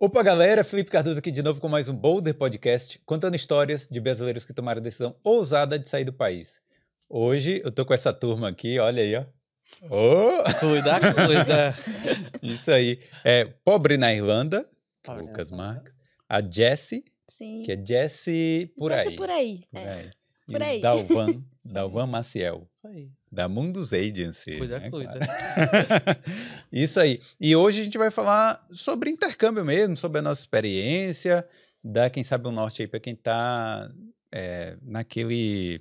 Opa, galera! Felipe Cardoso aqui de novo com mais um Boulder Podcast, contando histórias de brasileiros que tomaram a decisão ousada de sair do país. Hoje eu tô com essa turma aqui, olha aí, ó. Oh! Cuida, cuida. Isso aí. É Pobre na Irlanda, Pobre Lucas. Marques. A Jessie, Sim. que é Jessie por ser aí. por aí. Por é. aí. Por aí. Dalvan, Dalvan Maciel, Isso aí. da Mundus Agency. Cuida, né, cuida. Isso aí. E hoje a gente vai falar sobre intercâmbio mesmo, sobre a nossa experiência, dar, quem sabe, um norte aí para quem tá é, naquele.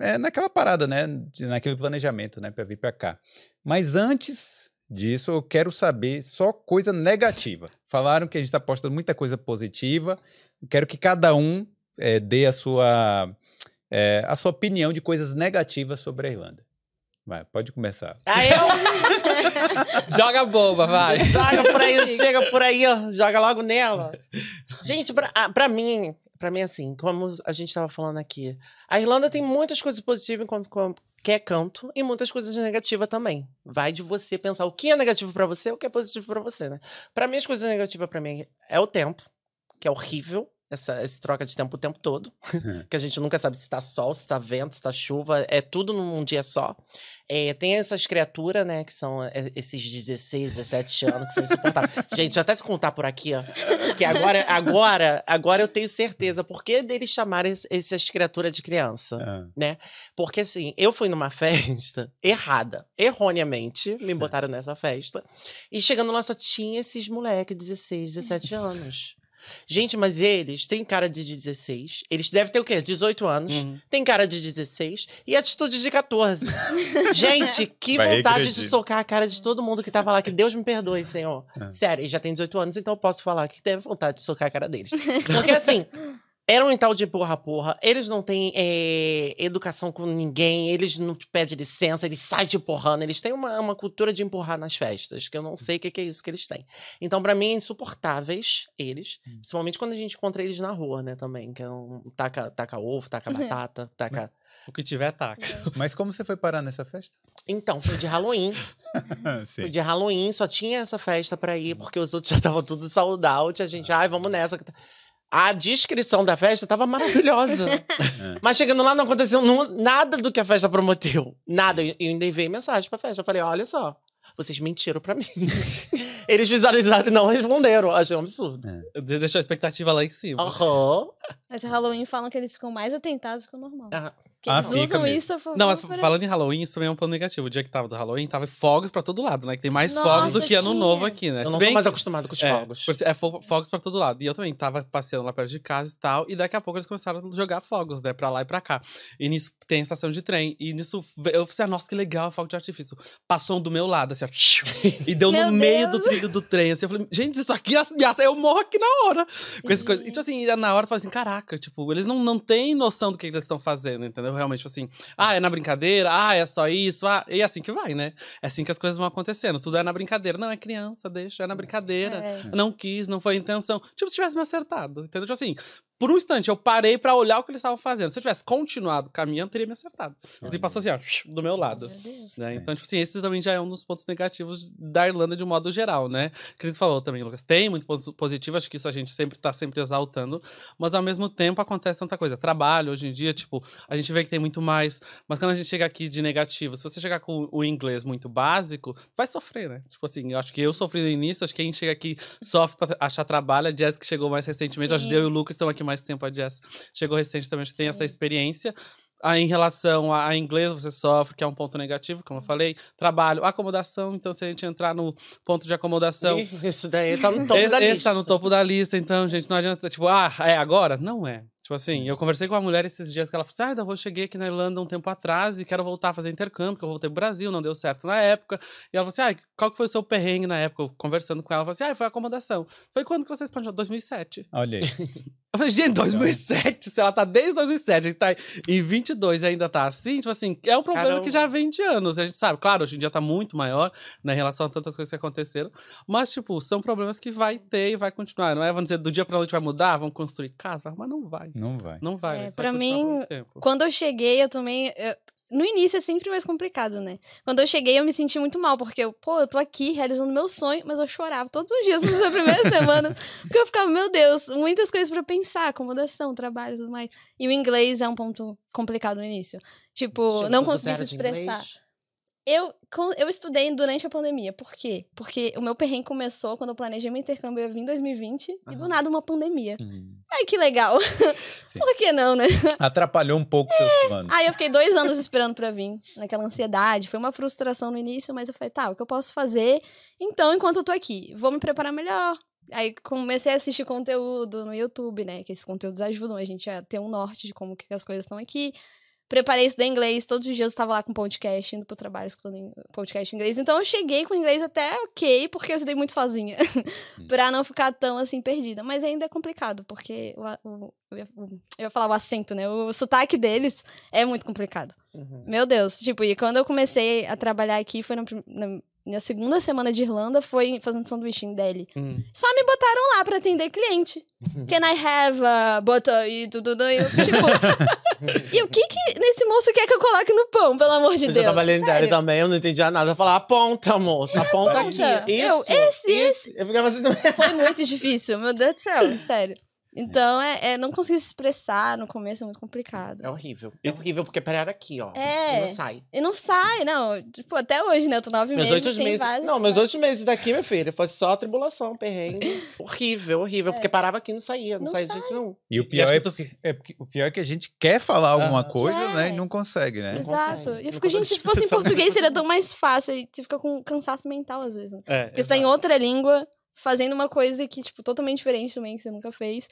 É, naquela parada, né? de- naquele planejamento, né? Para vir para cá. Mas antes disso, eu quero saber só coisa negativa. Falaram que a gente está postando muita coisa positiva. Quero que cada um é, dê a sua, é, a sua opinião de coisas negativas sobre a Irlanda. Vai, pode começar. Ah, eu? Joga boba, vai. Joga por aí, chega por aí, ó. Joga logo nela. Gente, pra, ah, pra mim, pra mim, assim, como a gente tava falando aqui, a Irlanda tem muitas coisas positivas enquanto qualquer canto e muitas coisas negativas também. Vai de você pensar o que é negativo pra você e o que é positivo pra você, né? Pra mim, as coisas negativas pra mim é o tempo, que é horrível. Essa, esse troca de tempo o tempo todo. que a gente nunca sabe se tá sol, se tá vento, se tá chuva. É tudo num dia só. É, tem essas criaturas, né? Que são é, esses 16, 17 anos que são insuportáveis. gente, até te contar por aqui, ó. Que agora, agora, agora eu tenho certeza. Por que deles chamarem es- essas criaturas de criança? Ah, Porque assim, eu fui numa festa errada, erroneamente, me botaram nessa festa. E chegando lá só tinha esses moleques, 16, 17 anos. Gente, mas eles têm cara de 16. Eles devem ter o quê? 18 anos. Uhum. Tem cara de 16 e atitude de 14. Gente, que Vai vontade regredir. de socar a cara de todo mundo que tava lá. Que Deus me perdoe, Senhor. É. Sério, ele já tem 18 anos, então eu posso falar que teve vontade de socar a cara deles. Porque assim. Era um tal de porra-porra. Eles não têm é, educação com ninguém, eles não te pedem licença, eles saem te empurrando. Eles têm uma, uma cultura de empurrar nas festas, que eu não sei o que, que é isso que eles têm. Então, pra mim, é insuportáveis eles. Principalmente quando a gente encontra eles na rua, né, também. Que é um taca, taca ovo, taca batata, taca. O que tiver, taca. Mas como você foi parar nessa festa? Então, foi de Halloween. Sim. Foi de Halloween, só tinha essa festa pra ir, porque os outros já estavam tudo sold out. A gente, ai, vamos nessa. A descrição da festa tava maravilhosa. Mas chegando lá não aconteceu nada do que a festa prometeu. Nada. Eu ainda enviei mensagem pra festa. Eu falei, olha só, vocês mentiram pra mim. Eles visualizaram e não responderam. Achei um absurdo. De- Deixou a expectativa lá em cima. Aham. Mas Halloween falam que eles ficam mais atentados que o normal. Ah, Que Ah, eles fica usam mesmo. isso a favor. Não, mas falando em Halloween, isso também é um ponto negativo. O dia que tava do Halloween, tava fogos pra todo lado, né? Que tem mais Nossa, fogos do que ano tinha. novo aqui, né? Eu não bem tô mais que- acostumado com os é, fogos. por- É, fo- fogos pra todo lado. E eu também tava passeando lá perto de casa e tal. E daqui a pouco eles começaram a jogar fogos, né? Pra lá e pra cá. E nisso tem a estação de trem. E nisso eu falei, ah, nossa, que legal, fogo de artifício. Passou um do meu lado, assim, ó, e deu no meio Deus. do trilho do trem. Assim, eu falei, gente, isso aqui é ameaça, eu morro aqui na hora. Com essa coisa. E, tipo assim, na hora eu falei assim, caraca, tipo, eles não, não têm noção do que eles estão fazendo, entendeu? Realmente, tipo assim, ah, é na brincadeira, ah, é só isso, ah, e é assim que vai, né? É assim que as coisas vão acontecendo. Tudo é na brincadeira. Não, é criança, deixa, é na brincadeira. É. Não quis, não foi a intenção. Tipo, se tivesse me acertado, entendeu? Tipo assim, por um instante eu parei pra olhar o que eles estavam fazendo. Se eu tivesse continuado caminhando, teria me acertado. Mas ele passou assim, ó, do meu lado. Né? Então, tipo assim, esse também já é um dos pontos negativos da Irlanda de um modo geral, né? Que ele falou também, Lucas. Tem muito pos- positivo, acho que isso a gente sempre tá sempre exaltando, mas ao mesmo tempo acontece tanta coisa. Trabalho, hoje em dia, tipo, a gente vê que tem muito mais, mas quando a gente chega aqui de negativo, se você chegar com o inglês muito básico, vai sofrer, né? Tipo assim, eu acho que eu sofri no início, acho que quem chega aqui sofre pra achar trabalho. A Jess que chegou mais recentemente, acho que Sim. eu e o Lucas estão aqui mais tempo, a Jess chegou recente também, acho que tem essa experiência. Aí, em relação a, a inglês, você sofre, que é um ponto negativo, como eu falei. Trabalho, acomodação. Então, se a gente entrar no ponto de acomodação, Isso daí tá no topo esse, da esse lista. tá no topo da lista. Então, gente, não adianta, tipo, ah, é agora? Não é. Tipo assim, eu conversei com uma mulher esses dias que ela falou assim: ah, eu cheguei aqui na Irlanda um tempo atrás e quero voltar a fazer intercâmbio, porque eu voltei pro Brasil, não deu certo na época. E ela falou assim: ah, qual que foi o seu perrengue na época? Eu conversando com ela, ela falou assim: ah, foi a acomodação. Foi quando que vocês planejaram? 2007. Olha aí. Eu falei, gente, 2007, se ela tá desde 2007, a gente tá em 22 e ainda tá assim, tipo assim, é um problema Caramba. que já vem de anos, a gente sabe. Claro, hoje em dia tá muito maior, né, em relação a tantas coisas que aconteceram, mas, tipo, são problemas que vai ter e vai continuar, não é? Vamos dizer, do dia pra noite vai mudar, vamos construir casa, mas não vai. Não vai. Não vai. É, pra vai mim. Quando eu cheguei, eu também. Eu, no início é sempre mais complicado, né? Quando eu cheguei, eu me senti muito mal, porque eu, pô, eu tô aqui realizando meu sonho, mas eu chorava todos os dias nessa primeira semana, porque eu ficava, meu Deus, muitas coisas pra pensar, acomodação, trabalho e tudo mais. E o inglês é um ponto complicado no início. Tipo, Chegou não consegui se expressar. inglês? Eu, eu estudei durante a pandemia. Por quê? Porque o meu perrengue começou quando eu planejei meu intercâmbio, eu vir em 2020, e do nada uma pandemia. Hum. Ai, que legal. Sim. Por que não, né? Atrapalhou um pouco seus planos. Aí eu fiquei dois anos esperando pra vir, naquela ansiedade. Foi uma frustração no início, mas eu falei, tá, o que eu posso fazer? Então, enquanto eu tô aqui, vou me preparar melhor. Aí comecei a assistir conteúdo no YouTube, né? Que esses conteúdos ajudam a gente a ter um norte de como que as coisas estão aqui. Preparei estudei inglês, todos os dias eu estava lá com podcast, indo pro trabalho, escutando podcast em inglês. Então eu cheguei com inglês até ok, porque eu estudei muito sozinha. pra não ficar tão assim perdida. Mas ainda é complicado, porque o, o- eu, ia, o- eu ia falar o acento, né? O sotaque deles é muito complicado. Uhum. Meu Deus, tipo, e quando eu comecei a trabalhar aqui, foi prim- na minha segunda semana de Irlanda, foi fazendo sanduíche em Delhi. Hum. Só me botaram lá pra atender cliente. Can I have a butter e tudo, tudo. E eu, tipo, e o que que esse moço quer que eu coloque no pão, pelo amor de Eu Deus? trabalhei em Delhi Sério? também, eu não entendia nada. Eu falava, aponta, moço, aponta aqui. Isso, Eu, esse, isso. Eu ficava assim também. Foi muito difícil, meu Deus do céu, sério. Então, é, é não conseguir se expressar no começo é muito complicado. É horrível. É horrível porque parar aqui, ó. É. E não sai. E não sai, não. Tipo, até hoje, né? Eu tô nove Meus meses, oito meses. Não, meus oito meses daqui, minha filha, foi só tribulação, perrengue. horrível, horrível. Porque parava aqui e não saía. Não, Não saía de jeito nenhum. E o pior é, porque, é porque- o pior é que a gente quer falar alguma coisa, né? E não consegue, né? Não Exato. consegue. E eu fico, gente, se se fosse em português seria tão mais fácil. E você fica com cansaço mental às vezes. Né? É, Porque você tá em outra língua, fazendo uma coisa que, tipo, totalmente diferente também, que você nunca fez.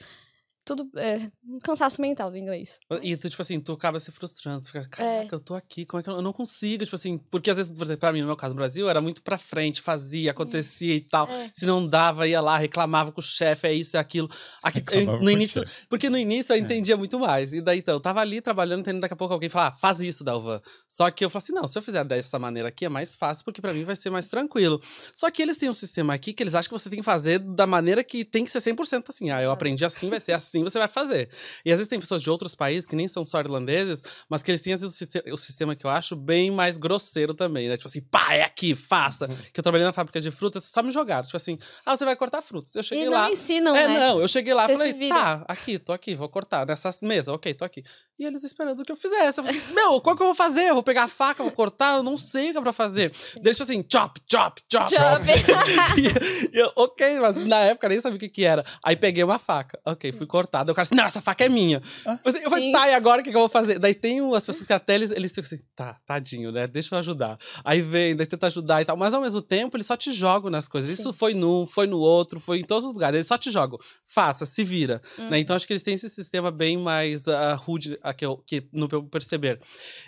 Tudo é um cansaço mental do inglês. E tu, tipo assim, tu acaba se frustrando. Tu fica, É. caraca, eu tô aqui, como é que eu, eu não consigo? Tipo assim, porque às vezes, por exemplo, pra mim, no meu caso, no Brasil, era muito pra frente, fazia, acontecia e tal. É. Se não dava, ia lá, reclamava com o chefe, é isso, é aquilo. Aqui, eu- no início, porque no início eu entendia muito mais. E daí, então, eu tava ali trabalhando, entendendo daqui a pouco alguém falar, ah, faz isso, Dalvan. Só que eu falei assim, não, se eu fizer dessa maneira aqui, é mais fácil, porque pra mim vai ser mais tranquilo. Só que eles têm um sistema aqui que eles acham que você tem que fazer da maneira que tem que ser 100% assim. Ah, eu aprendi assim, vai ser assim, você vai fazer. E às vezes tem pessoas de outros países que nem são só irlandeses, mas que eles têm às vezes, o siste- o sistema que eu acho bem mais grosseiro também, né? Tipo assim, pá, é aqui, faça. Que eu trabalhei na fábrica de frutas, só me jogaram. Tipo assim, ah, você vai cortar frutas. Eu cheguei E lá. não ensinam, É, né? não, eu cheguei lá e falei, tá, aqui, tô aqui, vou cortar nessa mesa, ok, tô aqui. E eles esperando que eu fizesse. Eu falei, meu, qual que eu vou fazer? Eu vou pegar a faca, vou cortar, eu não sei o que é pra fazer. Eles tipo assim, chop, chop, chop. Job. E eu, ok, mas na época eu nem sabia o que que era. Aí peguei uma faca, ok, fui cortado. Aí o cara disse, não, essa faca é minha. Eu falei, eu falei, Sim. tá, e agora o que, que eu vou fazer? Daí tem as pessoas que até eles, eles ficam assim, tá, tadinho, né? Deixa eu ajudar. Aí vem, daí tenta ajudar e tal. Mas ao mesmo tempo, eles só te jogam nas coisas. Isso Sim. foi num, foi no outro, foi em todos os lugares. Eles só te jogam. Faça, se vira. Hum. Né? Então acho que eles têm esse sistema bem mais ah, rude, ah, que, eu, que no meu perceber.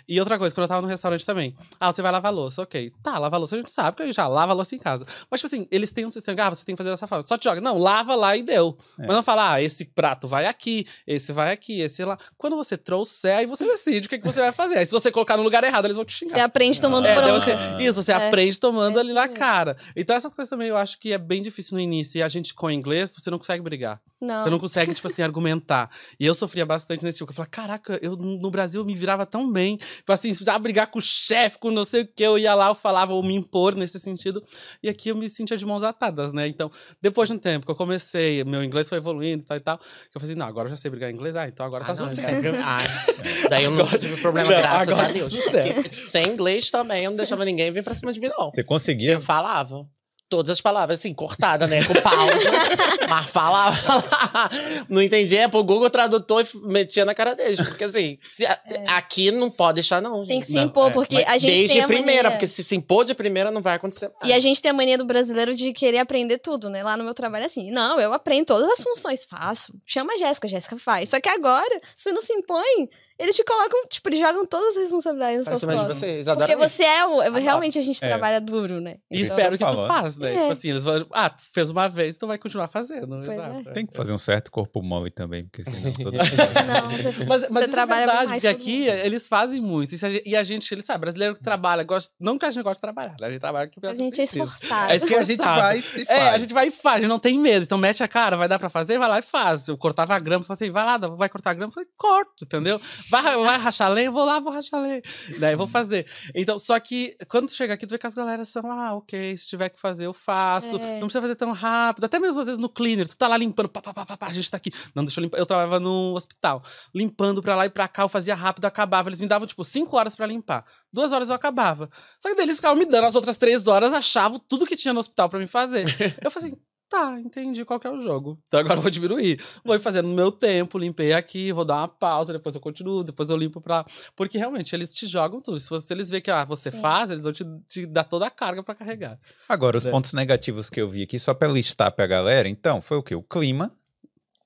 E outra coisa, quando eu tava no restaurante também. Ah, você vai lavar a louça, ok. Tá, lava a louça, a gente sabe que a gente já lava a louça em casa. Mas, tipo assim, eles têm um sistema, ah, você tem que fazer dessa forma. Só te joga. Não, lava lá e deu. É. Mas não fala, ah, esse prato vai aqui, esse vai aqui, esse lá. Quando você trouxer, aí você decide o que, que você vai fazer. Aí se você colocar no lugar errado, eles vão te xingar. Você aprende tomando É, daí bronca. você, isso, você É. aprende tomando É ali na cara. Então, essas coisas também eu acho que é bem difícil no início. E a gente, com inglês, você não consegue brigar. Não. Você não consegue, tipo assim, argumentar. E eu sofria bastante nesse tipo. Eu falava, caraca, eu no Brasil eu me virava tão bem. Tipo assim, se precisava brigar com o chefe, com não sei o que, eu ia lá, eu falava, ou me impor nesse sentido. E aqui eu me sentia de mãos atadas, né? Então, depois de um tempo que eu comecei, meu inglês foi evoluindo e tal e tal, eu falei assim, não, agora eu já sei brigar em inglês. Ah, então agora Ah, tá não, certo. é- Ai, daí eu nunca tive problema, Não, graças agora a Deus. certo. Porque Sem inglês também, eu não deixava ninguém vir pra cima de mim, não. Você conseguia Eu falava. Todas as palavras, assim, cortada, né? Com pausa. mas falava. não entendia, é pro Google Tradutor e metia na cara deles. Porque, assim, se a- aqui não pode deixar, não. É. Tem que gente. se Não, impor, é, porque Mas a gente Desde tem a primeira, mania... porque se se impor de primeira, não vai acontecer mais. E a gente tem a mania do brasileiro de querer aprender tudo, né? Lá no meu trabalho é assim, não, eu aprendo todas as funções, faço. Chama a Jéssica, Jéssica faz. Só que agora, você não se impõe, eles te colocam, tipo, eles jogam todas as responsabilidades nas suas costas. vocês. Porque você é o. Adoro. Realmente a gente É. trabalha duro, né? E Isso espero que tu faz, né? É. Tipo assim, eles vão. Ah, tu fez uma vez, tu vai continuar fazendo. Pois Exato. é. Tem que fazer um certo corpo mole também, porque senão todo Não, você, Mas, mas você isso trabalha é verdade, mais porque aqui eles fazem muito. Isso e a gente, ele sabe, brasileiro que trabalha, gosta, não que a gente gosta de trabalhar, né? a gente trabalha que A gente é esforçado. É É porque a gente vai e faz. É, a gente vai e faz, a gente não tem medo. Então mete a cara, vai dar pra fazer, vai lá e faz. Eu cortava a grama, falei assim, vai lá, vai cortar a grama, eu falei, corto, entendeu? Vai, vai rachar lenha? Eu vou lá, vou rachar lenha. Daí eu vou fazer. Então, só que quando tu chega aqui, tu vê que as galera são, ah, ok, se tiver que fazer, eu faço. É. Não precisa fazer tão rápido. Até mesmo às vezes no cleaner, tu tá lá limpando, pá, pá, pá, pá, pá, a gente tá aqui. Não, deixa eu limpar. Eu trabalhava no hospital, limpando pra lá e pra cá, eu fazia rápido, acabava. Eles me davam, tipo, cinco horas pra limpar. Duas horas eu acabava. Só que daí eles ficavam me dando as outras três horas, achavam tudo que tinha no hospital pra me fazer. Eu falei assim, tá, entendi qual que é o jogo. Então agora eu vou diminuir. Vou ir fazendo no meu tempo, limpei aqui, vou dar uma pausa, depois eu continuo, depois eu limpo pra. Porque realmente eles te jogam tudo. Se, você, se eles verem que ah, você Sim. faz, eles vão te, te dar toda a carga pra carregar. Agora, os É. pontos negativos que eu vi aqui, só pra listar pra galera, então, foi o quê? O clima,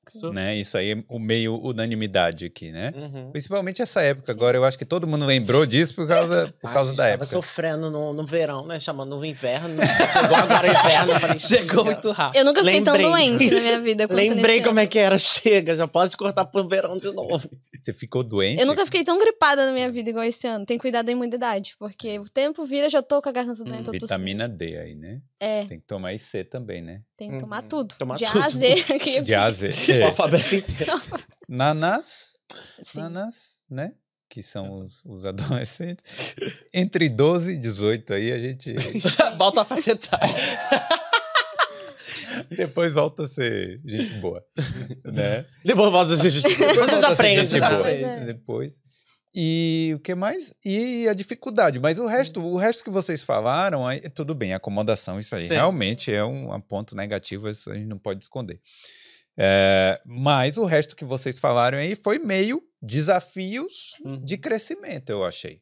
Isso- né? Isso aí é o meio unanimidade aqui, né? Uhum. Principalmente essa época. Agora eu acho que todo mundo lembrou disso por causa, por causa da tava época. sofrendo no, no verão, né? Chamando o inverno. Chegou agora o inverno. Falei, Chegou muito rápido. Eu nunca fiquei tão Lembrei. doente na minha vida Lembrei como ano. é que era. Chega, já pode cortar pro verão de novo. Você ficou doente? Eu nunca fiquei tão gripada na minha vida igual esse ano. Tem que cuidar da imunidade, porque o tempo vira, já tô com a garganta doente, tossindo. Vitamina D aí, né? É, Tem que tomar e C também, né? tem que tomar Uhum. tudo. Tomar de tudo. A a Z aqui. De A a Z. O alfabeto inteiro. Nanas, Sim. nanas, né? Que são os, os adolescentes. Entre 12 e 18 aí a gente Volta a faixa etária. depois volta a ser gente boa, né? Depois vocês, vocês volta a ser aprendem. gente boa Pois é. depois. E o que mais? E a dificuldade. Mas o resto, o resto que vocês falaram, aí, tudo bem, acomodação, isso aí Sim. realmente é um, um ponto negativo, isso a gente não pode esconder. É, mas o resto que vocês falaram aí foi meio desafios Uhum. de crescimento, eu achei.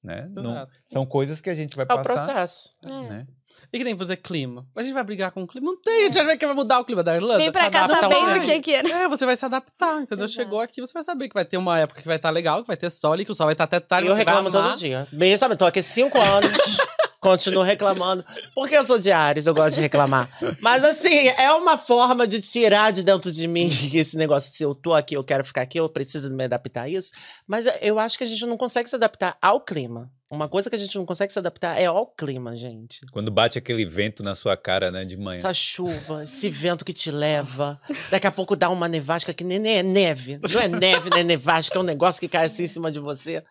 Né? Não- são coisas que a gente vai É o passar. processo. É. E que nem fazer clima. A gente vai brigar com o clima? Não tem, a gente vai que vai mudar o clima da Irlanda. Vem pra cá sabendo o que que era. É, você vai se adaptar, entendeu? Exato. Chegou aqui, você vai saber que vai ter uma época que vai estar legal, que vai ter sol e que o sol vai estar até tarde. eu reclamo todo dia. Bem, sabe, tô aqui cinco anos, continuo reclamando. Porque eu sou de Ares, eu gosto de reclamar. Mas assim, é uma forma de tirar de dentro de mim esse negócio. Se eu tô aqui, eu quero ficar aqui, eu preciso me adaptar a isso. Mas eu acho que a gente não consegue se adaptar ao clima. Uma coisa que a gente não consegue se adaptar é ao clima, gente. Quando bate aquele vento na sua cara, né, de manhã. Essa chuva, esse vento que te leva. Daqui a pouco dá uma nevasca que nem, nem é neve. Não é neve, nem nevasca, é um negócio que cai assim em cima de você.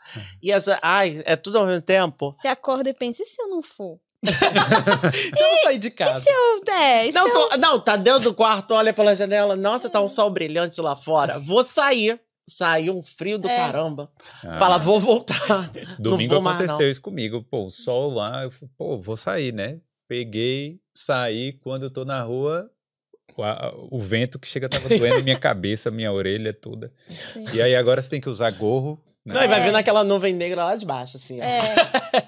E essa. Ai, é tudo ao mesmo tempo. Você acorda e pensa, e se eu não for? Você não sair de casa. Se eu, é, e se Não, eu... tô- não, tá dentro do quarto, olha pela janela. Nossa, tá um sol brilhante lá fora. Vou sair. Saiu um frio do É. caramba. Ah, Fala, vou voltar. Domingo vou mais, aconteceu não. isso comigo. Pô, o sol lá, eu falei, pô, vou sair, né? Peguei, saí, quando eu tô na rua, o, a- o vento que chega tava doendo minha cabeça, minha orelha, tudo. Sim. E aí agora você tem que usar gorro. né? Não, e vai É. vendo aquela nuvem negra lá de baixo, assim. É,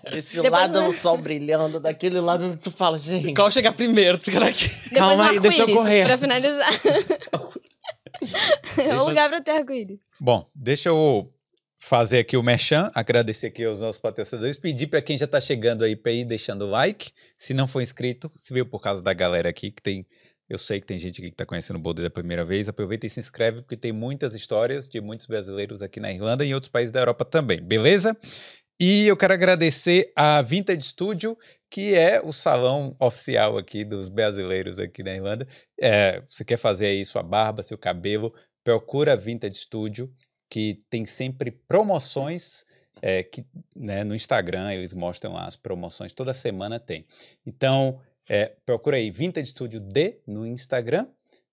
Esse Depois lado não- do sol brilhando, daquele lado tu fala, gente. Qual chegar primeiro, tu fica aqui. depois Calma um aí, deixa eu correr. Pra finalizar. é o lugar pra ter arco-íris. Bom, deixa eu fazer aqui o merchan, agradecer aqui aos nossos patrocinadores, pedir para quem já tá chegando aí para ir deixando o like, se não for inscrito, se veio por causa da galera aqui que tem, eu sei que tem gente aqui que tá conhecendo o Boulder da primeira vez, aproveita e se inscreve porque tem muitas histórias de muitos brasileiros aqui na Irlanda e em outros países da Europa também, beleza? E eu quero agradecer a Vintage Studio, que é o salão oficial aqui dos brasileiros aqui na Irlanda. É, você quer fazer aí sua barba, seu cabelo, procura Vintage Studio, que tem sempre promoções é, que, né, no Instagram, eles mostram as promoções, toda semana tem. Então, é, procura aí Vintage Studio D no Instagram,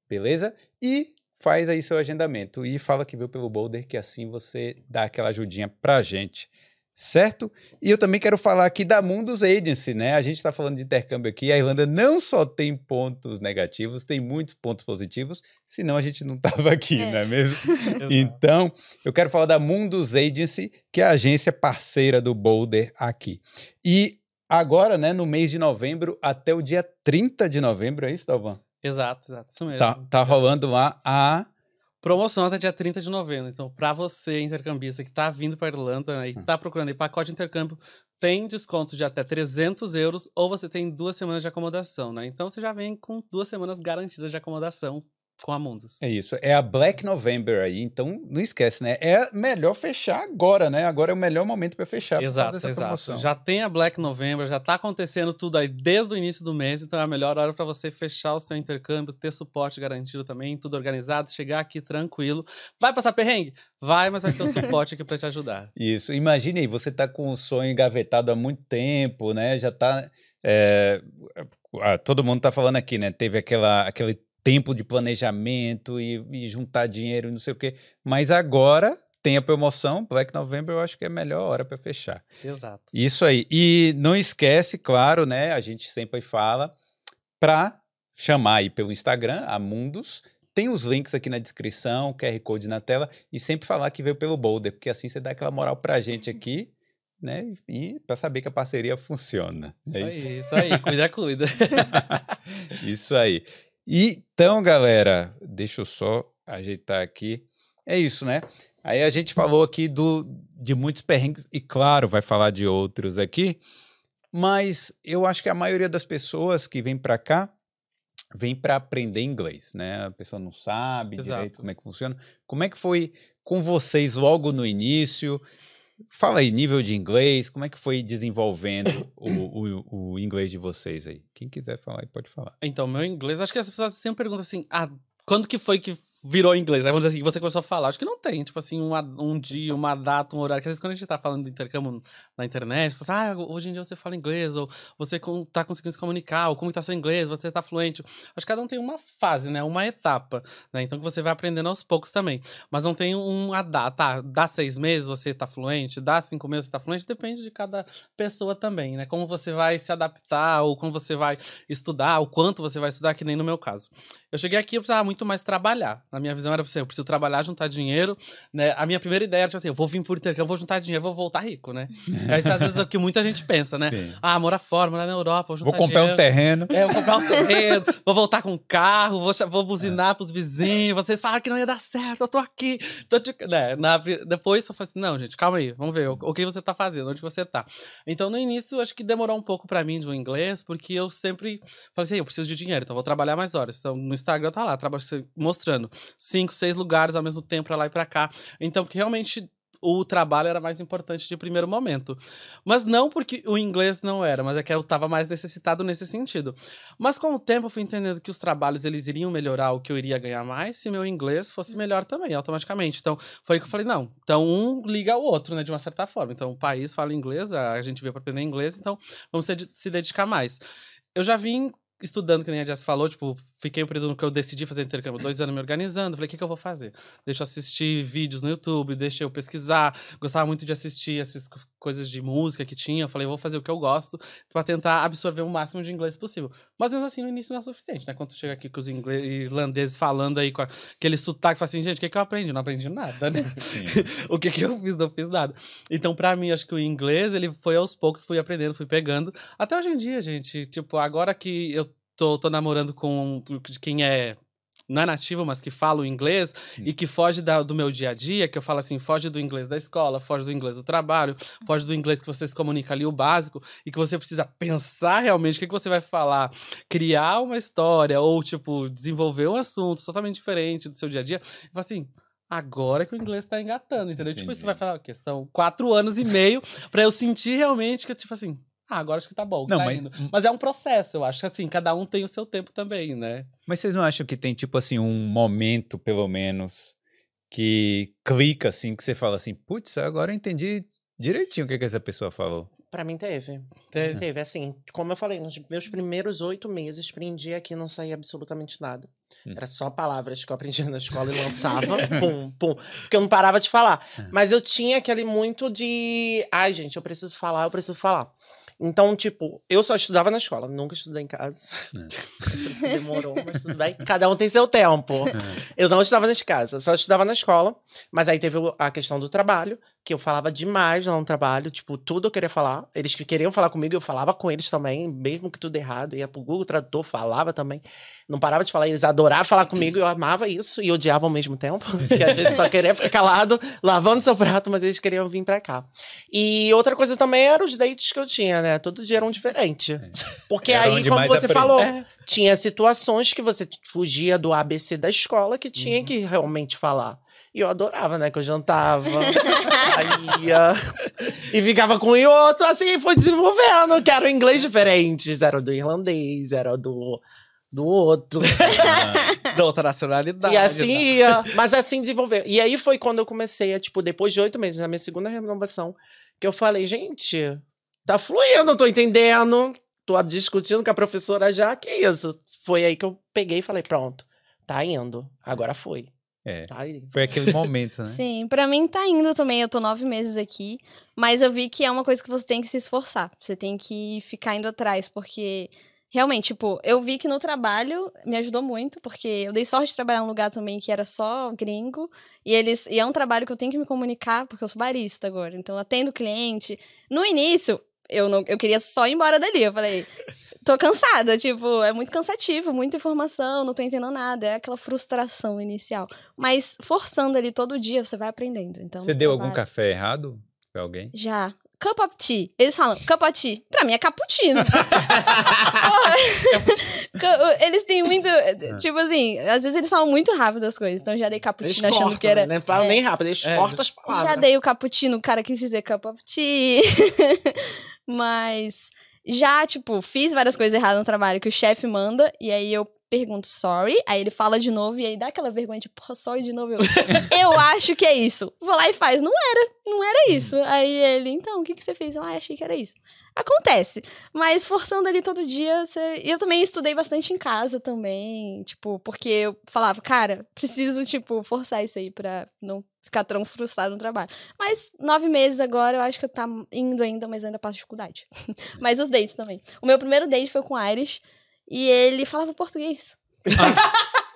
beleza? E faz aí seu agendamento e fala que veio pelo Boulder, que assim você dá aquela ajudinha pra gente. Certo? E eu também quero falar aqui da Mundus Agency, né? A gente está falando de intercâmbio aqui. A Irlanda não só tem pontos negativos, tem muitos pontos positivos, senão a gente não estava aqui, É. não é mesmo? Então, eu quero falar da Mundus Agency, que é a agência parceira do Boulder aqui. E agora, né, no mês de novembro, até o dia 30 de novembro, é isso, Dalvan? Exato, exato. Isso mesmo. Tá, tá rolando lá a. Promoção até dia 30 de novembro. Então, pra você, intercambista, que tá vindo pra Irlanda né, e Hum. tá procurando aí pacote de intercâmbio, tem desconto de até 300 euros ou você tem duas semanas de acomodação, né? Então, você já vem com duas semanas garantidas de acomodação com a Mundus. É isso, é a Black November aí, então não esquece, né? É melhor fechar agora, né? Agora é o melhor momento para fechar Exato, exato. promoção. Já tem a Black November, já tá acontecendo tudo aí desde o início do mês, então é a melhor hora para você fechar o seu intercâmbio, ter suporte garantido também, tudo organizado, chegar aqui tranquilo. Vai passar perrengue? Vai, mas vai ter o suporte aqui para te ajudar. Isso, imagine aí, você tá com o sonho engavetado há muito tempo, né? Já tá. é, todo mundo tá falando aqui, né? Teve aquela, aquele tempo de planejamento e, e juntar dinheiro e não sei o quê. Mas agora tem a promoção, Black November, eu acho que é a melhor hora para fechar. Exato. Isso aí. E não esquece, claro, né? A gente sempre fala para chamar aí pelo Instagram, a Mundus. Tem os links aqui na descrição, QR Code na tela, e sempre falar que veio pelo Boulder, porque assim você dá aquela moral pra gente aqui, né? E para saber que a parceria funciona. Isso É aí, isso aí, cuida, cuida. Isso aí. Então, galera, deixa eu só ajeitar aqui. É isso, né? Aí a gente falou aqui do, de muitos perrengues, e claro, vai falar de outros aqui, mas eu acho que a maioria das pessoas que vem para cá vem para aprender inglês, né? A pessoa não sabe Exato. direito como é que funciona. Como é que foi com vocês logo no início? Fala aí, nível de inglês, como é que foi desenvolvendo o, o, o inglês de vocês aí? Quem quiser falar aí, pode falar. Então, meu inglês, acho que as pessoas sempre perguntam assim, ah, quando que foi que virou inglês? Aí vamos dizer assim, você começou a falar. Acho que não tem, tipo assim, uma- um dia, uma data, um horário. Que às vezes quando a gente tá falando do intercâmbio na internet, fala assim, ah, hoje em dia você fala inglês, ou você tá conseguindo se comunicar, ou como tá seu inglês, você tá fluente. Acho que cada um tem uma fase, né? Uma etapa, né? Então que você vai aprendendo aos poucos também. Mas não tem uma data, ah, dá seis meses você tá fluente, dá cinco meses você tá fluente, depende de cada pessoa também, né? Como você vai se adaptar, ou como você vai estudar, o quanto você vai estudar, que nem no meu caso. Eu cheguei aqui, eu precisava muito mais trabalhar. Na minha visão era assim, eu preciso trabalhar, juntar dinheiro, né? A minha primeira ideia era, tipo assim, eu vou vir por intercâmbio, vou juntar dinheiro, vou voltar rico, né? Aí, às vezes é o que muita gente pensa, né? Sim. Ah, morar fora, morar na Europa, vou juntar Vou comprar um dinheiro. terreno. É, vou comprar um terreno, vou voltar com um carro, vou, vou buzinar pros vizinhos. Vocês falaram que não ia dar certo, eu tô aqui. Tô de- né, na depois eu falei assim: não, gente, calma aí, vamos ver o, que você tá fazendo, onde você tá. Então, no início, acho que demorou um pouco pra mim de um inglês, porque eu sempre falei assim: eu preciso de dinheiro, então vou trabalhar mais horas. Então, no Instagram tá lá, traba- mostrando cinco, seis lugares ao mesmo tempo pra lá e pra cá. Então, porque realmente. O trabalho era mais importante de primeiro momento. Mas não porque o inglês não era, mas é que eu tava mais necessitado nesse sentido. Mas com o tempo eu fui entendendo que os trabalhos eles iriam melhorar o que eu iria ganhar mais se meu inglês fosse melhor também, automaticamente. Então, foi que eu falei, não, então um liga ao outro, né, de uma certa forma. Então, o país fala inglês, a gente veio para aprender inglês, então vamos se dedicar mais. Eu já vim estudando, que nem a Jess falou, tipo, fiquei um período no que eu decidi fazer intercâmbio, dois anos me organizando, falei, o que, que eu vou fazer? Deixa eu assistir vídeos no YouTube, deixa eu pesquisar, gostava muito de assistir essas co- coisas de música que tinha, falei, vou fazer o que eu gosto, pra tentar absorver o máximo de inglês possível. Mas mesmo assim, no início não é suficiente, né? Quando tu chega aqui com os ingle- irlandeses falando aí com aquele sotaque, fala assim, gente, o que, que eu aprendi? Não aprendi nada, né? o que, que eu fiz? Não fiz nada. Então, pra mim, acho que o inglês, ele foi aos poucos, fui aprendendo, fui pegando. Até hoje em dia, gente, tipo, agora que eu tô, tô namorando com quem é. Não é nativo, mas que fala o inglês e que foge da- do meu dia a dia, que eu falo assim, foge do inglês da escola, foge do inglês do trabalho, foge do inglês que você se comunica ali, o básico, e que você precisa pensar realmente o que, que você vai falar, criar uma história, ou, tipo, desenvolver um assunto totalmente diferente do seu dia a dia. E fala assim, agora que o inglês tá engatando, entendeu? Tipo, Entendi. você vai falar o quê? São quatro anos e meio pra eu sentir realmente que, tipo assim, ah, agora acho que tá bom, Não, tá mas- indo. Mas é um processo, eu acho que assim, cada um tem o seu tempo também, né? Mas vocês não acham que tem, tipo assim, um momento, pelo menos, que clica, assim, que você fala assim, putz, agora eu entendi direitinho o que, que essa pessoa falou. Pra mim teve. Teve. Teve, assim, como eu falei, nos meus primeiros oito meses, aprendi aqui e não saía absolutamente nada. Hum. Era só palavras que eu aprendia na escola e lançava, pum, pum, porque eu não parava de falar. Mas eu tinha aquele muito de, ai gente, eu preciso falar, eu preciso falar. Então, tipo, eu só estudava na escola, nunca estudei em casa. Isso que demorou, mas tudo bem. Cada um tem seu tempo. Eu não estudava nas casas, só estudava na escola. Mas aí teve a questão do trabalho. Que eu falava demais lá no trabalho, tipo, tudo eu queria falar. Eles que queriam falar comigo, eu falava com eles também, mesmo que tudo errado. Ia pro Google Tradutor, falava também. Não parava de falar, eles adoravam falar comigo, eu amava isso e odiava ao mesmo tempo. Porque às vezes só queria ficar calado, lavando seu prato, mas eles queriam vir pra cá. E outra coisa também eram os dates que eu tinha, né? Todo dia eram diferentes. Porque Era aí, como você aprende. falou, É. tinha situações que você fugia do ABC da escola que tinha que realmente falar. E eu adorava, né? Que eu jantava, saía e ficava com o outro, assim, foi desenvolvendo, que era o inglês diferentes. Era o do irlandês, era do, do outro. Da outra nacionalidade. e assim ia. Mas assim desenvolveu. E aí foi quando eu comecei a, tipo, depois de oito meses, na minha segunda renovação, que eu falei, gente, tá fluindo, eu tô entendendo. Tô discutindo com a professora já, que isso? Foi aí que eu peguei e falei, pronto, tá indo. Agora foi. É. Tá indo. Foi aquele momento, né? Sim, pra mim tá indo também. Eu tô nove meses aqui, mas eu vi que é uma coisa que você tem que se esforçar. Você tem que ficar indo atrás, porque realmente, tipo, eu vi que no trabalho me ajudou muito, porque eu dei sorte de trabalhar num lugar também que era só gringo, e eles e é um trabalho que eu tenho que me comunicar, porque eu sou barista agora, então eu atendo cliente. No início, eu não eu queria só ir embora dali. Eu falei, tô cansada, tipo, é muito cansativo, muita informação, não tô entendendo nada, é aquela frustração inicial. Mas forçando ali todo dia, você vai aprendendo. Então, Você deu algum trabalho- café errado pra alguém? Já. Cup of tea. Eles falam cup of tea. Pra mim é cappuccino. Eles têm muito. Tipo assim, às vezes eles falam muito rápido as coisas. Então já dei Eles cappuccino achando cortam, que era. né? Não falam é. nem rápido, eles É, cortam as palavras. Já dei o cappuccino, o cara quis dizer cup of tea. Mas já, tipo, fiz várias coisas erradas no trabalho que o chefe manda, e aí eu pergunto sorry, aí ele fala de novo, e aí dá aquela vergonha, tipo, porra, sorry de novo. Eu, eu acho que é isso. Vou lá e faz. Não era, não era isso. Aí ele, então, o que, que você fez? Eu ah, achei que era isso. Acontece. Mas forçando ali todo dia, você... eu também estudei bastante em casa também, tipo, porque eu falava, cara, preciso, tipo, forçar isso aí pra não ficar tão frustrado no trabalho. Mas nove meses agora, eu acho que eu tá indo ainda, mas eu ainda passo dificuldade. mas os dates também. O meu primeiro date foi com o e ele falava português.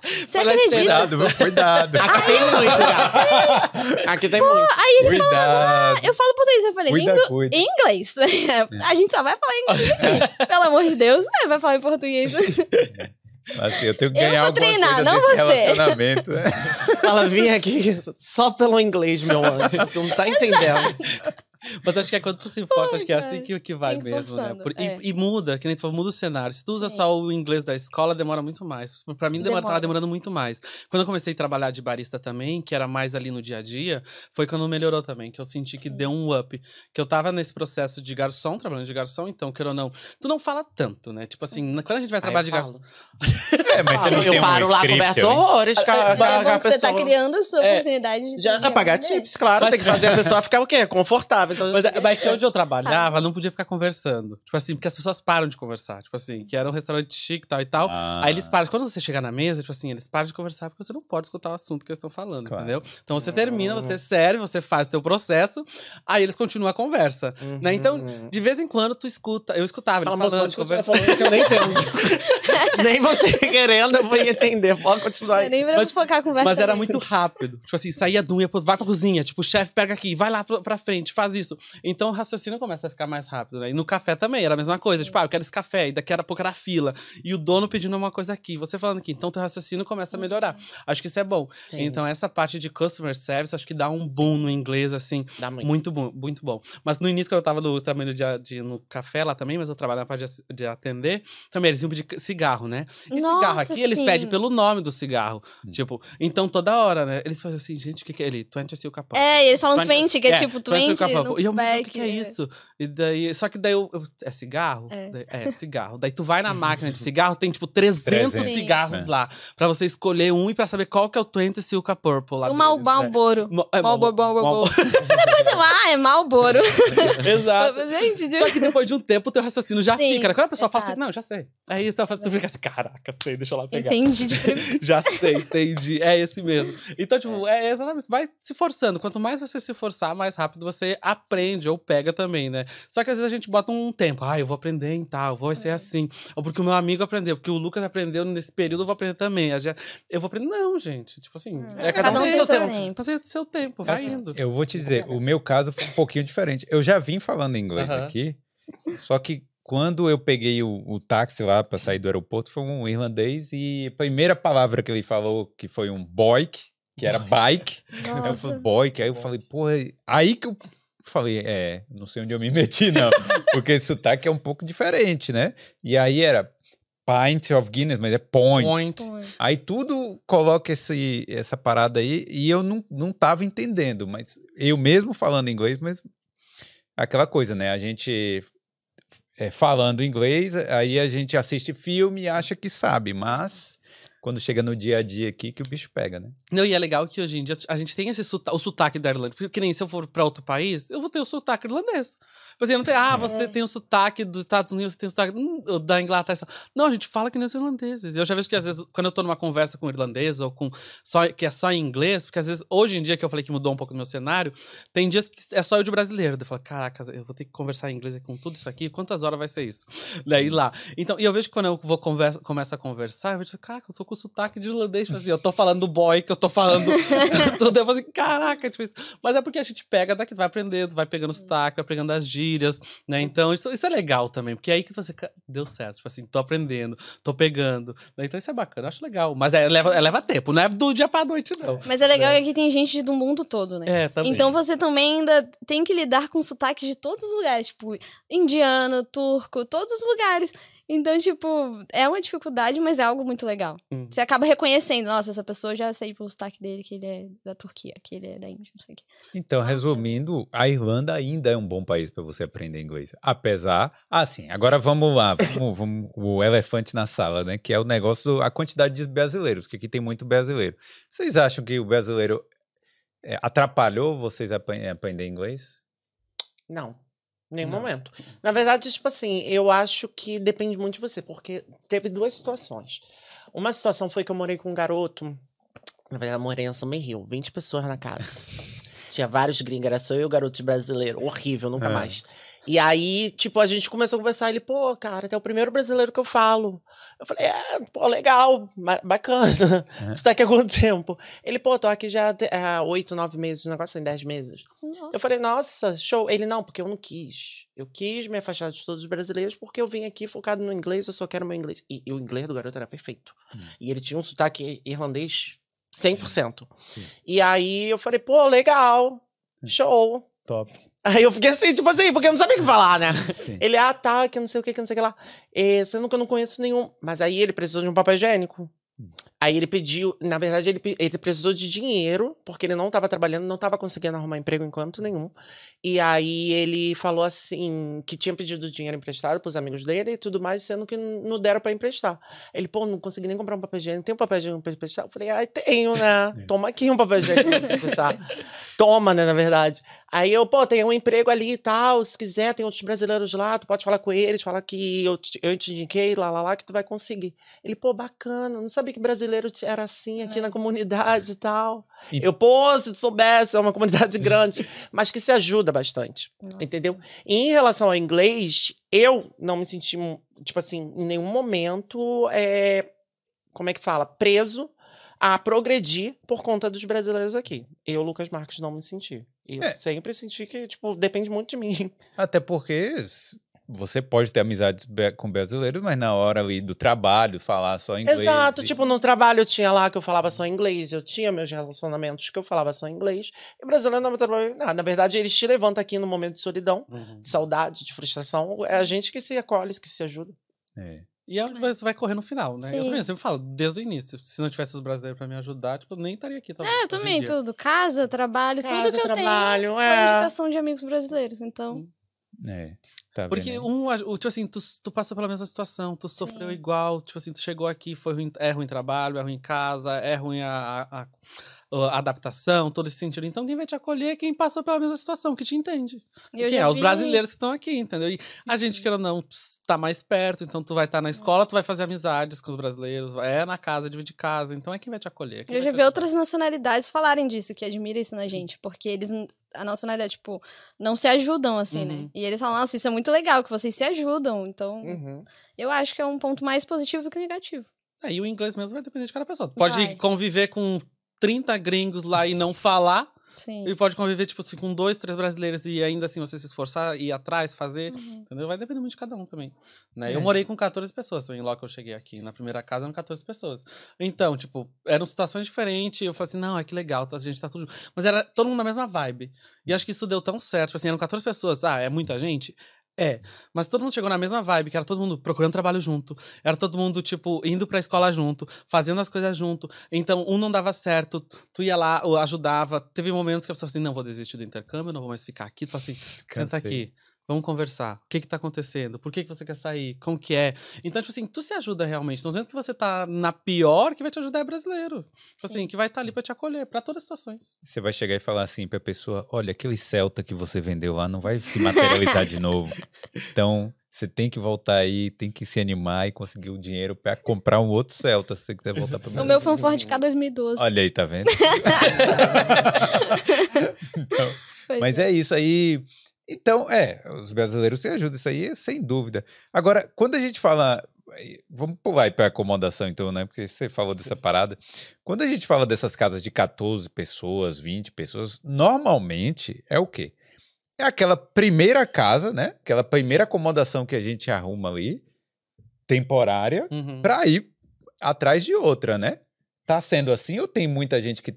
Você Fala acredita? Cuidado, viu? Cuidado. Aqui tem muito, já. Aqui tem muito. Cuidado. Eu falo português, eu falei, Cuida, "Indo- cuida. em inglês. A gente só vai falar inglês aqui. Pelo amor de Deus, né? vai falar em português. Assim, eu tenho que Eu ganhar vou alguma treinar, coisa não desse você. relacionamento. né? Ela vinha aqui só pelo inglês, meu anjo. Você não tá entendendo. Mas acho que é quando tu se força, acho que é assim que, que vai mesmo, né? Por- e, é. e muda, que nem tu falou, muda o cenário. Se tu usa Sim. só o inglês da escola, demora muito mais. Pra mim, demora, tava Demora. demorando muito mais. Quando eu comecei a trabalhar de barista também, que era mais ali no dia a dia, foi quando melhorou também, que eu senti que Sim. deu um up. Que eu tava nesse processo de garçom, trabalhando de garçom, então, queira ou não, tu não fala tanto, né? Tipo assim, quando a gente vai trabalhar de garçom. É, mas você não tem eu paro um lá, script converso horrores com a, com a- É com a que você pessoa. tá criando a sua É, oportunidade de Já pagar tips, claro. Mas- Tem que fazer a pessoa ficar o quê? Confortável. Então, Mas, é- mas que onde eu trabalhava, não podia ficar conversando. Tipo assim, porque as pessoas param de conversar. Tipo assim, que era um restaurante chique e tal e tal. Ah, Aí eles param. Quando você chegar na mesa, tipo assim, eles param de conversar porque você não pode escutar o assunto que eles estão falando, Claro. entendeu? Então você termina, você serve, você faz o teu processo, aí eles continuam a conversa. né? Então, Uhum. De vez em quando tu escuta. Eu escutava eles Fala, falando, falando que eu nem entendo. nem você querendo, eu vou entender. Pode continuar é aí. nem pra Mas- focar a conversa. Mas era muito rápido. Tipo assim, saía de um, ia pro- vai pra cozinha. Tipo, o chefe pega aqui, vai lá pra, pra frente, faz isso. Então o raciocínio começa a ficar mais rápido, né? E no café também era a mesma coisa. Tipo, ah, eu quero esse café. E daqui a pouco era fila. E o dono pedindo uma coisa aqui, você falando aqui. Então teu raciocínio começa a melhorar. Acho que isso é bom. Sim, Então essa parte de customer service, acho que dá um boom no inglês, assim. dá muito. Muito bom, muito bom. Mas no início, quando eu tava no trabalho de, de- no café lá também, mas eu trabalho na parte de, de atender, também eles iam pedir cigarro, né? E cigarro Nossa, aqui, eles sim. pedem pelo nome do cigarro. Hum. Tipo, então toda hora, né? Eles falam assim, gente, o que, que é ele? 20 Silca Pop. É, eles falam 20, que é, tipo 20 Silca Pop. E eu, back, o que, que é isso? E daí, só que daí eu, eu- é cigarro? É. Daí- é, cigarro. Daí tu vai na máquina de cigarro, tem tipo 300, 300. cigarros Sim. lá. Pra você escolher um e pra saber qual que é o 20 Silca Purple lá O Mal? Malboro. É, Malboro, Malboro- Malboro. Depois eu, ah, é Malboro. Exato. Gente, de... Só que depois de um tempo o teu raciocínio já Sim, fica. né? Quando a pessoa fala assim, não, já sei. Aí você fala- tu fica assim, caraca, sei, deixa eu lá pegar. entendi. Já sei, entendi. É esse mesmo. Então, tipo, é exatamente. Vai se forçando. Quanto mais você se forçar, mais rápido você aprende ou pega também, né? Só que às vezes a gente bota um tempo. Ah, eu vou aprender em tal, vou ser assim. Ou porque o meu amigo aprendeu, porque o Lucas aprendeu nesse período, eu vou aprender também. Eu já- Eu vou aprender. Não, gente. Tipo assim, é cada, Cada um seu seu tempo. tempo. Fazer seu tempo, vai Assim, indo. Eu vou te dizer, o meu caso foi um pouquinho diferente. Eu já vim falando inglês Aham. aqui, só que quando eu peguei o, o táxi lá para sair do aeroporto, foi um irlandês e a primeira palavra que ele falou que foi um boik, que era bike. Aí eu falei, Nossa. boik. Aí eu falei, porra, aí que eu falei, é, não sei onde eu me meti, não. Porque esse sotaque é um pouco diferente, né? E aí era pint of Guinness, mas é point. Point. Aí tudo coloca esse, essa parada aí e eu não, não tava entendendo, mas eu mesmo falando inglês, mas aquela coisa, né? A gente é, falando inglês, aí a gente assiste filme e acha que sabe, mas quando chega no dia a dia aqui que o bicho pega, né? Não, e é legal que hoje em dia a gente tem esse sotaque, o sotaque da Irlanda. Porque que nem se eu for pra outro país, eu vou ter o sotaque irlandês. Tipo assim, não tem, ah, você tem o sotaque dos Estados Unidos, você tem o sotaque hum, da Inglaterra. Não, a gente fala que nem os irlandeses. Eu já vejo que às vezes, quando eu tô numa conversa com irlandês ou com só que é só em inglês, porque às vezes, hoje em dia que eu falei que mudou um pouco do meu cenário, tem dias que é só eu de brasileiro. Eu falo, caraca, eu vou ter que conversar em inglês com tudo isso aqui, quantas horas vai ser isso? Daí lá. Então, e eu vejo que quando eu vou conversa, começo a conversar, eu vejo, caraca, eu tô com sotaque de irlandês, tipo assim, eu tô falando do boy, que eu tô falando. Eu falo assim, caraca, tipo isso. Mas é porque a gente pega daqui, vai aprendendo, vai pegando sotaque, vai pegando as gírias, né? Então, isso, isso é legal também, porque é aí que você deu certo. Tipo assim, tô aprendendo, tô pegando. né? Então, isso é bacana, eu acho legal. Mas é, leva, é, leva tempo, não é do dia pra noite, não. Mas é legal É. que aqui tem gente do mundo todo, né? É, também. Então você também ainda tem que lidar com sotaques de todos os lugares, tipo, indiano, turco, todos os lugares. Então, tipo, é uma dificuldade, mas é algo muito legal. Hum. Você acaba reconhecendo, nossa, essa pessoa já sei pelo sotaque dele que ele é da Turquia, que ele é da Índia, não sei o quê. Então, resumindo, a Irlanda ainda é um bom país para você aprender inglês. Apesar. Ah, sim, agora vamos lá. Vamos, vamos- o elefante na sala, né? Que é o negócio, a quantidade de brasileiros, que aqui tem muito brasileiro. Vocês acham que o brasileiro é, atrapalhou vocês a apre- aprender inglês? Não. Nenhum Não. momento. Na verdade, tipo assim, eu acho que depende muito de você, porque teve duas situações. Uma situação foi que eu morei com um garoto. Na verdade, eu morei em São Rio, 20 pessoas na casa. Tinha vários gringos, era só eu e o garoto brasileiro. Horrível, nunca É. mais. E aí, tipo, a gente começou a conversar. Ele, pô, cara, tu é o primeiro brasileiro que eu falo. Eu falei, é, pô, legal, ba- bacana. É. Tu tá aqui há quanto tempo? Ele, pô, tô aqui já há oito, nove meses, o negócio tem dez meses. Nossa. Eu falei, nossa, show. Ele, não, porque eu não quis. Eu quis me afastar de todos os brasileiros porque eu vim aqui focado no inglês, eu só quero meu inglês. E, e o inglês do garoto era perfeito. Hum. E ele tinha um sotaque irlandês 100%. Sim. E aí eu falei, pô, legal, show. Top. Aí eu fiquei assim, tipo assim, porque eu não sabia o que falar, né? Sim. Ele, ah, tá, que não sei o que, que não sei o que lá. É, sendo que eu não conheço nenhum. Mas aí ele precisou de um papel higiênico. Hum. Aí ele pediu, na verdade, ele, ele precisou de dinheiro, porque ele não estava trabalhando, não estava conseguindo arrumar emprego enquanto nenhum. E aí ele falou assim, que tinha pedido dinheiro emprestado pros amigos dele e tudo mais, sendo que não deram para emprestar. Ele, pô, não consegui nem comprar um papel higiênico. Tem um papel higiênico pra emprestar? Eu falei, ai, tenho, né? É. Toma aqui um papel higiênico pra emprestar. Toma, né, na verdade. Aí eu, pô, tem um emprego ali e tal, se quiser, tem outros brasileiros lá, tu pode falar com eles, falar que eu te, eu te indiquei, lá, lá, lá, que tu vai conseguir. Ele, pô, bacana, não sabia que brasileiro era assim aqui É. na comunidade e tal. E- Eu, pô, se tu soubesse, é uma comunidade grande, mas que se ajuda bastante, Nossa. entendeu? E em relação ao inglês, eu não me senti, tipo assim, em nenhum momento, é, como é que fala, preso a progredir por conta dos brasileiros aqui. Eu, Lucas Marques, não me senti. Eu É. sempre senti que, tipo, depende muito de mim. Até porque você pode ter amizades com brasileiros, mas na hora ali do trabalho, falar só inglês. Exato, e- tipo, no trabalho eu tinha lá que eu falava só inglês, eu tinha meus relacionamentos que eu falava só inglês, e o brasileiro não trabalha nada. Na verdade, eles te levantam aqui no momento de solidão, Uhum. de saudade, de frustração. É a gente que se acolhe, que se ajuda. É. E é onde você vai correr no final, né? Eu Sim. também sempre falo, desde o início. Se não tivesse os brasileiros pra me ajudar, tipo, eu nem estaria aqui. Talvez, É, eu também, tudo. Casa, trabalho, Casa, tudo que eu trabalho, tenho. Foi é. indicação de amigos brasileiros, então. É. Tá Porque vendo? um, o- tipo assim, tu, tu passou pela mesma situação, tu sofreu Sim. igual, tipo assim, tu chegou aqui, foi ruim, é ruim trabalho, é ruim casa, é ruim a, a- a- adaptação, todo esse sentido. Então, quem vai te acolher é quem passou pela mesma situação, que te entende. E eu já é? Os vi- brasileiros que estão aqui, entendeu? E a gente, querendo ou não, tá mais perto, então tu vai estar na escola, tu vai fazer amizades com os brasileiros, é na casa, dividir casa, então é quem vai te acolher. Eu já vi outras nacionalidades falarem disso, que admira isso na gente, porque eles, a nacionalidade, tipo, não se ajudam, assim, né? Uhum. E eles falam, nossa, isso é muito legal, que vocês se ajudam. Então, Uhum. eu acho que é um ponto mais positivo que negativo. É, e o inglês mesmo vai depender de cada pessoa. Pode Vai. conviver com 30 gringos lá e não falar, Sim. e pode conviver, tipo, assim, com dois, três brasileiros e ainda assim você se esforçar, ir atrás, fazer, Uhum. entendeu? Vai depender muito de cada um também. Né? É. Eu morei com 14 pessoas também, logo que eu cheguei aqui. Na primeira casa eram 14 pessoas. Então, tipo, eram situações diferentes. Eu falei assim, não, é que legal, tá, a gente tá tudo junto. Mas era todo mundo na mesma vibe. E acho que isso deu tão certo. Tipo assim, eram 14 pessoas. Ah, é muita gente? É, mas todo mundo chegou na mesma vibe, que era todo mundo procurando trabalho junto, era todo mundo, tipo, indo pra escola junto, fazendo as coisas junto. Então, um não dava certo, tu ia lá, ajudava. Teve momentos que a pessoa falou assim: não, vou desistir do intercâmbio, não vou mais ficar aqui. Tu fala assim: senta Cansei. aqui, vamos conversar. O que que tá acontecendo? Por que que você quer sair? Como que é? Então, tipo assim, tu se ajuda realmente. Não dizendo que você tá na pior, que vai te ajudar é brasileiro. Tipo assim, que vai estar ali pra te acolher, pra todas as situações. Você vai chegar e falar assim pra pessoa: olha, aquele Celta que você vendeu lá não vai se materializar de novo. Então, você tem que voltar aí, tem que se animar e conseguir o dinheiro pra comprar um outro Celta se você quiser voltar pro O meu foi um Ford K 2012. Olha aí, tá vendo? Então, Mas é isso aí. Então, é, os brasileiros se ajudam, isso aí é sem dúvida. Agora, quando a gente fala. aí, Vamos pular aí para acomodação, então, né? Porque você falou dessa parada. Quando a gente fala dessas casas de 14 pessoas, 20 pessoas, normalmente é o quê? É aquela primeira casa, né? Aquela primeira acomodação que a gente arruma ali, temporária, Uhum. para ir atrás de outra, né? Tá sendo assim ou tem muita gente que.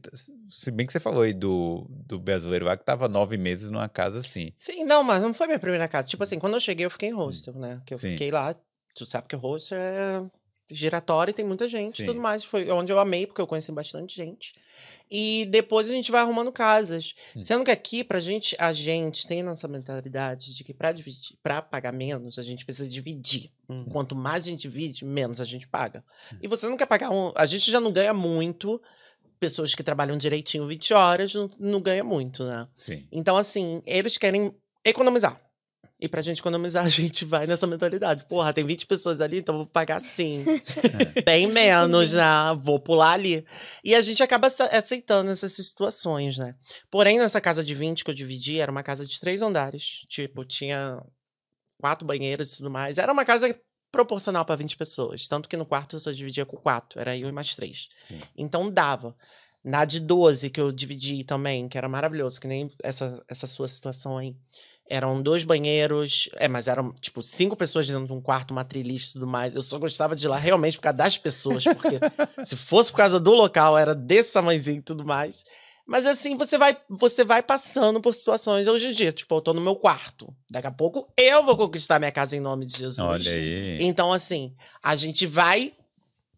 Se bem que você falou aí do, do brasileiro lá que tava nove meses numa casa assim. Sim, não, mas não foi minha primeira casa. Tipo assim, quando eu cheguei, eu fiquei em hostel, né? Que eu Sim. fiquei lá. Tu sabe que hostel é giratório e tem muita gente Sim. tudo mais. Foi onde eu amei, porque eu conheci bastante gente. E depois a gente vai arrumando casas. Hum. Sendo que aqui, pra gente, a gente tem nossa mentalidade de que pra, dividir, pra pagar menos, a gente precisa dividir. Uhum. Quanto mais a gente divide, menos a gente paga. E você não quer pagar um. A gente já não ganha muito. Pessoas que trabalham direitinho 20 horas não, não ganha muito, né? Sim. Então, assim, eles querem economizar. E pra gente economizar, a gente vai nessa mentalidade. Porra, tem 20 pessoas ali, então vou pagar sim. Bem menos, né? Vou pular ali. E a gente acaba ace- aceitando essas situações, né? Porém, nessa casa de 20 que eu dividi, era uma casa de três andares. Tipo, tinha quatro banheiros e tudo mais. Era uma casa proporcional pra 20 pessoas. Tanto que no quarto eu só dividia com quatro. Era eu e mais três. Sim. Então dava. Na de 12, que eu dividi também, que era maravilhoso, que nem essa, essa sua situação aí. Eram dois banheiros, é, mas eram, tipo, cinco pessoas dentro de um quarto, uma trilista e tudo mais. Eu só gostava de ir lá realmente por causa das pessoas, porque se fosse por causa do local, era desse tamanhozinho e tudo mais. Mas assim, você vai, você vai passando por situações hoje em dia. Tipo, eu tô no meu quarto. Daqui a pouco eu vou conquistar minha casa em nome de Jesus. Olha aí. Então, assim, a gente vai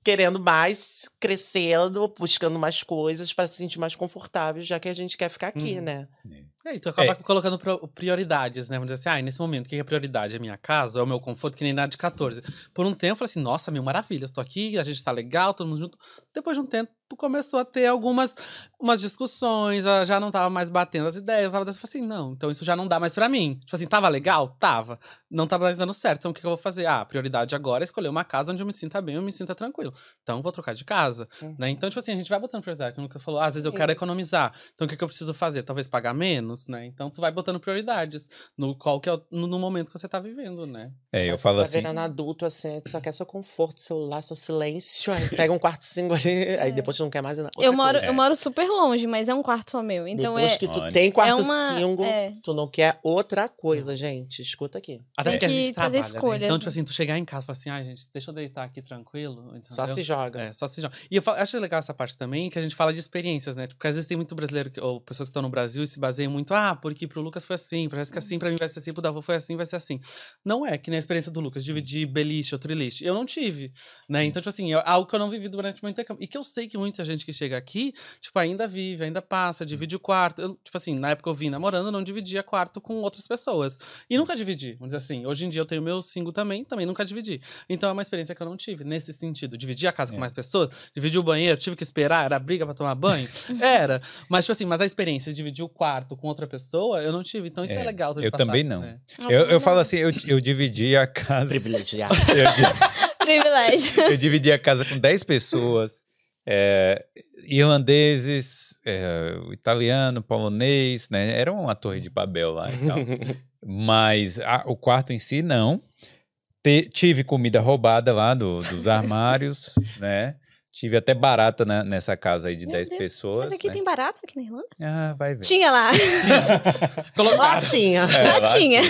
querendo mais, crescendo, buscando mais coisas para se sentir mais confortável, já que a gente quer ficar aqui, Uhum. né? É, e tu acaba É. colocando prioridades, né? Vamos dizer assim, ah, nesse momento, o que é prioridade? É minha casa, é o meu conforto, que nem na de 14. Por um tempo, eu falei assim, nossa, mil maravilhas, tô aqui, a gente tá legal, todo mundo junto. Depois de um tempo, começou a ter algumas umas discussões, já não tava mais batendo as ideias, tava dessa, eu assim, não, então isso já não dá mais pra mim. Tipo assim, tava legal? Tava. Não tava mais dando certo, então o que, que eu vou fazer? Ah, a prioridade agora é escolher uma casa onde eu me sinta bem, eu me sinta tranquilo. Então, vou trocar de casa, Uhum. né? Então, tipo assim, a gente vai botando prioridade, como o Lucas falou, ah, às vezes eu Sim. quero economizar, então o que, que eu preciso fazer? Talvez pagar menos, né? Então, tu vai botando prioridades no qual que é o- no, no momento que você tá vivendo, né? É, eu Mas falo tá assim. virando adulto, assim, tu só quer seu conforto, celular, seu silêncio, aí pega um quarto cinco ali, aí depois tu não quer mais nada. Eu moro, coisa. eu moro super longe, mas é um quarto só meu. Então Depois é. que tu Olha. tem quarto É uma- single, é. tu não quer outra coisa, gente. Escuta aqui. Até Tem porque a que gente fazer trabalha, né? escolhas, Então, né? tipo assim, tu chegar em casa e falar assim, ai, gente, deixa eu deitar aqui tranquilo. Só entendeu? se joga. É, só se joga. E eu fa- acho legal essa parte também, que a gente fala de experiências, né? Porque às vezes tem muito brasileiro, que, ou pessoas que estão no Brasil e se baseiam muito ah, porque pro Lucas foi assim, pra Jéssica assim, pra mim vai ser assim, pro Davi foi assim, vai ser assim. Não é que nem a experiência do Lucas, dividir beliche ou triliche. Eu não tive, né? Então, tipo assim, é algo que eu não vivi durante o meu intercâmbio. E que eu sei que muita gente que chega aqui, tipo, ainda vive, ainda passa, divide o quarto. Eu, tipo assim, na época eu vim namorando, eu não dividia quarto com outras pessoas. E nunca dividi, vamos dizer assim. Hoje em dia eu tenho meu single também, também nunca dividi. Então é uma experiência que eu não tive, nesse sentido. Dividir a casa É. com mais pessoas, dividir o banheiro, tive que esperar, era briga pra tomar banho. Era. Mas, tipo assim, mas a experiência de dividir o quarto com outra pessoa, eu não tive. Então isso é, É, legal. eu passar, também não. né? Eu, eu falo assim, eu, eu dividi a casa. Privilegiado. Privilégio. Eu dividi a casa com 10 pessoas, é, irlandeses, é, italiano, polonês, né? Era uma torre de Babel lá e tal. Mas a- o quarto em si, não. Te- tive comida roubada lá do- dos armários, né? Tive até barata na- nessa casa aí de Meu 10 Deus, pessoas. Mas aqui né? tem baratos aqui na Irlanda? Ah, vai ver. Tinha lá. Latinha. É, Lá lá tinha.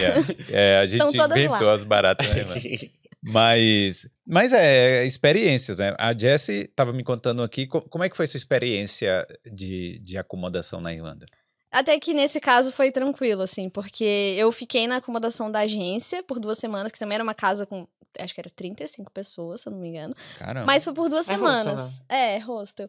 É, a gente inventou lá. as baratas, né, mano? Mas, mas é, experiências, né? A Jessie estava me contando aqui, co- como é que foi sua experiência de, de acomodação na Irlanda? Até que nesse caso foi tranquilo, assim, porque eu fiquei na acomodação da agência por duas semanas, que também era uma casa com, acho que era 35 pessoas, se eu não me engano. Caramba. Mas foi por duas É semanas. hostel, É, hostel.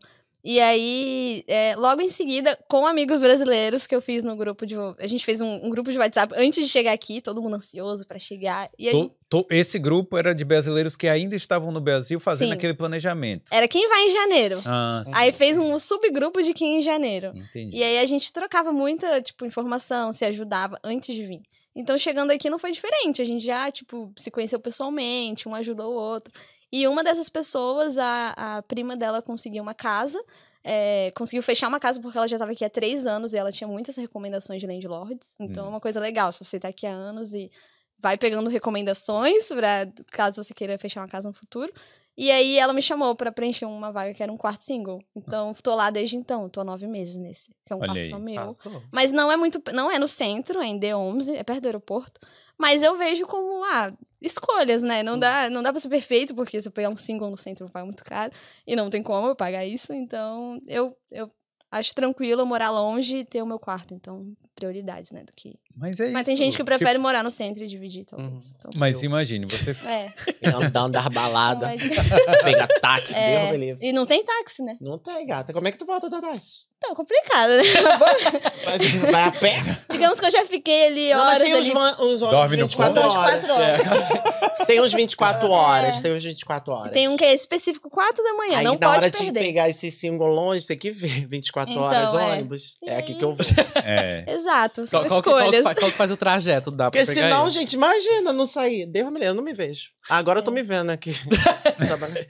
E aí, é, logo em seguida, com amigos brasileiros que eu fiz no grupo de. A gente fez um, um grupo de WhatsApp antes de chegar aqui, todo mundo ansioso pra chegar. E To- gente- to- esse grupo era de brasileiros que ainda estavam no Brasil fazendo Sim. aquele planejamento. era quem vai em janeiro. Ah, Aí fez um subgrupo de quem em janeiro. entendi. E aí a gente trocava muita, tipo, informação, se ajudava antes de vir. Então, chegando aqui não foi diferente. A gente já, tipo, se conheceu pessoalmente, um ajudou o outro. E uma dessas pessoas, a, a prima dela conseguiu uma casa. é, conseguiu fechar uma casa porque ela já estava aqui há três anos e ela tinha muitas recomendações de landlords. Então, Hum. é uma coisa legal. Se você tá aqui há anos e vai pegando recomendações para caso você queira fechar uma casa no futuro. E aí ela me chamou pra preencher uma vaga que era um quarto single. Então, tô lá desde então, tô há nove meses nesse. Que é um Olha quarto aí. só meu. Passou. Mas não é muito. Não é no centro, é em D11, é perto do aeroporto. Mas eu vejo como, ah, escolhas, né? Não dá, não dá pra ser perfeito, porque se eu pegar um single no centro, eu pago muito caro. E não tem como eu pagar isso. Então, eu, eu acho tranquilo morar longe e ter o meu quarto. Então, prioridades, né? Do que. Mas é Mas tem gente que tipo, prefere morar no centro e dividir, talvez. Então, Mas imagine, você. é. Andando dar balada, Mas- pegar táxi, é, Deus. E não tem táxi, né? Não tem, gata. Como é que tu volta da táxi? Então, complicado, né? Mas vai a pé? Digamos que eu já fiquei ali Não, mas horas tem uns, ali. uns ônibus Dorme no 24 ponto? horas. 24 horas. Tem uns 24 horas, É. tem uns 24 horas. Tem um que é específico 4 da manhã, Aí não na pode hora perder. de pegar esse single longe, tem que ver 24 Então, horas é. ônibus. É aqui que eu vou. É. Exato, são Qual, qual, que, qual, escolhas. Faz, qual que faz o trajeto? Dá pra Porque pegar senão, ele? gente, imagina não sair. Deus me livre, eu não me vejo. Agora eu tô me vendo aqui. Trabalhando.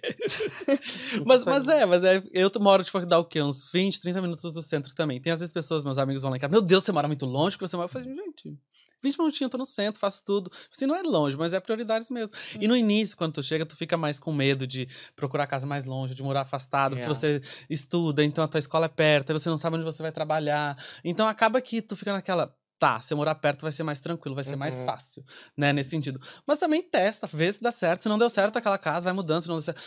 Mas, mas é, mas é. Eu t- moro, tipo, dá o quê? Uns 20, 30 minutos do centro também. Tem às vezes pessoas, meus amigos vão lá em casa. Meu Deus, você mora muito longe? Que você mora. Eu falei, gente. 20 minutinhos, eu tô no centro, faço tudo. Assim, não é longe, mas é prioridades mesmo. E no início, quando tu chega, tu fica mais com medo de procurar casa mais longe, de morar afastado, porque É. você estuda, então a tua escola é perto, aí você não sabe onde você vai trabalhar. Então acaba que tu fica naquela. Tá, se eu morar perto vai ser mais tranquilo, vai ser mais Uhum. fácil, né, nesse sentido. Mas também testa, vê se dá certo. Se não deu certo, aquela casa vai mudando, se não deu certo.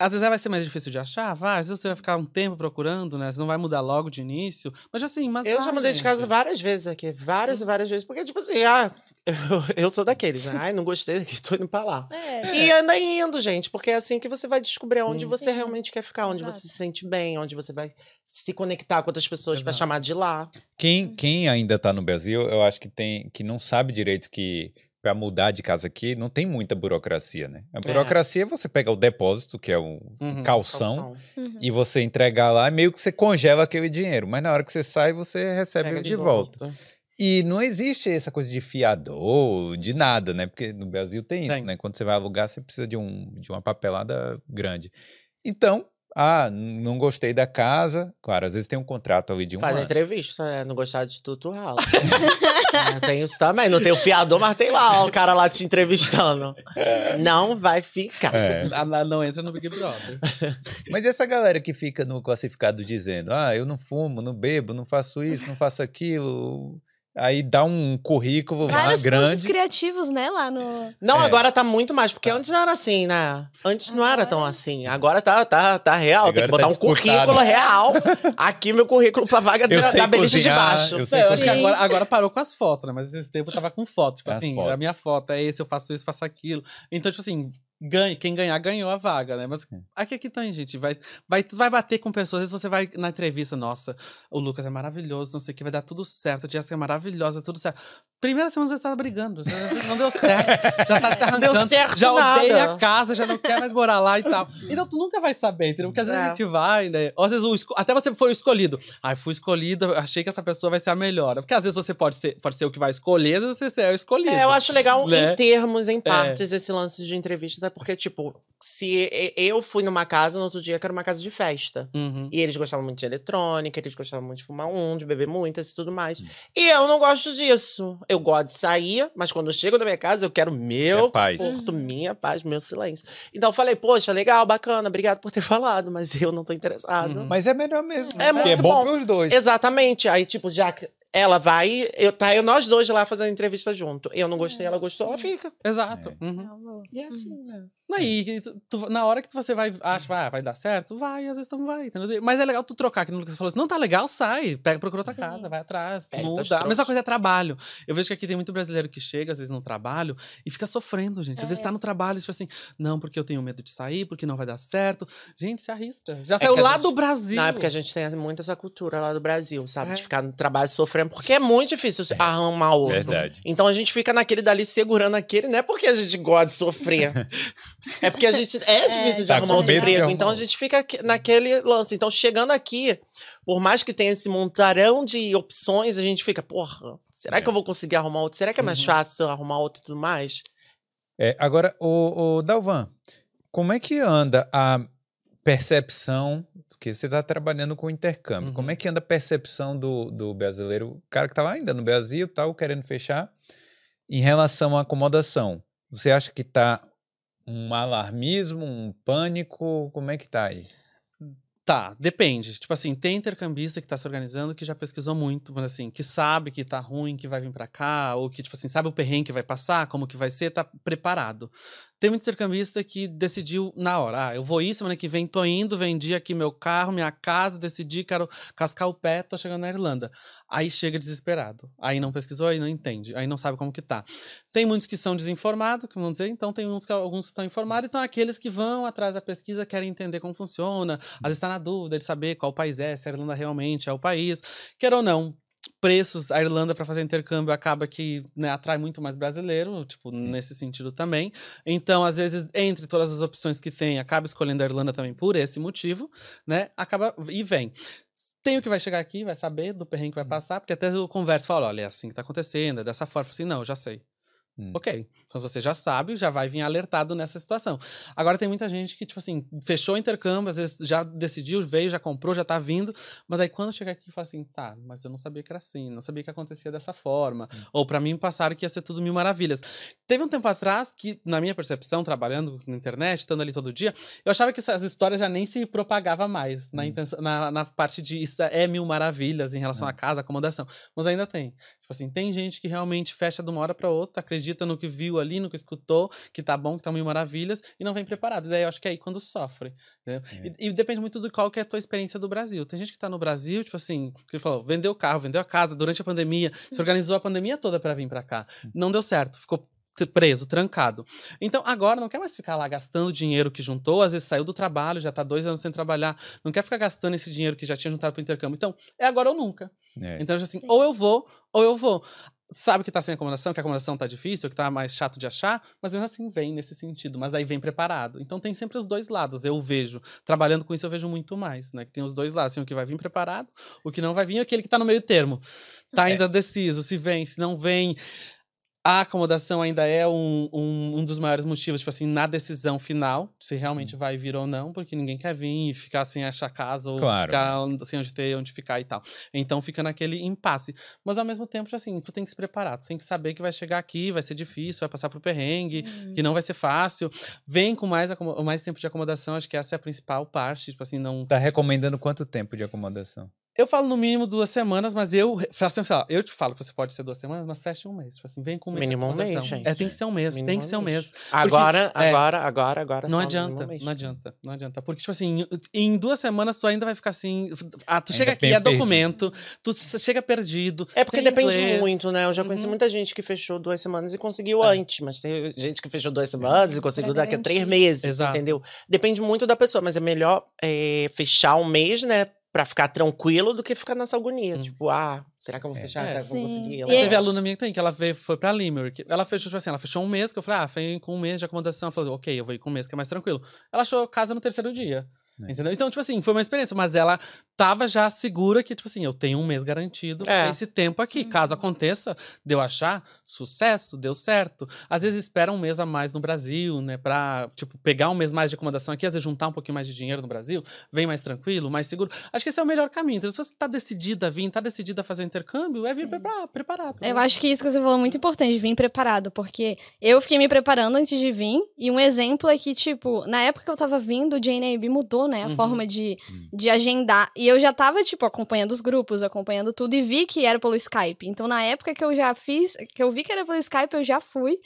Às vezes vai ser mais difícil de achar, vai. Às vezes você vai ficar um tempo procurando, né? Você não vai mudar logo de início. Mas assim, mas. Eu já vai, mudei de casa gente. várias vezes aqui. Várias e várias vezes. Porque, tipo assim, ah, eu, eu sou daqueles, né? Ai, não gostei daqui, tô indo pra lá. É. E anda indo, gente, porque é assim que você vai descobrir onde Sim. você realmente quer ficar, onde Exato. você se sente bem, onde você vai se conectar com outras pessoas pra Exato. chamar de lá. Quem, quem ainda tá no Brasil, eu acho que tem que não sabe direito que para mudar de casa aqui não tem muita burocracia, né? A burocracia é você pegar o depósito, que é o Uhum. calção, Calção. Uhum. e você entregar lá, meio que você congela aquele dinheiro, mas na hora que você sai, você recebe Pega de, de volta. E não existe essa coisa de fiador, de nada, né? Porque no Brasil tem isso, Tem. né? Quando você vai alugar, você precisa de, um, de uma papelada grande. Então, ah, não gostei da casa. Claro, às vezes tem um contrato ali de um Faz ano. entrevista, é, não gostar de tu, tu rala. É, tem isso também, não tem o fiador, mas tem lá ó, o cara lá te entrevistando. Não vai ficar. É. Ah, lá Não entra no Big Brother. Mas e essa galera que fica no classificado dizendo, ah, eu não fumo, não bebo, não faço isso, não faço aquilo. Aí dá um currículo lá grande. criativos, né, lá no... Não, É. agora tá muito mais, porque antes não era assim, né? Antes não era tão assim. Agora tá, tá, tá real. Tem que Agora tá botar um currículo real. Aqui meu currículo pra vaga Eu da, da beliche de baixo. eu Não, sei eu acho que agora, agora parou com as fotos, né? Mas esse tempo tava com foto. Tipo As assim, fotos. a minha foto é esse, eu faço isso, faço aquilo. Então, tipo assim, ganha, quem ganhar, ganhou a vaga, né? Mas Sim. aqui aqui tem, gente. Vai, vai, vai bater com pessoas. Às vezes você vai na entrevista, nossa, o Lucas é maravilhoso, não sei o que, vai dar tudo certo. A Jéssica é maravilhosa, tudo certo. Primeira semana você tá brigando. Não deu certo. Já tá se arrancando. Deu certo já odeia nada. a casa, já não quer mais morar lá e tal. Então tu nunca vai saber, entendeu? Porque às vezes É. a gente vai, né? Ou às vezes o até você foi o escolhido. Ai, fui escolhido, achei que essa pessoa vai ser a melhor. Porque às vezes você pode ser, pode ser o que vai escolher, às vezes você é o escolhido. É, eu acho legal Né? em termos, em partes, esse lance de entrevista, porque, tipo, se eu fui numa casa no outro dia que era uma casa de festa. Uhum. E eles gostavam muito de eletrônica, eles gostavam muito de fumar um, de beber muitas e tudo mais. E eu não gosto disso. Eu gosto de sair, mas quando eu chego da minha casa, eu quero meu É paz. porto, minha paz, meu silêncio. Então eu falei, poxa, legal, bacana, obrigado por ter falado, mas eu não tô interessado. Uhum. Mas é melhor mesmo. É porque é muito bom, bom. pros dois. Exatamente. Aí, tipo, já que ela vai, eu, tá eu nós dois lá fazendo entrevista junto. Eu não gostei, ela gostou, ela fica. Exato. É. Uhum. E é assim, né? Aí, que tu- tu- na hora que você vai, acha, ah, vai dar certo, vai, às vezes não vai, entendeu? Mas é legal tu trocar, que no Lucas falou assim, não tá legal, sai, pega, procura outra Sim. casa, vai atrás, Pega muda. A mesma coisa é trabalho. Eu vejo que aqui tem muito brasileiro que chega, às vezes, no trabalho e fica sofrendo, gente. Às vezes É. tá no trabalho, tipo assim, não, porque eu tenho medo de sair, porque não vai dar certo. Gente, se arrisca. Já É saiu lá gente- do Brasil. Não, é porque a gente tem muito essa cultura lá do Brasil, sabe? É. De ficar no trabalho sofrendo, porque é muito difícil se arrumar outro. Verdade. Então a gente fica naquele dali segurando aquele, não é porque a gente gosta de sofrer. é porque a gente é difícil de tá arrumar de emprego. arrumar Então a gente fica naquele lance. Então, chegando aqui, por mais que tenha esse montarão de opções, a gente fica, porra, será É. que eu vou conseguir arrumar outro? Será que é mais Uhum. fácil arrumar outro e tudo mais? É, agora, o, o Dalvan, como é que anda a percepção? Porque você está trabalhando com intercâmbio. Uhum. Como é que anda a percepção do, do brasileiro, o cara que estava ainda no Brasil, tal, querendo fechar, em relação à acomodação? Você acha que está um alarmismo, um pânico? Como é que tá aí? Tá, depende. Tipo assim, tem intercambista que tá se organizando que já pesquisou muito, assim, que sabe que tá ruim, que vai vir pra cá, ou que, tipo assim, sabe o perrengue que vai passar, como que vai ser, tá preparado. Tem muito intercambista que decidiu na hora. Ah, eu vou ir, semana que vem tô indo, vendi aqui meu carro, minha casa, decidi, quero cascar o pé, tô chegando na Irlanda. Aí chega desesperado. Aí não pesquisou, aí não entende, aí não sabe como que tá. Tem muitos que são desinformados, que vamos dizer, então tem uns que, alguns que estão informados, então aqueles que vão atrás da pesquisa querem entender como funciona, às vezes está na dúvida de saber qual país é, se a Irlanda realmente é o país. Quer ou não, preços, a Irlanda para fazer intercâmbio acaba que né, atrai muito mais brasileiro, tipo, nesse sentido também. Então, às vezes, entre todas as opções que tem, acaba escolhendo a Irlanda também por esse motivo, né? Acaba e vem. Tem o que vai chegar aqui, vai saber do perrengue que vai passar, porque até eu converso falo, olha, é assim que tá acontecendo, é dessa forma. Assim, não, já sei. Hum. Ok. Então, você já sabe, já vai vir alertado nessa situação. Agora, tem muita gente que, tipo assim, fechou o intercâmbio, às vezes já decidiu, veio, já comprou, já tá vindo. Mas aí, quando chega aqui, fala assim, tá, mas eu não sabia que era assim, não sabia que acontecia dessa forma. Ou pra mim, passaram que ia ser tudo mil maravilhas. Teve um tempo atrás que, na minha percepção, trabalhando na internet, estando ali todo dia, eu achava que essas histórias já nem se propagava mais na, Hum. intenção, na, na parte de isso é mil maravilhas em relação É. à casa, acomodação. Mas ainda tem. Tipo assim, tem gente que realmente fecha de uma hora pra outra, acredita no que viu ali, no que escutou, que tá bom, que tá mil maravilhas, e não vem preparado. E daí eu acho que é aí quando sofre. entendeu? É. E, e depende muito do qual que é a tua experiência do Brasil. Tem gente que tá no Brasil, tipo assim, que ele falou, vendeu o carro, vendeu a casa durante a pandemia, se organizou a pandemia toda pra vir pra cá. Não deu certo, ficou preso, trancado. Então, agora não quer mais ficar lá gastando dinheiro que juntou, às vezes saiu do trabalho, já tá dois anos sem trabalhar, não quer ficar gastando esse dinheiro que já tinha juntado pro intercâmbio. Então, é agora ou nunca. É. Então, assim, Sim. ou eu vou, ou eu vou. Sabe que tá sem acomodação, que a acomodação tá difícil, que tá mais chato de achar, mas mesmo assim vem nesse sentido, mas aí vem preparado. Então tem sempre os dois lados, eu vejo. Trabalhando com isso, eu vejo muito mais, né? Que tem os dois lados, assim, o que vai vir preparado, o que não vai vir, aquele que tá no meio termo. Tá ainda deciso, se vem, se não vem. A acomodação ainda é um, um, um dos maiores motivos, tipo assim, na decisão final, se realmente vai vir ou não, porque ninguém quer vir e ficar sem achar casa ou Claro. ficar sem onde ter, onde ficar e tal. Então fica naquele impasse. Mas ao mesmo tempo, tipo assim, tu tem que se preparar, tu tem que saber que vai chegar aqui, vai ser difícil, vai passar por perrengue, que não vai ser fácil. Vem com mais, mais tempo de acomodação, acho que essa é a principal parte, tipo assim, não Tá recomendando quanto tempo de acomodação? Eu falo no mínimo duas semanas, mas eu faço assim, ó, eu te falo que você pode ser duas semanas, mas fecha um mês. Tipo assim, vem com um mês. Mínimo um mês, acomodação. gente. É, tem que ser um mês, tem Mínimo que ser um mês. Agora, é. agora, agora, agora. Não adianta, não adianta, não adianta. Porque, tipo assim, em duas semanas tu ainda vai ficar assim. Ah, tu Ainda chega aqui, é perdido. documento, tu chega perdido. É porque depende inglês. muito, né? Eu já conheci Uhum. muita gente que fechou duas semanas e conseguiu É. antes, mas tem gente que fechou duas semanas e conseguiu daqui a três meses, Exato. entendeu? Depende muito da pessoa, mas é melhor é, fechar um mês, né? Pra ficar tranquilo do que ficar nessa agonia. Hum. Tipo, ah, será que eu vou É. fechar? É, será que eu vou conseguir? E Teve aluna minha que tem, que ela veio, foi pra Limerick. Ela fechou, tipo assim, ela fechou um mês, que eu falei, ah, foi com um mês de acomodação. Ela falou, ok, eu vou ir com um mês, que é mais tranquilo. Ela achou casa no terceiro dia. É. Entendeu? Então, tipo assim, foi uma experiência, mas ela tava já segura que, tipo assim, eu tenho um mês garantido É. esse tempo aqui. Caso aconteça, deu achar, sucesso, deu certo. Às vezes espera um mês a mais no Brasil, né? Pra, tipo, pegar um mês mais de acomodação aqui, às vezes juntar um pouquinho mais de dinheiro no Brasil, vem mais tranquilo, mais seguro. Acho que esse é o melhor caminho. Então, se você tá decidida a vir, tá decidida a fazer intercâmbio, é vir prepara- preparado. Eu né? acho que isso que você falou é muito importante, vir preparado, porque eu fiquei me preparando antes de vir, e um exemplo é que, tipo, na época que eu tava vindo, o JNAB mudou, né, a Uhum. forma de, Hum. de agendar, e eu já tava, tipo, acompanhando os grupos, acompanhando tudo, e vi que era pelo Skype. Então, na época que eu já fiz, que eu vi que era pelo Skype, eu já fui,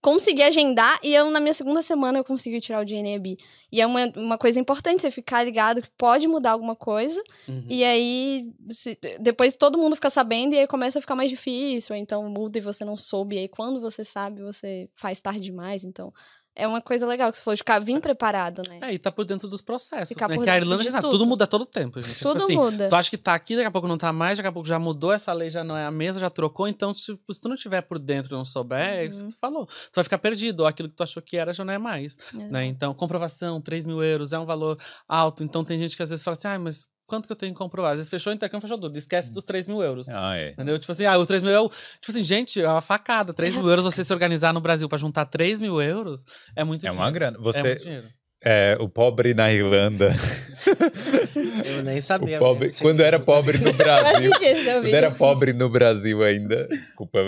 consegui agendar, e eu, na minha segunda semana, eu consegui tirar o JNAB. E é uma, uma coisa importante, você ficar ligado que pode mudar alguma coisa, Uhum. e aí, se- depois todo mundo fica sabendo e aí começa a ficar mais difícil. Ou então muda e você não soube. E aí, quando você sabe, você faz tarde demais. Então, é uma coisa legal que você falou ficar vir preparado, né? É, e tá por dentro dos processos. Ficar né? por Que a dentro Irlanda de já sabe, tudo. tudo muda todo tempo, gente. Tipo Tudo assim, muda. Tu acha que tá aqui, daqui a pouco não tá mais, daqui a pouco já mudou, essa lei já não é a mesma, já trocou. Então, se, se tu não tiver por dentro e não souber, é isso Uhum. que tu falou. Tu vai ficar perdido, ou aquilo que tu achou que era já não é mais. Exato. Né? Então, comprovação, 3 mil euros é um valor alto. Então, tem gente que às vezes fala assim, ah, mas quanto que eu tenho que comprovar? Às vezes fechou o intercâmbio, fechou tudo. Esquece dos 3 mil euros. Ah, é. Entendeu? Tipo assim, ah, o 3 mil é o. Tipo assim, gente, é uma facada. 3 mil euros você se organizar no Brasil pra juntar 3 mil euros é muito É dinheiro. uma grana. É Você, muito dinheiro. é, o pobre na Irlanda, Eu nem sabia. pobre, mesmo. quando era pobre no Brasil, quando era pobre no Brasil ainda, desculpa.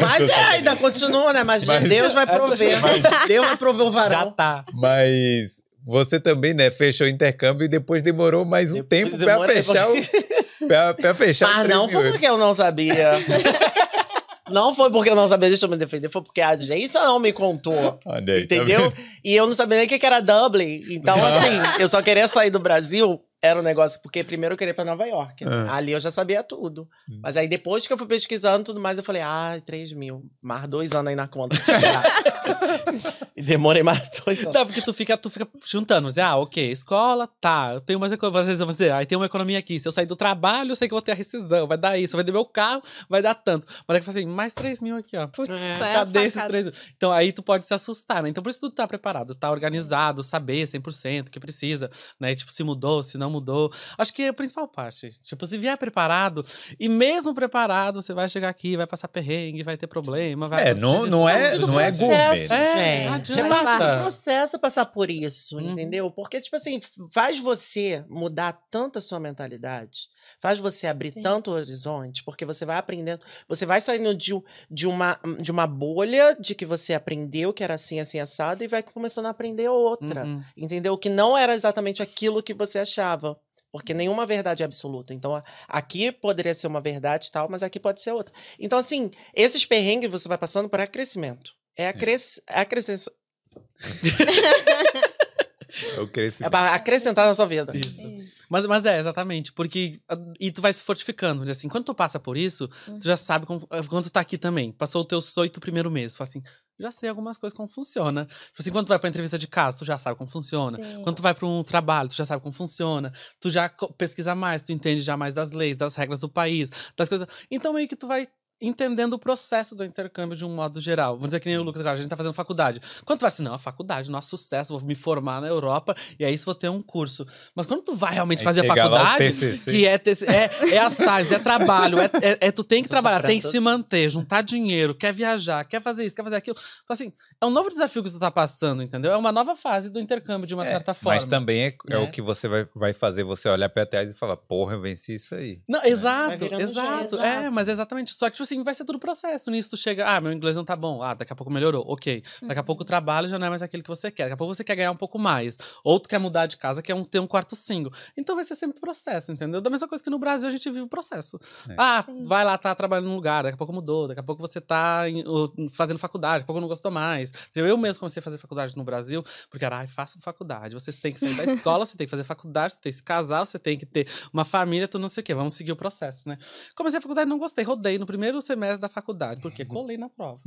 Mas é, ainda continua, né? Mas, Mas- Deus vai prover. Deus vai prover o Já varal. tá. Mas você também, né, fechou o intercâmbio e depois demorou mais um Depois tempo pra demorei, fechar o pra, pra fechar Mas não 3 foi porque eu não sabia. Não foi porque eu não sabia, deixa eu me defender, foi porque a agência não me contou. Aí, tá Entendeu? vendo? e eu não sabia nem o que era Dublin. Então, assim, eu só queria sair do Brasil. Era um negócio, porque primeiro eu queria ir pra Nova York. né? Ah. Ali eu já sabia tudo. Hum. Mas aí depois que eu fui pesquisando tudo mais, eu falei, ah, 3 mil. Mais dois anos aí na conta. de tirar. e demorei mais dois anos. Tá, porque tu fica, tu fica juntando. Dizer, ah, ok, escola, tá. Eu tenho mais economia. Às vezes eu vou dizer, aí tem uma economia aqui. Se eu sair do trabalho, eu sei que eu vou ter a rescisão. Vai dar isso, vai dar meu carro, vai dar tanto. Mas aí que eu falo assim, mais 3 mil aqui, ó. Putz, É, é Cadê esses facada. 3 mil? Então aí tu pode se assustar, né? Então por isso tu tá preparado, tá organizado, saber 100% o que precisa, né? Tipo, se mudou, se não mudou. Acho que é a principal parte. Tipo, se vier preparado, e mesmo preparado, você vai chegar aqui, vai passar perrengue, vai ter problema. Vai É, não, não é, não é processo, gourmet. É, gente. É parte do processo passar por isso, Uhum. entendeu? Porque, tipo assim, faz você mudar tanto a sua mentalidade, faz você abrir Sim. tanto o horizonte, porque você vai aprendendo, você vai saindo de, de, uma, de uma bolha de que você aprendeu que era assim, assim, assado, e vai começando a aprender outra, Uhum. entendeu? Que não era exatamente aquilo que você achava. Porque nenhuma verdade é absoluta. Então, aqui poderia ser uma verdade e tal, mas aqui pode ser outra. Então, assim, esses perrengues você vai passando para crescimento. É, acres... é acrescen- Eu cresci. é pra acrescentar na sua vida. Isso. Isso. Mas, mas é, exatamente. Porque. ah, E tu vai se fortificando. Assim, quando tu passa por isso, Uhum. tu já sabe como. ah, Quando tu tá aqui também, passou o teu oito primeiro mês. Tu fala assim, já sei algumas coisas como funciona. Tipo assim, quando tu vai pra entrevista de casa, tu já sabe como funciona. Sim. Quando tu vai pra um trabalho, tu já sabe como funciona. Tu já pesquisa mais, tu entende já mais das leis, das regras do país, das coisas. Então meio que tu vai entendendo o processo do intercâmbio de um modo geral. Vamos dizer que nem o Lucas agora, a gente tá fazendo faculdade. Quando tu vai assim, não, a faculdade, nosso sucesso, vou me formar na Europa e aí isso vou ter um curso. Mas quando tu vai realmente Aí fazer a faculdade, que é, é, é assignments, é trabalho, é, é- é tu tem que Tô trabalhar, tem que se manter, juntar dinheiro, quer viajar, quer fazer isso, quer fazer aquilo. Então, assim, é um novo desafio que tu tá passando, entendeu? É uma nova fase do intercâmbio, de uma É, certa forma. Mas também é, é né? o que você vai, vai fazer você olhar pra trás e falar, porra, eu venci isso aí. Não, exato, virando exato. jeito. É, Exato. mas exatamente. Só que, tipo assim, vai ser tudo processo. Nisso tu chega, ah, meu inglês não tá bom. Ah, daqui a pouco melhorou. Ok. Daqui a pouco o Uhum. trabalho já não é mais aquele que você quer. Daqui a pouco você quer ganhar um pouco mais. Ou tu quer mudar de casa, quer um, ter um quarto single. Então vai ser sempre processo, entendeu? Da mesma coisa que no Brasil a gente vive o processo. É. Ah, Sim. vai lá, tá trabalhando num lugar, daqui a pouco mudou, daqui a pouco você tá em- fazendo faculdade, daqui a pouco não gostou mais. Entendeu? Eu mesmo comecei a fazer faculdade no Brasil, porque era, ai, façam faculdade. Você tem que sair da escola, você tem que fazer faculdade, você tem que se casar, você tem que ter uma família, tu não sei o quê. Vamos seguir o processo, né? Comecei a faculdade, não gostei, rodei no primeiro semestre da faculdade, porque colei na prova.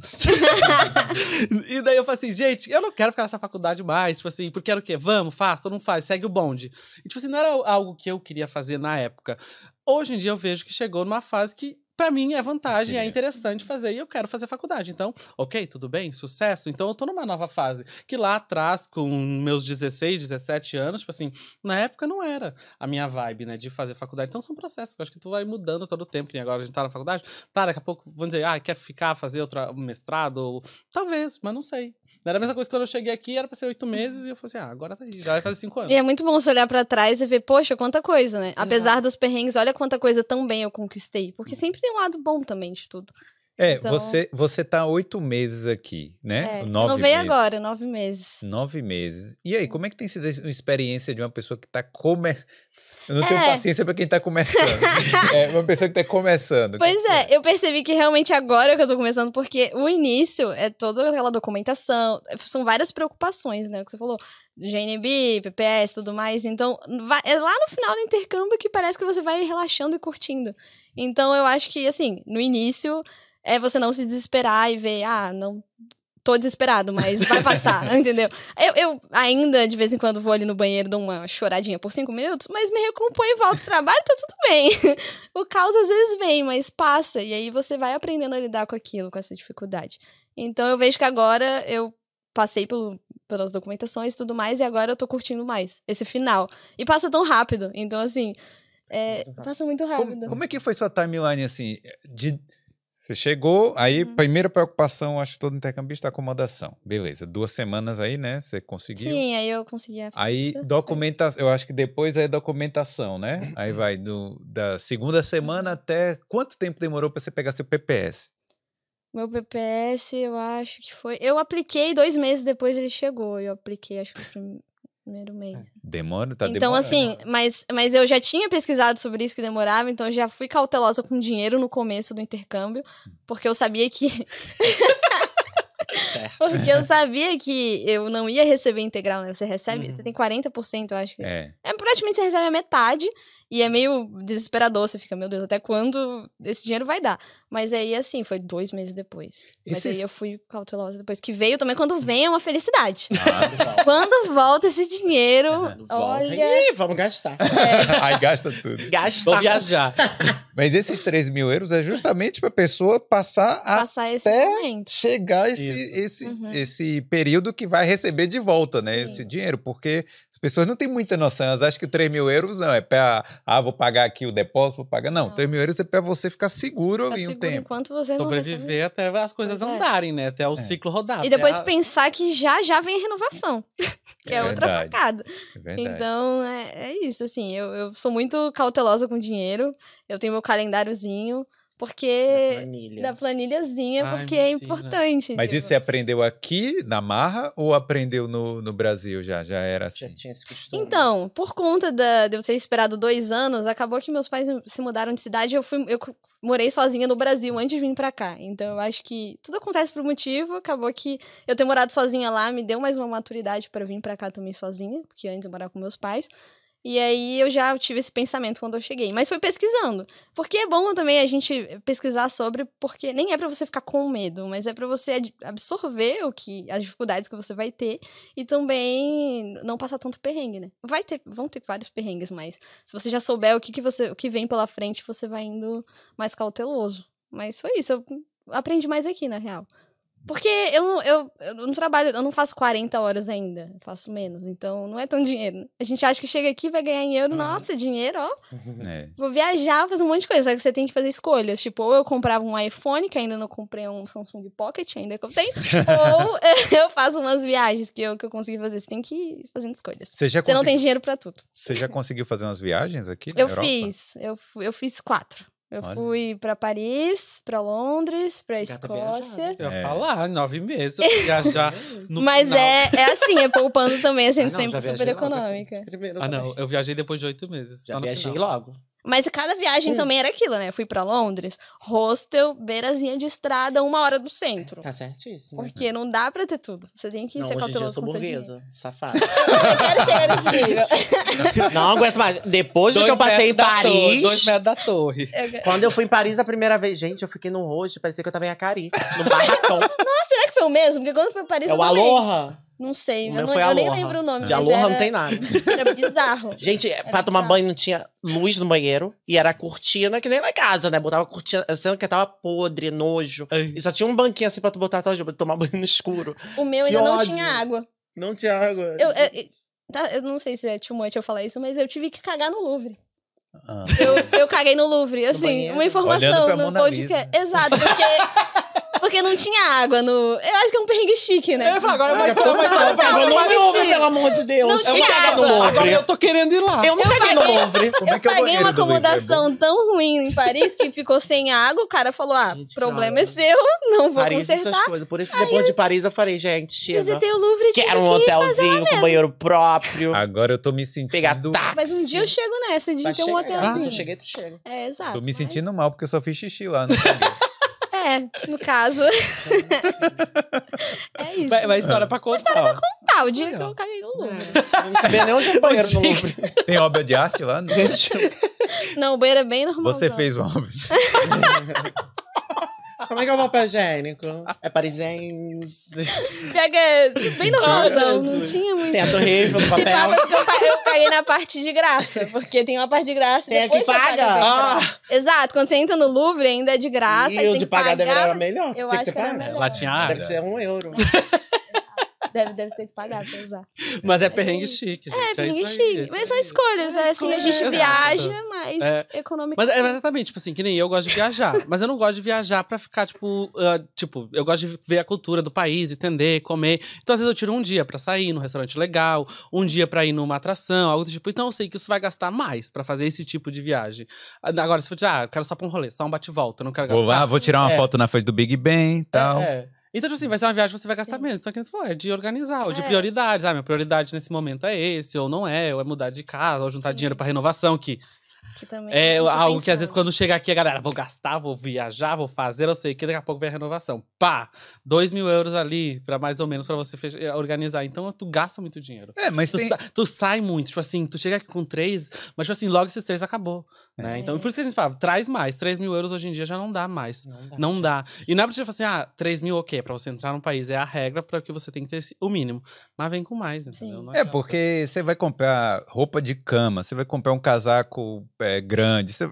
e daí eu falei assim, gente, eu não quero ficar nessa faculdade mais, tipo assim, porque era o quê? Vamos, faça ou não faz, segue o bonde. E, tipo assim, não era algo que eu queria fazer na época. Hoje em dia eu vejo que chegou numa fase que, pra mim, é vantagem, é Queria. interessante fazer e eu quero fazer faculdade. Então, ok, tudo bem, sucesso. Então eu tô numa nova fase. Que lá atrás, com meus 16, 17 anos, tipo assim, na época não era a minha vibe, né, de fazer faculdade. Então são processos que eu acho que tu vai mudando todo o tempo, que nem agora a gente tá na faculdade. Tá, daqui a pouco, vamos dizer, ah, quer ficar, fazer outra, um mestrado? Ou... Talvez, mas não sei. Era a mesma coisa que quando eu cheguei aqui, era pra ser oito meses, e eu falei assim, ah, agora tá aí, já vai fazer cinco anos. E é muito bom você olhar pra trás e ver, poxa, quanta coisa, né? Apesar dos perrengues, olha quanta coisa tão bem eu conquistei. Porque sempre tem um lado bom também de tudo. É, Então- você, você tá oito meses aqui, né? É, eu Nove não veio meses. agora, nove meses. Nove meses. E aí, como é que tem sido a experiência de uma pessoa que tá começando? Eu não tenho É. paciência pra quem tá começando. é uma pessoa que tá começando. Pois é, eu percebi que realmente agora que eu tô começando, porque o início é toda aquela documentação, são várias preocupações, né? O que você falou, GNB, PPS, tudo mais. Então, vai- é lá no final do intercâmbio que parece que você vai relaxando e curtindo. Então, eu acho que, assim, no início, é você não se desesperar e ver, ah, não. Tô desesperado, mas vai passar, entendeu? Eu, eu ainda, de vez em quando, vou ali no banheiro, dou uma choradinha por cinco minutos, mas me recomponho e volto pro trabalho, tá tudo bem. o caos às vezes vem, mas passa. E aí você vai aprendendo a lidar com aquilo, com essa dificuldade. Então eu vejo que agora eu passei pelo, pelas documentações e tudo mais, e agora eu tô curtindo mais esse final. E passa tão rápido. Então, assim, é, muito rápido. passa muito Como, rápido. como é que foi sua timeline, assim, de... Você chegou, aí, Uhum. primeira preocupação, acho que todo intercambista, é acomodação. Beleza, duas semanas aí, né? Você conseguiu. Sim, aí eu conseguia. Aí, Isso. documentação, eu acho que depois é documentação, né? Aí vai do, da segunda semana até. Quanto tempo demorou pra você pegar seu PPS? Meu PPS, eu acho que foi. Eu apliquei dois meses depois ele chegou. Eu apliquei, acho que primeiro mês. Demora? Tá então, demorando. assim, mas, mas eu já tinha pesquisado sobre isso que demorava, então eu já fui cautelosa com dinheiro no começo do intercâmbio, porque eu sabia que. Certo. porque eu sabia que eu não ia receber integral, né? Você recebe, Uhum. você tem 40%, eu acho que. É. É, praticamente você recebe a metade e é meio desesperador. Você fica, meu Deus, até quando esse dinheiro vai dar? Mas aí, assim, foi dois meses depois. Mas aí eu fui cautelosa depois. Que veio também, quando vem, é uma felicidade. Ah, quando volta esse dinheiro, Volta. olha. Ih, vamos gastar. aí gasta tudo. Gastar. Vou viajar. Mas esses 3 mil euros é justamente pra pessoa passar a Passar esse até momento. chegar esse, Isso. esse, Uhum. esse período que vai receber de volta, né? Sim. Esse dinheiro, porque pessoas não têm muita noção. Elas acham que 3 mil euros não é pra, ah, vou pagar aqui o depósito, vou pagar. Não, Não. 3 mil euros é pra você ficar seguro Tá em um seguro tempo. enquanto você não recebe. Sobreviver até as coisas Pois é. andarem, né? Até o É. ciclo rodar. E depois a- pensar que já já vem a renovação. que é, É outra facada. É verdade. Então, é, é isso, assim, eu, eu sou muito cautelosa com dinheiro, eu tenho meu calendáriozinho, porque... Planilha. Da planilhazinha, Ai, porque é importante. Mas tipo. isso você aprendeu aqui, na Marra, ou aprendeu no, no Brasil já? Já era Já assim? tinha esse costume. Então, por conta da- de eu ter esperado dois anos, acabou que meus pais se mudaram de cidade e eu, fui, eu morei sozinha no Brasil antes de vir pra cá. Então, eu acho que tudo acontece por motivo. Acabou que eu ter morado sozinha lá me deu mais uma maturidade pra vir pra cá também sozinha, porque antes eu morava com meus pais. E aí eu já tive esse pensamento quando eu cheguei. Mas foi pesquisando. Porque é bom também a gente pesquisar sobre, porque nem é pra você ficar com medo, mas é pra você absorver o que as dificuldades que você vai ter e também não passar tanto perrengue, né? Vai ter, vão ter vários perrengues, mas se você já souber o que, que você, o que vem pela frente, você vai indo mais cauteloso. Mas foi isso, eu aprendi mais aqui, na real. Porque eu, não- eu, eu não trabalho, eu não faço 40 horas ainda, eu faço menos, então não é tão dinheiro. A gente acha que chega aqui vai ganhar em euro, Uhum. nossa, dinheiro, ó. É. Vou viajar, fazer um monte de coisa, só que você tem que fazer escolhas. Tipo, ou eu comprava um iPhone, que ainda não comprei um Samsung Pocket, ainda que eu tenho, ou eu faço umas viagens que eu, que eu consegui fazer. Você tem que ir fazendo escolhas. Você já, Você não tem dinheiro pra tudo. você já conseguiu fazer umas viagens aqui Eu Europa? fiz, eu, eu fiz quatro. Eu Olha. fui pra Paris, pra Londres, pra Gata Escócia. viajada. Eu ia É. falar, nove meses. Eu ia viajar no Mas final. é, é assim, é poupando também, sendo Ah, não, sempre já super viajei logo, assim, econômica. primeiro Ah, não. Eu viajei depois de oito meses. Já viajei final. logo. Mas cada viagem Hum. também era aquilo, né? Fui pra Londres, hostel, beirazinha de estrada, uma hora do centro. Tá certíssimo. Porque não dá pra ter tudo. Você tem que Não, ser em dia eu cauteloso sou burguesa, safada. Eu quero chegar nesse nível. não aguento mais. Depois do que eu passei em da torre, Paris, dois metros da torre. Eu- quando eu fui em Paris a primeira vez, gente, eu fiquei no rosto, parecia que eu tava em Acari, no barracão. Será que foi o mesmo? Porque quando foi Paris é eu o também. Aloha. Não sei, O eu, meu não, foi eu nem lembro o nome. De Aloha era, não tem nada. Era bizarro. Gente, pra bizarro. tomar banho não tinha luz no banheiro. E era cortina, que nem em casa, né? Botava cortina, sendo que tava podre, nojo. Ai. E só tinha um banquinho assim pra tu botar a tua roupa, tomar banho no escuro. O meu Que ainda não ódio. tinha água. Não tinha água. Eu, eu, tá, eu não sei se é too much eu falar isso, mas eu tive que cagar no Louvre. Ah. Eu, eu caguei no Louvre, assim, banheiro? uma informação pra no podcast. Exato, porque, porque não tinha água no. Eu acho que é um perrengue chique, né? Eu ia falar, agora vai falar mais não, não, não, não, não, me não, ouve, não. pelo amor de Deus. Não eu tinha no água. Louvre. Agora eu tô querendo ir lá. Eu não caguei no Louvre. Como é Eu é paguei uma? É acomodação tão ruim em Paris que ficou sem água. O cara falou: ah, Gente, problema é seu, não vou Paris, essas consertar. coisas. Por isso que depois de Paris eu falei, gente, chega. Visitei o Louvre e tive Quero um hotelzinho com banheiro próprio. Agora eu tô me sentindo. Pegar táxi. Mas um dia eu chego nessa de Vai ter um hotelzinho. Se eu cheguei, tu chega. É, exato. Tô me sentindo mal porque eu só fiz xixi lá. Não sabia. É, no caso. é isso. Vai, vai história pra contar. ó. Tá, o dia que eu caguei no Louvre. Eu não sabia nem onde é o banheiro no Louvre. Tem obra de arte lá? Não. Não, o banheiro é bem normal. Você fez uma obra. como é que é o papel higiênico? É parisense. Pega é bem normalzão, não tinha muito. Tem a Torre Eiffel Se papel. eu, caguei na parte de graça, porque tem uma parte de graça. Tem a que paga. a parte de Ah! Exato, quando você entra no Louvre ainda é de graça. E aí o de pagar deveria pagar. era melhor. Eu tinha acho que ter que era melhor. Lá tinha. Deve ser um euro. Deve, deve ter que pagar pra usar. Mas é É perrengue isso. chique, gente. É, perrengue aí, chique. Mas são escolhas, é, assim, a gente viaja, mas É. econômico. Mas é exatamente, tipo assim, que nem eu gosto de viajar. mas eu não gosto de viajar pra ficar, tipo, ah, tipo, eu gosto de ver a cultura do país, entender, comer. Então, às vezes, eu tiro um dia pra sair num restaurante legal, um dia pra ir numa atração, algo do tipo. Então, eu sei que isso vai gastar mais pra fazer esse tipo de viagem. Agora, se for dizer, ah, eu quero só pra um rolê, só um bate-volta, não quero gastar. Vou lá, vou tirar uma É. foto na frente do Big Ben e tal. É, é. Então, tipo assim, vai ser uma viagem que você vai gastar Sim. menos. Então, que for, é de organizar, ou de É. prioridades. Ah, minha prioridade nesse momento é esse, ou não é, ou é mudar de casa, ou juntar Sim. dinheiro pra renovação, que Que também é algo que às vezes quando chega aqui a galera, vou gastar, vou viajar, vou fazer, eu sei que daqui a pouco vem a renovação. Pá! Dois mil euros ali, pra mais ou menos, pra você fech- eh, organizar. Então, tu gasta muito dinheiro. É, mas Tu, tem. sa- tu sai muito, tipo assim, tu chega aqui com três, mas tipo assim, logo esses três acabou, né? É. Então, por isso que a gente fala, traz mais. Três mil euros hoje em dia já não dá mais. Não dá. Não dá. E não é pra você falar assim, ah, 3 mil, ok, pra você entrar no país. É a regra pra que você tem que ter esse- o mínimo. Mas vem com mais, entendeu? Sim. Não É, porque você vai comprar roupa de cama, você vai comprar um casaco é, grande. você-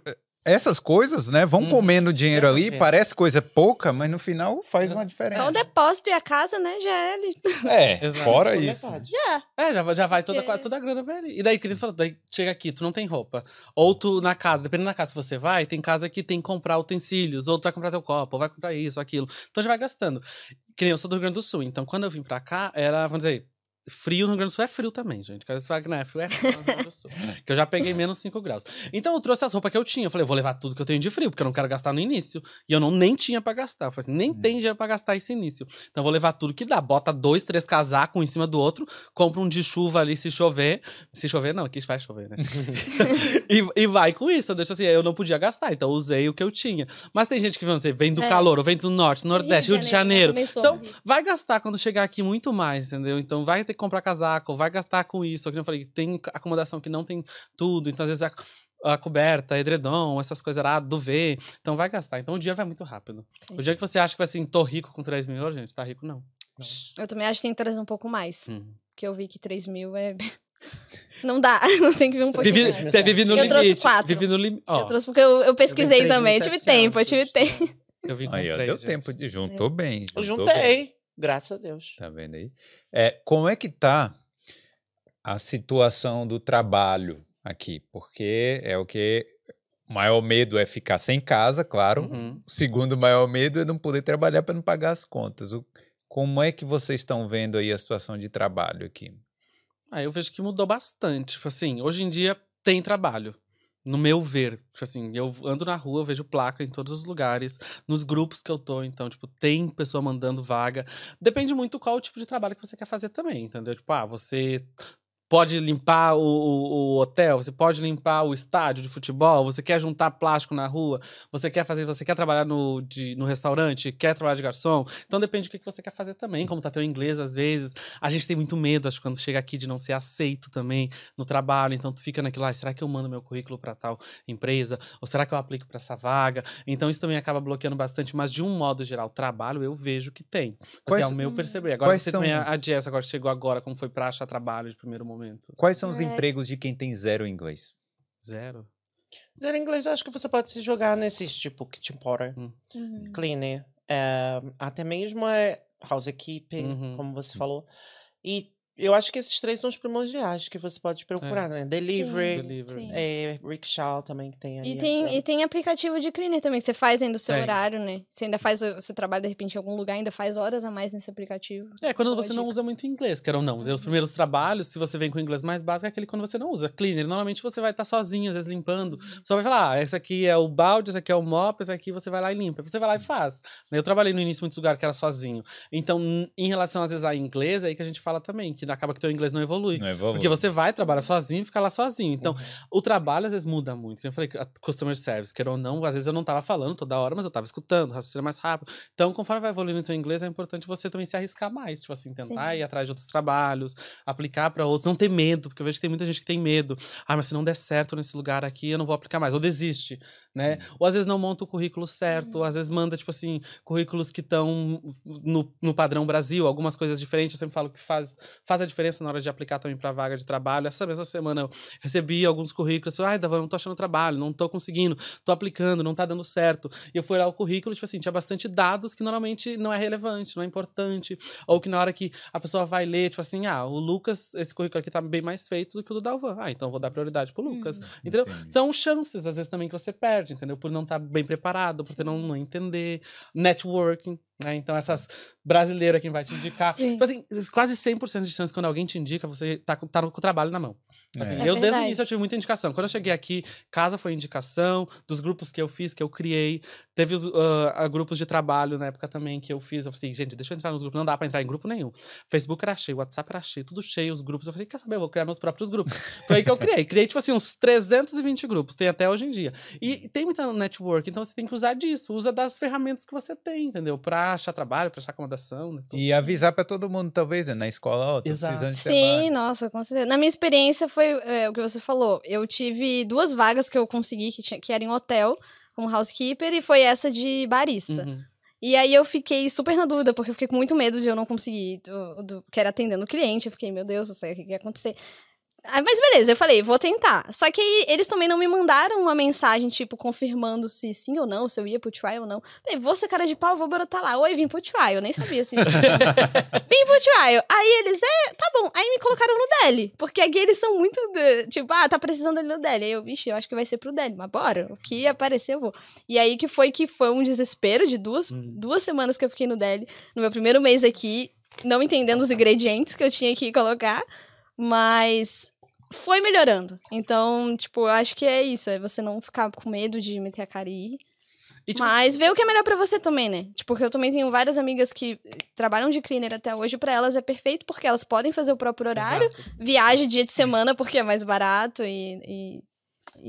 Essas coisas, né, vão Uhum. comendo dinheiro É, ali, é. parece coisa pouca, mas no final faz uma diferença. Só o depósito e a casa, né, já é ali. É, Exato. fora Por isso. metade. Já. É, já, vai- já vai toda, Porque- toda a grana vai ali. E daí, querido falou, daí chega aqui, tu não tem roupa. Ou tu na casa, dependendo da casa que você vai, tem casa que tem que comprar utensílios, ou tu vai comprar teu copo, ou vai comprar isso, aquilo. Então já vai gastando. Que nem eu sou do Rio Grande do Sul, então quando eu vim pra cá, era, vamos dizer, frio no Rio Grande do Sul é frio também, gente. Que você fala que não é frio, é frio no Rio Grande do Sul. que eu já peguei menos 5 graus. Então eu trouxe as roupas que eu tinha. Eu falei, eu vou levar tudo que eu tenho de frio, porque eu não quero gastar no início. E eu não nem tinha pra gastar. Eu falei assim, nem tem dinheiro pra gastar esse início. Então eu vou levar tudo que dá. Bota dois, três casacos um em cima do outro, compra um de chuva ali se chover. Se chover, não, aqui vai chover, né? e, e vai com isso. Eu deixo assim, eu não podia gastar, então eu usei o que eu tinha. Mas tem gente que dizer, vem do É. calor, ou vem do norte, nordeste, Rio de Janeiro. né, começou Então, no Rio. vai gastar quando chegar aqui muito mais, entendeu? Então, vai ter que comprar casaco, vai gastar com isso. Eu falei, tem acomodação que não tem tudo. Então, às vezes, a, a coberta, edredom, essas coisas lá, duvet. Então, vai gastar. Então, o dinheiro vai muito rápido. Sim. O dia que você acha que vai assim, tô rico com 3 mil euros, gente, tá rico não. Eu também acho que tem que trazer um pouco mais. Hum. Porque eu vi que 3 mil é. Não dá, não tem que vir um pouquinho mais. você vive no Eu trouxe limite. quatro. Vive no limite. Ó, Eu trouxe porque eu, eu pesquisei três também. Eu tive tempo, eu tive tempo. eu vim com Aí, três, deu gente. tempo de juntou bem. Eu juntou bem. Graças a Deus. Tá vendo aí? É, como é que tá a situação do trabalho aqui? Porque é o que o maior medo é ficar sem casa, claro. Uhum. O segundo maior medo é não poder trabalhar para não pagar as contas. O- como é que vocês estão vendo aí a situação de trabalho aqui? Aí eu vejo que mudou bastante. Tipo assim, hoje em dia tem trabalho. No meu ver, tipo assim, eu ando na rua, vejo placa em todos os lugares, nos grupos que eu tô, então, tipo, tem pessoa mandando vaga. Depende muito qual o tipo de trabalho que você quer fazer também, entendeu? Tipo, ah, você pode limpar o, o, o, hotel, você pode limpar o estádio de futebol, você quer juntar plástico na rua, você quer fazer, você quer trabalhar no, de, no restaurante, quer trabalhar de garçom. Então depende do que, que você quer fazer também, como tá teu inglês às vezes. A gente tem muito medo, acho, quando chega aqui de não ser aceito também no trabalho, então tu fica naquilo, ah, será que eu mando meu currículo para tal empresa? Ou será que eu aplico para essa vaga? Então isso também acaba bloqueando bastante, mas de um modo geral, trabalho eu vejo que tem. Assim, Quais- é o meu perceber. Agora você são também, a Jess agora chegou agora, como foi pra achar trabalho de primeiro momento? Quais são os É. empregos de quem tem zero inglês? Zero. Em inglês, eu acho que você pode se jogar nesses, tipo, kitchen porter, Uhum. cleaner, é, até mesmo é housekeeping, Uhum. como você falou. E eu acho que esses três são os primordiais que você pode procurar, né? Delivery, Delivery. sim. é, rickshaw também que tem aí. E tem, agora. e tem aplicativo de cleaner também, que você faz ainda o seu Tem. horário, né? Você ainda faz, você trabalha de repente em algum lugar, ainda faz horas a mais nesse aplicativo. É, quando Boa você não usa muito inglês, quer ou não. Os primeiros trabalhos, se você vem com o inglês mais básico, é aquele quando você não usa. Cleaner, normalmente você vai estar sozinho, às vezes limpando. Só vai falar, ah, esse aqui é o balde, esse aqui é o mop, esse aqui você vai lá e limpa. Você vai lá e faz. Eu trabalhei no início em muitos lugares que era sozinho. Então, em relação às vezes a inglês, é aí que a gente fala também, que acaba que teu inglês não evolui. Não evolui. Porque você vai, trabalha sozinho e fica lá sozinho. Então, Uhum. o trabalho às vezes muda muito. Como eu falei, customer service, quer ou não, às vezes eu não tava falando toda hora, mas eu tava escutando, raciocínio mais rápido. Então, conforme vai evoluindo o teu inglês, é importante você também se arriscar mais. Tipo assim, tentar Sim. ir atrás de outros trabalhos, aplicar pra outros, não ter medo, porque eu vejo que tem muita gente que tem medo. Ah, mas se não der certo nesse lugar aqui, eu não vou aplicar mais. Ou desiste, né? Ou às vezes não monta o currículo certo, ou às vezes manda, tipo assim, currículos que estão no, no padrão Brasil, algumas coisas diferentes. Eu sempre falo que faz, faz a diferença na hora de aplicar também pra vaga de trabalho. Essa mesma semana eu recebi alguns currículos. Ai, Davan, não tô achando trabalho, não tô conseguindo, tô aplicando, não tá dando certo. E eu fui lá o currículo, tipo assim, tinha bastante dados que normalmente não é relevante, não é importante. Ou que na hora que a pessoa vai ler, tipo assim, ah, o Lucas, esse currículo aqui tá bem mais feito do que o do Dalvan. Ah, então eu vou dar prioridade pro Lucas. Entendeu? Entendi. São chances, às vezes, também que você perde, entendeu? Por não estar bem preparado, por não, não entender. Networking, né? Então, essas brasileiras que vai te indicar. Sim. Tipo assim, quase 100% de chance quando alguém te indica, você tá, com- tá com o trabalho na mão. Assim, É. É eu, desde o início, eu tive muita indicação. Quando eu cheguei aqui, casa foi indicação, dos grupos que eu fiz, que eu criei. Teve os ah, grupos de trabalho na época também que eu fiz. Eu falei, gente, deixa eu entrar nos grupos. Não dá pra entrar em grupo nenhum. Facebook era cheio, WhatsApp era cheio, tudo cheio, os grupos. Eu falei, quer saber, eu vou criar meus próprios grupos. Foi aí que eu criei. Criei, tipo assim, uns 320 grupos. Tem até hoje em dia. E tem muita network, então você tem que usar disso. Usa das ferramentas que você tem, entendeu? Pra achar trabalho, pra achar acomodação, né? E avisar pra todo mundo, talvez, né? na escola, ó, precisando de Sim, trabalho. nossa, com certeza. Na minha experiência foi é, o que você falou. Eu tive duas vagas que eu consegui, que, tinha, que era em hotel, como housekeeper, e foi essa de barista. Uhum. E aí eu fiquei super na dúvida, porque eu fiquei com muito medo de eu não conseguir, do, do, que era atendendo o cliente. Eu fiquei, meu Deus do céu, o que, que ia acontecer? Ah, mas beleza, eu falei, vou tentar. Só que aí eles também não me mandaram uma mensagem, tipo, confirmando se sim ou não, se eu ia pro trial ou não. Falei, vou ser cara de pau, vou brotar lá. Oi, vim pro trial. Eu nem sabia assim. vim pro trial. Aí eles, é, tá bom. Aí me colocaram no Deli. Porque aqui eles são muito, de- tipo, ah, tá precisando ali no Deli. Aí eu, vixe, eu acho que vai ser pro Deli. Mas bora, o que aparecer eu vou. E aí que foi que foi um desespero de duas, Hum. duas semanas que eu fiquei no Deli. No meu primeiro mês aqui, não entendendo os ingredientes que eu tinha que colocar. Mas foi melhorando. Então, tipo, eu acho que é isso. É você não ficar com medo de meter a cara e ir. E, tipo, Mas ver o que é melhor pra você também, né? Tipo, porque eu também tenho várias amigas que trabalham de cleaner até hoje. Pra elas é perfeito porque elas podem fazer o próprio horário. exato. Viaja dia de semana porque é mais barato e... e-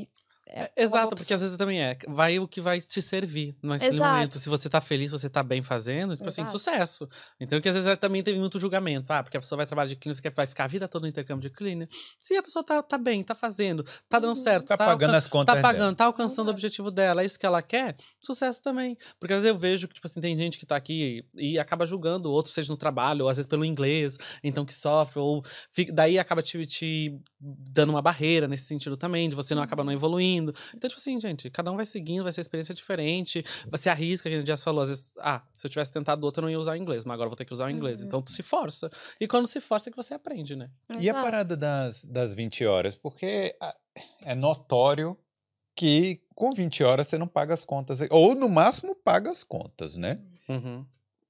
e é uma Exato, porque às vezes também é. Vai o que vai te servir no naquele Exato. momento. Se você tá feliz, se você tá bem fazendo, tipo assim, Exato. sucesso. Então, que às vezes é- também tem muito julgamento. Ah, porque a pessoa vai trabalhar de cleaner, você quer, vai ficar a vida toda no intercâmbio de cleaner. Se a pessoa tá, tá bem, tá fazendo, tá dando Uhum. certo, Tá tá, pagando alcan- as contas Tá dela. pagando, tá alcançando o objetivo dela, é isso que ela quer, sucesso também. Porque às vezes eu vejo que, tipo assim, tem gente que tá aqui e acaba julgando outro, seja no trabalho, ou às vezes pelo inglês, então que sofre, ou fica- daí acaba te, te dando uma barreira nesse sentido também, de você não acabar não evoluindo. Então, tipo assim, gente, cada um vai seguindo, vai ser experiência diferente, você arrisca, que a gente já falou, às vezes, ah, se eu tivesse tentado outro, eu não ia usar o inglês, mas agora eu vou ter que usar o inglês. Uhum. Então, tu se força. E quando se força é que você aprende, né? E a Exato. parada das, das 20 horas? Porque ah, é notório que com 20 horas você não paga as contas. Ou no máximo paga as contas, né? Uhum.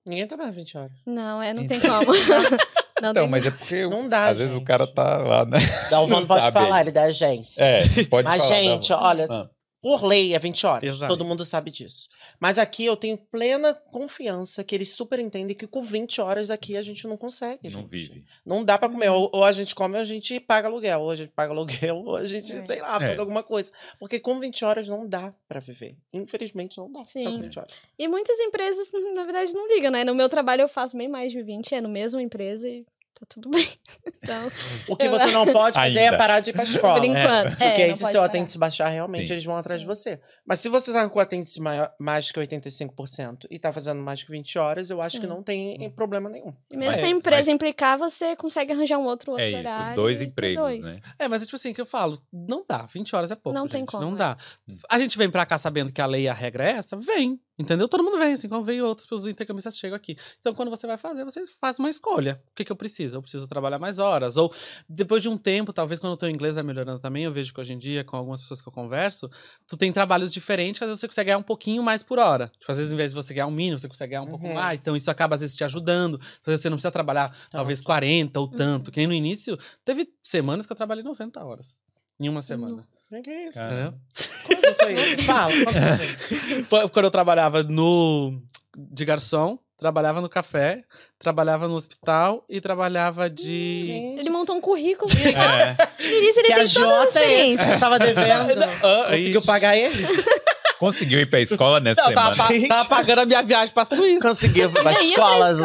Ninguém trabalha 20 horas. Não, é, não tem como. Não Então, mas é porque Não dá, às vezes o gente. cara tá lá, né? Dalvan Não pode sabe falar, ele é da agência. É, pode Mas, falar. gente, Dalvan. olha, Ah. Por lei é 20 horas. Exato. Todo mundo sabe disso. Mas aqui eu tenho plena confiança que eles super entendem que com 20 horas aqui a gente não consegue. Não gente. vive. Não dá pra comer. Ou, ou a gente come ou a gente paga aluguel. Ou a gente paga aluguel, ou a gente, É. sei lá, É. faz alguma coisa. Porque com 20 horas não dá pra viver. Infelizmente não dá. Só Sim. com 20 horas. E muitas empresas, na verdade, não ligam, né? No meu trabalho eu faço bem mais de 20, é no mesma empresa e tá tudo bem. Então, O que você não pode fazer é Ainda. parar de ir pra escola. por enquanto. Porque é, aí, se seu atendente baixar, realmente Sim. eles vão atrás de você. Mas se você tá com o atendente maior- mais que 85% e tá fazendo mais que 20 horas, eu acho que Sim. não tem problema nenhum. E mesmo Mas- se a empresa mas- implicar, você consegue arranjar um outro, outro É isso, horário. dois empregos, dois. né? É, mas é tipo assim que eu falo, não dá. 20 horas é pouco. Não gente, tem como, Não é. dá. A gente vem pra cá sabendo que a lei e a regra é essa? Vem. Entendeu? Todo mundo vem, assim como veio outros os intercambistas chegam aqui. Então, quando você vai fazer, você faz uma escolha. O que, que eu preciso? Eu preciso trabalhar mais horas. Ou depois de um tempo, talvez quando o teu inglês vai melhorando também, eu vejo que hoje em dia, com algumas pessoas que eu converso, tu tem trabalhos diferentes, às vezes você consegue ganhar um pouquinho mais por hora. Tipo, às vezes, em vez de você ganhar um mínimo, você consegue ganhar um pouco Uhum. mais. Então, isso acaba, às vezes, te ajudando. Então, você não precisa trabalhar, talvez, 40 ou tanto. Que nem no início, teve semanas que eu trabalhei 90 horas. Em uma semana. Que é isso? Entendeu? Quando foi isso? Fala. Foi quando eu trabalhava no de garçom, trabalhava no café, trabalhava no hospital e trabalhava de. Ele montou um currículo. É. No início ele que tem a todas as Jota é esse experiências. que eu tava devendo. Ah, Conseguiu pagar ele? Conseguiu ir pra escola nessa Não, tava, semana. pa- tava pagando a minha viagem pra Suíça. Conseguiu pra Ainda ia pra escolas.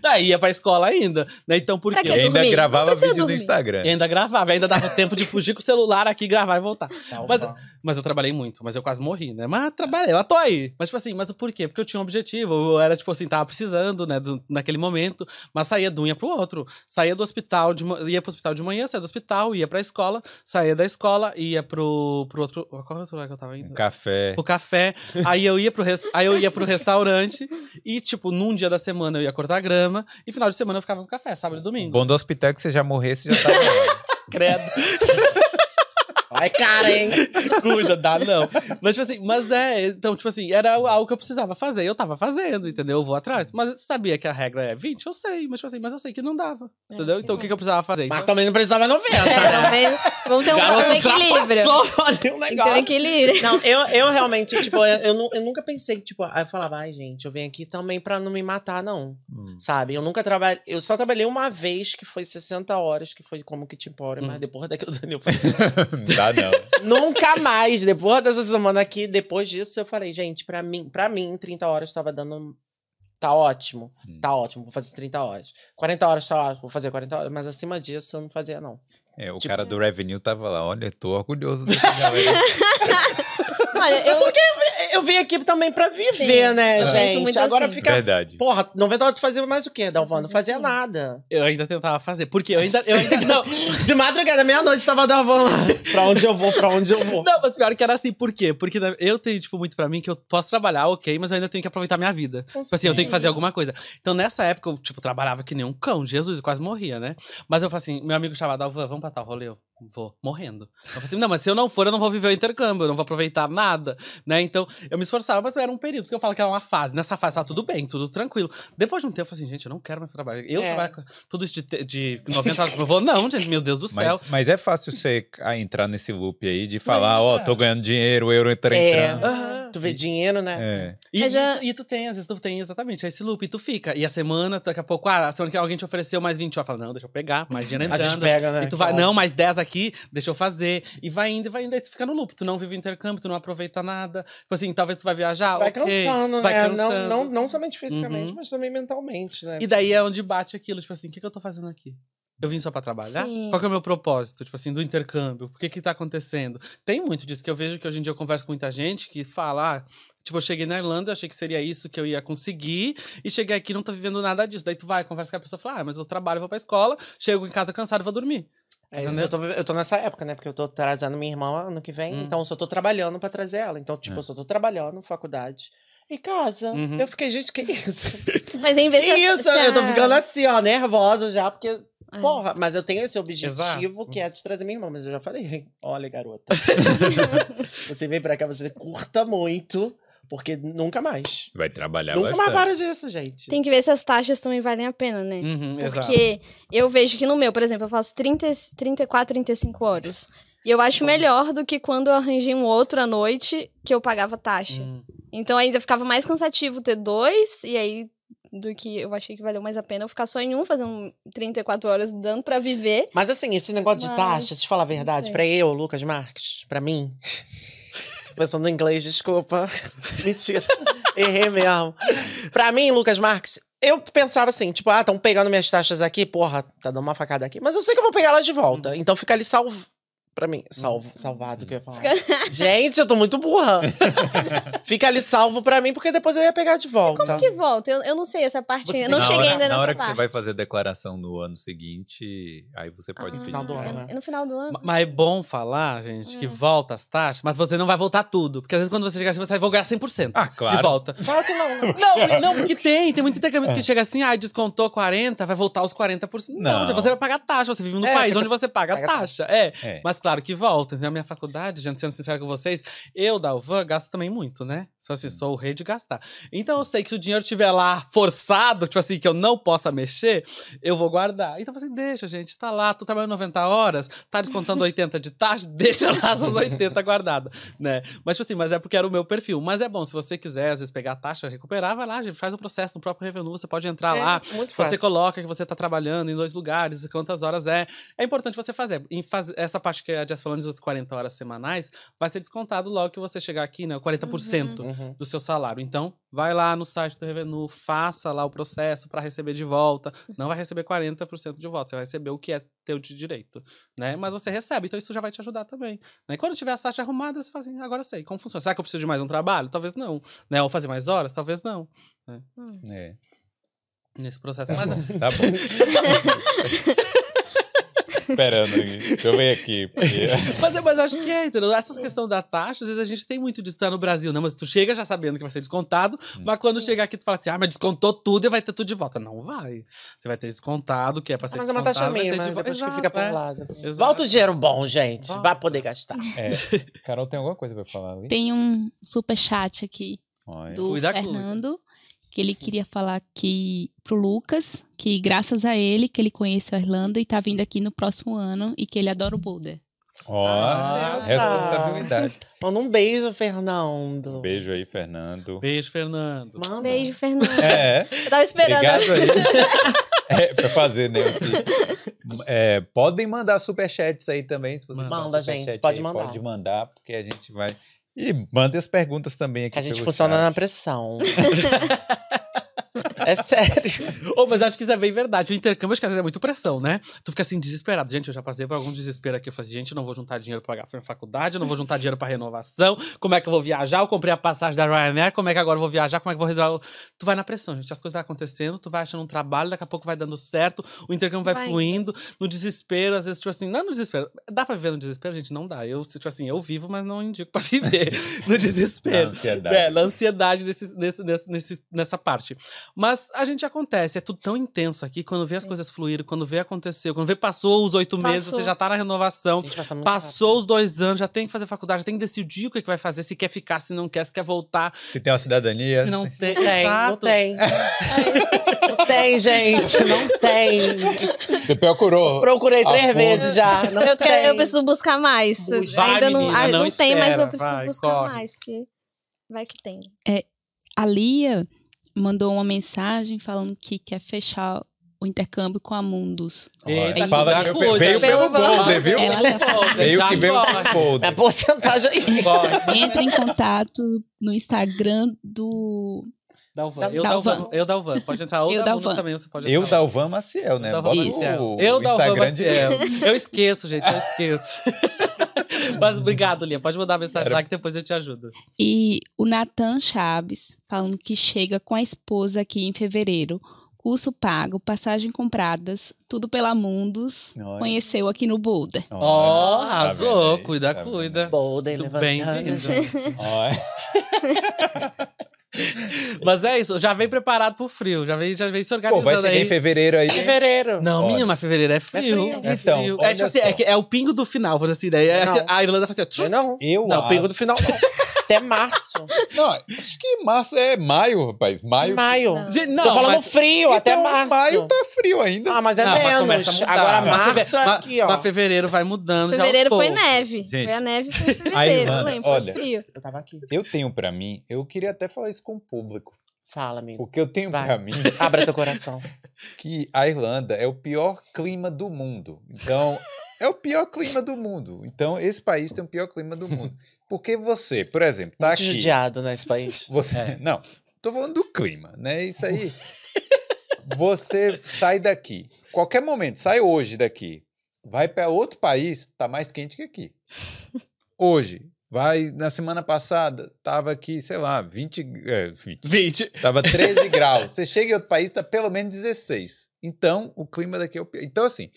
Daí ia pra escola ainda. Né? Então, por quê? E ainda dormir. gravava vídeo no dormir. Instagram. E ainda gravava, ainda dava tempo de fugir com o celular aqui, gravar e voltar. Mas- Mas, Mas eu trabalhei muito, mas eu quase morri, né? Mas trabalhei, eu tô aí. Mas, tipo assim, mas por quê? Porque eu tinha um objetivo. Eu era, tipo assim, tava precisando, né, do- naquele momento. Mas saía de um ia pro outro. Saía do hospital, de, ia pro hospital de manhã, saía do hospital, ia pra escola, saía da escola, ia pro, pro outro. Qual outro lugar que eu tava indo? Um café. Pro café. Aí eu ia pro, res- aí eu ia pro restaurante. E, tipo, num dia da semana eu ia cortar grama. E final de semana eu ficava no café, sábado e O domingo. bom do hospital é que você já morresse já tava. Credo. Ai, cara, hein? Cuida, dá não. Mas, tipo assim, mas é, então, tipo assim, era algo que eu precisava fazer. Eu tava fazendo, entendeu? Eu vou atrás. Mas sabia que a regra é 20? Eu sei, mas, tipo assim, mas eu sei que não dava. Entendeu? Então, o que, que eu precisava fazer? Mas Então, também não precisava 90, É, né? também- vamos ter um, um equilíbrio. ali um um negócio. equilíbrio. Não, eu, eu realmente, tipo, eu, eu, eu nunca pensei, tipo, aí eu falava, ai, gente, eu venho aqui também pra não me matar, não. Hum. Sabe? Eu nunca trabalhei. Eu só trabalhei uma vez, que foi 60 horas, que foi como que te empora, Hum. mas depois daquilo do Daniel falei, dá, não. Nunca mais. Depois dessa semana aqui, depois disso, eu falei, gente, pra mim, pra mim, 30 horas tava dando. Tá ótimo. Hum. Tá ótimo, vou fazer 30 horas. 40 horas tá ótimo, vou fazer 40 horas. Mas acima disso, eu não fazia, não. É, o Tipo- cara do Revenue tava lá. Olha, tô orgulhoso desse galera. Olha, eu, Eu vim aqui também pra viver, Sim, né, eu penso gente? muito Agora assim. fica. Verdade. Porra, 90 horas tu fazia mais o quê, Dalvan? Não Fazia assim. nada. eu ainda tentava fazer. Porque eu ainda. Eu ainda não, De madrugada, meia-noite, tava Dalvan lá. pra onde eu vou, pra onde eu vou. não, mas pior que era assim. Por quê? Porque eu tenho, tipo, muito pra mim que eu posso trabalhar, ok, mas eu ainda tenho que aproveitar minha vida. Tipo assim, eu tenho que fazer alguma coisa. Então, nessa época, eu, tipo, trabalhava que nem um cão. Jesus, eu quase morria, né? Mas eu falei assim, meu amigo chamava Dalvan, vamos pra tal rolê? Vou, morrendo. Eu falei assim, não, mas se eu não for, eu não vou viver o intercâmbio, eu não vou aproveitar nada, né? Então, eu me esforçava, mas era um período, que eu falo que era uma fase. Nessa fase tava tudo bem, tudo tranquilo. Depois de um tempo, eu falei assim, gente, eu não quero mais trabalhar. Eu É. trabalho com tudo isso de, de 90 horas, eu vou, não, gente, meu Deus do céu. Mas, mas é fácil você entrar nesse loop aí de falar, ó, tô ganhando dinheiro, o euro tá É. entrando. Tu vê dinheiro, né? É. E, Mas e- a- e tu tem, às vezes tu tem exatamente esse loop, e tu fica. E a semana, daqui a pouco, ah, a semana que alguém te ofereceu mais 20 horas, fala, não, deixa eu pegar, mais dinheiro A gente entrando. pega, né? E tu vai, Claro. não, mais 10 aqui, deixa eu fazer. E vai indo, e vai indo, aí tu fica no loop. Tu não vive o intercâmbio, tu não aproveita nada. Tipo assim, talvez tu vai viajar, Vai ok, cansando, vai né? cansando. Não, não, não somente fisicamente, Uhum. mas também mentalmente, né? E daí é onde bate aquilo, tipo assim, o que, que eu tô fazendo aqui? Eu vim só pra trabalhar? Sim. Qual que é o meu propósito, tipo assim, do intercâmbio? Por que que tá acontecendo? Tem muito disso, que eu vejo que hoje em dia eu converso com muita gente que fala, ah, tipo, eu cheguei na Irlanda, achei que seria isso que eu ia conseguir, e cheguei aqui e não tô vivendo nada disso. Daí tu vai, conversa com a pessoa, fala, ah, mas eu trabalho, vou pra escola, chego em casa cansado e vou dormir. É, eu, tô, eu tô nessa época, né? Porque eu tô trazendo minha irmã ano que vem, Hum. então eu só tô trabalhando pra trazer ela. Então, tipo, É. eu só tô trabalhando, faculdade e casa. Uhum. Eu fiquei, gente, que isso? Mas em vez de- isso? Eu tô ficando assim, ó, nervosa já, porque, É. porra, mas eu tenho esse objetivo Exato. que é de trazer minha irmã, mas eu já falei, olha, garota. você vem pra cá, você curta muito. Porque nunca mais. Vai trabalhar nunca bastante. mais para disso, gente. Tem que ver se as taxas também valem a pena, né? Uhum, exato. Porque eu vejo que no meu, por exemplo, eu faço 30, 34, 35 horas. E eu acho melhor do que quando eu arranjei um outro à noite que eu pagava taxa. Hum. Então ainda ficava mais cansativo ter dois, e aí do que eu achei que valeu mais a pena eu ficar só em um, fazendo 34 horas dando pra viver. Mas assim, esse negócio de Mas, taxa, te falar a verdade, pra eu, Lucas Marques, pra mim. Tô Pensando em inglês, desculpa. Mentira. Errei mesmo. Pra mim, Lucas Marques, eu pensava assim, tipo, ah, estão pegando minhas taxas aqui, porra, tá dando uma facada aqui. Mas eu sei que eu vou pegar elas de volta. Então fica ali salvo. Pra mim, salvo, salvado, que eu ia falar. Gente, eu tô muito burra. fica ali salvo pra mim, porque depois eu ia pegar de volta. Como que volta? Eu, eu não sei essa parte. Você eu não na cheguei hora, ainda Na nessa hora que parte. você vai fazer declaração no ano seguinte, aí você pode Ah, pedir. final do ano, é- né? é no final do ano. Ma- Mas é bom falar, gente, que É. volta as taxas, mas você não vai voltar tudo. Porque às vezes quando você chegar assim, você vai ganhar 100% Ah, claro. de volta. Fala que não. Não, não, porque tem. Tem muito intercâmbio que chega assim, ah, descontou 40, vai voltar os 40%. Não, Não. você vai pagar taxa. Você vive no É, país onde você paga paga taxa. É. É. Mas claro que volta. Na minha faculdade, gente, sendo sincero com vocês, eu da UVAN gasto também muito, né? Só assim, sou o rei de gastar. Então eu sei que se o dinheiro estiver lá forçado, tipo assim, que eu não possa mexer, eu vou guardar. Então assim, deixa, gente, tá lá, tô trabalhando 90 horas, tá descontando 80 de taxa, deixa lá essas 80 guardadas, né? Mas, tipo assim, mas é porque era o meu perfil. Mas é bom, se você quiser, às vezes, pegar a taxa, recuperar, vai lá, gente, faz o processo no próprio Revenue, você pode entrar É, lá, muito você fácil. coloca que você tá trabalhando em dois lugares, quantas horas é. É importante você fazer. Em faz... Essa parte que a Jess falando das 40 horas semanais, vai ser descontado logo que você chegar aqui, né? O 40% Uhum. do seu salário. Então, vai lá no site do Revenue, faça lá o processo para receber de volta. Não vai receber 40% de volta, você vai receber o que é teu de direito, né? Mas você recebe, então isso já vai te ajudar também. Né? E quando tiver a taxa arrumada, você fala assim, agora eu sei como funciona. Será que eu preciso de mais um trabalho? Talvez não. Né? Ou fazer mais horas? Talvez não. É. Nesse processo. Mas Tá bom. Esperando aqui. Deixa eu ver aqui. porque- Mas, é- mas eu acho que é, entendeu? Essa questão da taxa, às vezes a gente tem muito disso tá no Brasil, né? Mas tu chega já sabendo que vai ser descontado, mas quando chegar aqui tu fala assim, ah, mas descontou tudo e vai ter tudo de volta. Não vai. Você vai ter descontado, que é pra ser Mas é uma taxa mínima, de volta. depois que Exato, fica por é. lado. Exato. Volta o dinheiro bom, gente. Volta. Vai poder gastar. É. Carol, tem alguma coisa pra falar ali? Tem um super chat aqui Olha. do Cuida, cuida. Fernando, que ele queria falar que pro Lucas, que graças a ele que ele conheceu a Irlanda e tá vindo aqui no próximo ano e que ele adora o Boulder. Ó, Ah, responsabilidade. Manda um beijo, Fernando. Beijo aí, Fernando. Beijo, Fernando. Manda. Beijo, Fernando. É, Eu tava esperando. obrigado aí. É, pra fazer, né? É, podem mandar superchats aí também, se você Manda. gente, pode aí, mandar. Pode mandar, porque a gente vai... E manda as perguntas também aqui Que a gente funciona chat. na pressão. é sério. Oh, mas acho que isso é bem verdade. O intercâmbio, acho que às vezes é muito pressão, né? Tu fica assim, desesperado. Gente, eu já passei por algum desespero aqui. Eu falei, assim, gente, eu não vou juntar dinheiro pra pagar a faculdade, eu não vou juntar dinheiro pra renovação. Como é que eu vou viajar? Eu comprei a passagem da Ryanair, como é que agora eu vou viajar? Como é que eu vou resolver? Tu vai na pressão, gente. As coisas vão acontecendo, tu vai achando um trabalho, daqui a pouco vai dando certo, o intercâmbio vai, Vai. fluindo, no desespero, às vezes, tipo assim, não no desespero. Dá pra viver no desespero, gente? Não dá. Eu, tipo assim, eu vivo, mas não indico pra viver no Na desespero. ansiedade. É, na ansiedade nesse, nesse, nesse- nessa parte. Mas a gente acontece, é tudo tão intenso aqui, quando vê as coisas fluírem, quando vê aconteceu, quando vê passou os oito meses, você já tá na renovação, Gente, passa passou os dois anos, já tem que fazer faculdade, já tem que decidir o que, que vai fazer, se quer ficar, se não quer, se quer voltar, Se tem uma cidadania... se não tem. rápido. Tem, não tem. Não tem, gente. Não tem. Você procurou. Procurei três fundo. vezes já. Não Eu, tem. quero- eu preciso buscar mais. Vai, Ainda não, menina, ah, não não tem, mas espera, eu preciso vai, buscar corre. mais, porque vai que tem. A Lia mandou uma mensagem falando que quer fechar o intercâmbio com a Mundus. Eita, Aí Fala veio, cuida. veio pelo Golden, viu? Veio que veio pelo É Golden. porcentagem aí. Corre. Entra em contato no Instagram do Dalvan. Eu, Dalvan. Dalvan. Eu, Dalvan. Pode entrar. Ou Eu, Dalvan Dalvan. também, você pode Eu, entrar. Dalvan Maciel, né? Eu, Dalvan Bota Maciel. o, Eu, o Dalvan Instagram de... Maciel. Eu esqueço, gente, eu esqueço. Mas obrigado, Lia. Pode mandar mensagem Era- lá que depois eu te ajudo. E o Nathan Chaves, falando que chega com a esposa aqui em fevereiro. Curso pago, passagem compradas, tudo pela Mundus. Olha. Conheceu aqui no Boulder. Ó, Olha, tá arrasou. aí? cuida, Tá cuida. Muito levantando. bem-vindo. Mas é isso, já vem preparado pro frio, já vem, já vem se Pô, organizando vai chegar aí. em fevereiro aí. Fevereiro. Não, Olha. menina, mas fevereiro é frio. frio. É Então, frio. olha É tipo assim, só. é, que- é o pingo do final, vamos assim, daí é Não. que a Irlanda faz assim, ó, Não, Eu não, acho... pego do final não. Até março. Não, acho que março é maio, rapaz. Maio. Maio. Não. Gente, não, Tô falando mas- frio, até Então, março. maio tá frio ainda. Ah, mas é Não, mas começa a menos. mudar. Agora Mas março é aqui, ó. Mas fevereiro vai mudando. já Fevereiro foi poucos. neve. Gente, foi a neve foi em fevereiro, eu lembro. olha, foi frio. Eu tava aqui. Eu tenho pra mim, eu queria até falar isso com o público. Fala, amigo. O que eu tenho Vai. pra mim Abra teu coração. que a Irlanda é o pior clima do mundo. Então, é o pior clima do mundo. Então, esse país tem o pior clima do mundo. Porque você, por exemplo, tá Muito aqui. judiado nesse país. Você, É. não, tô falando do clima, né? Isso aí. Você sai daqui, qualquer momento, sai hoje daqui, vai para outro país, tá mais quente que aqui. Hoje, vai na semana passada, tava aqui, sei lá, 20, é, 20 20. Tava 13 graus. Você chega em outro país, tá pelo menos 16. Então, o clima daqui é o pior. Então, assim,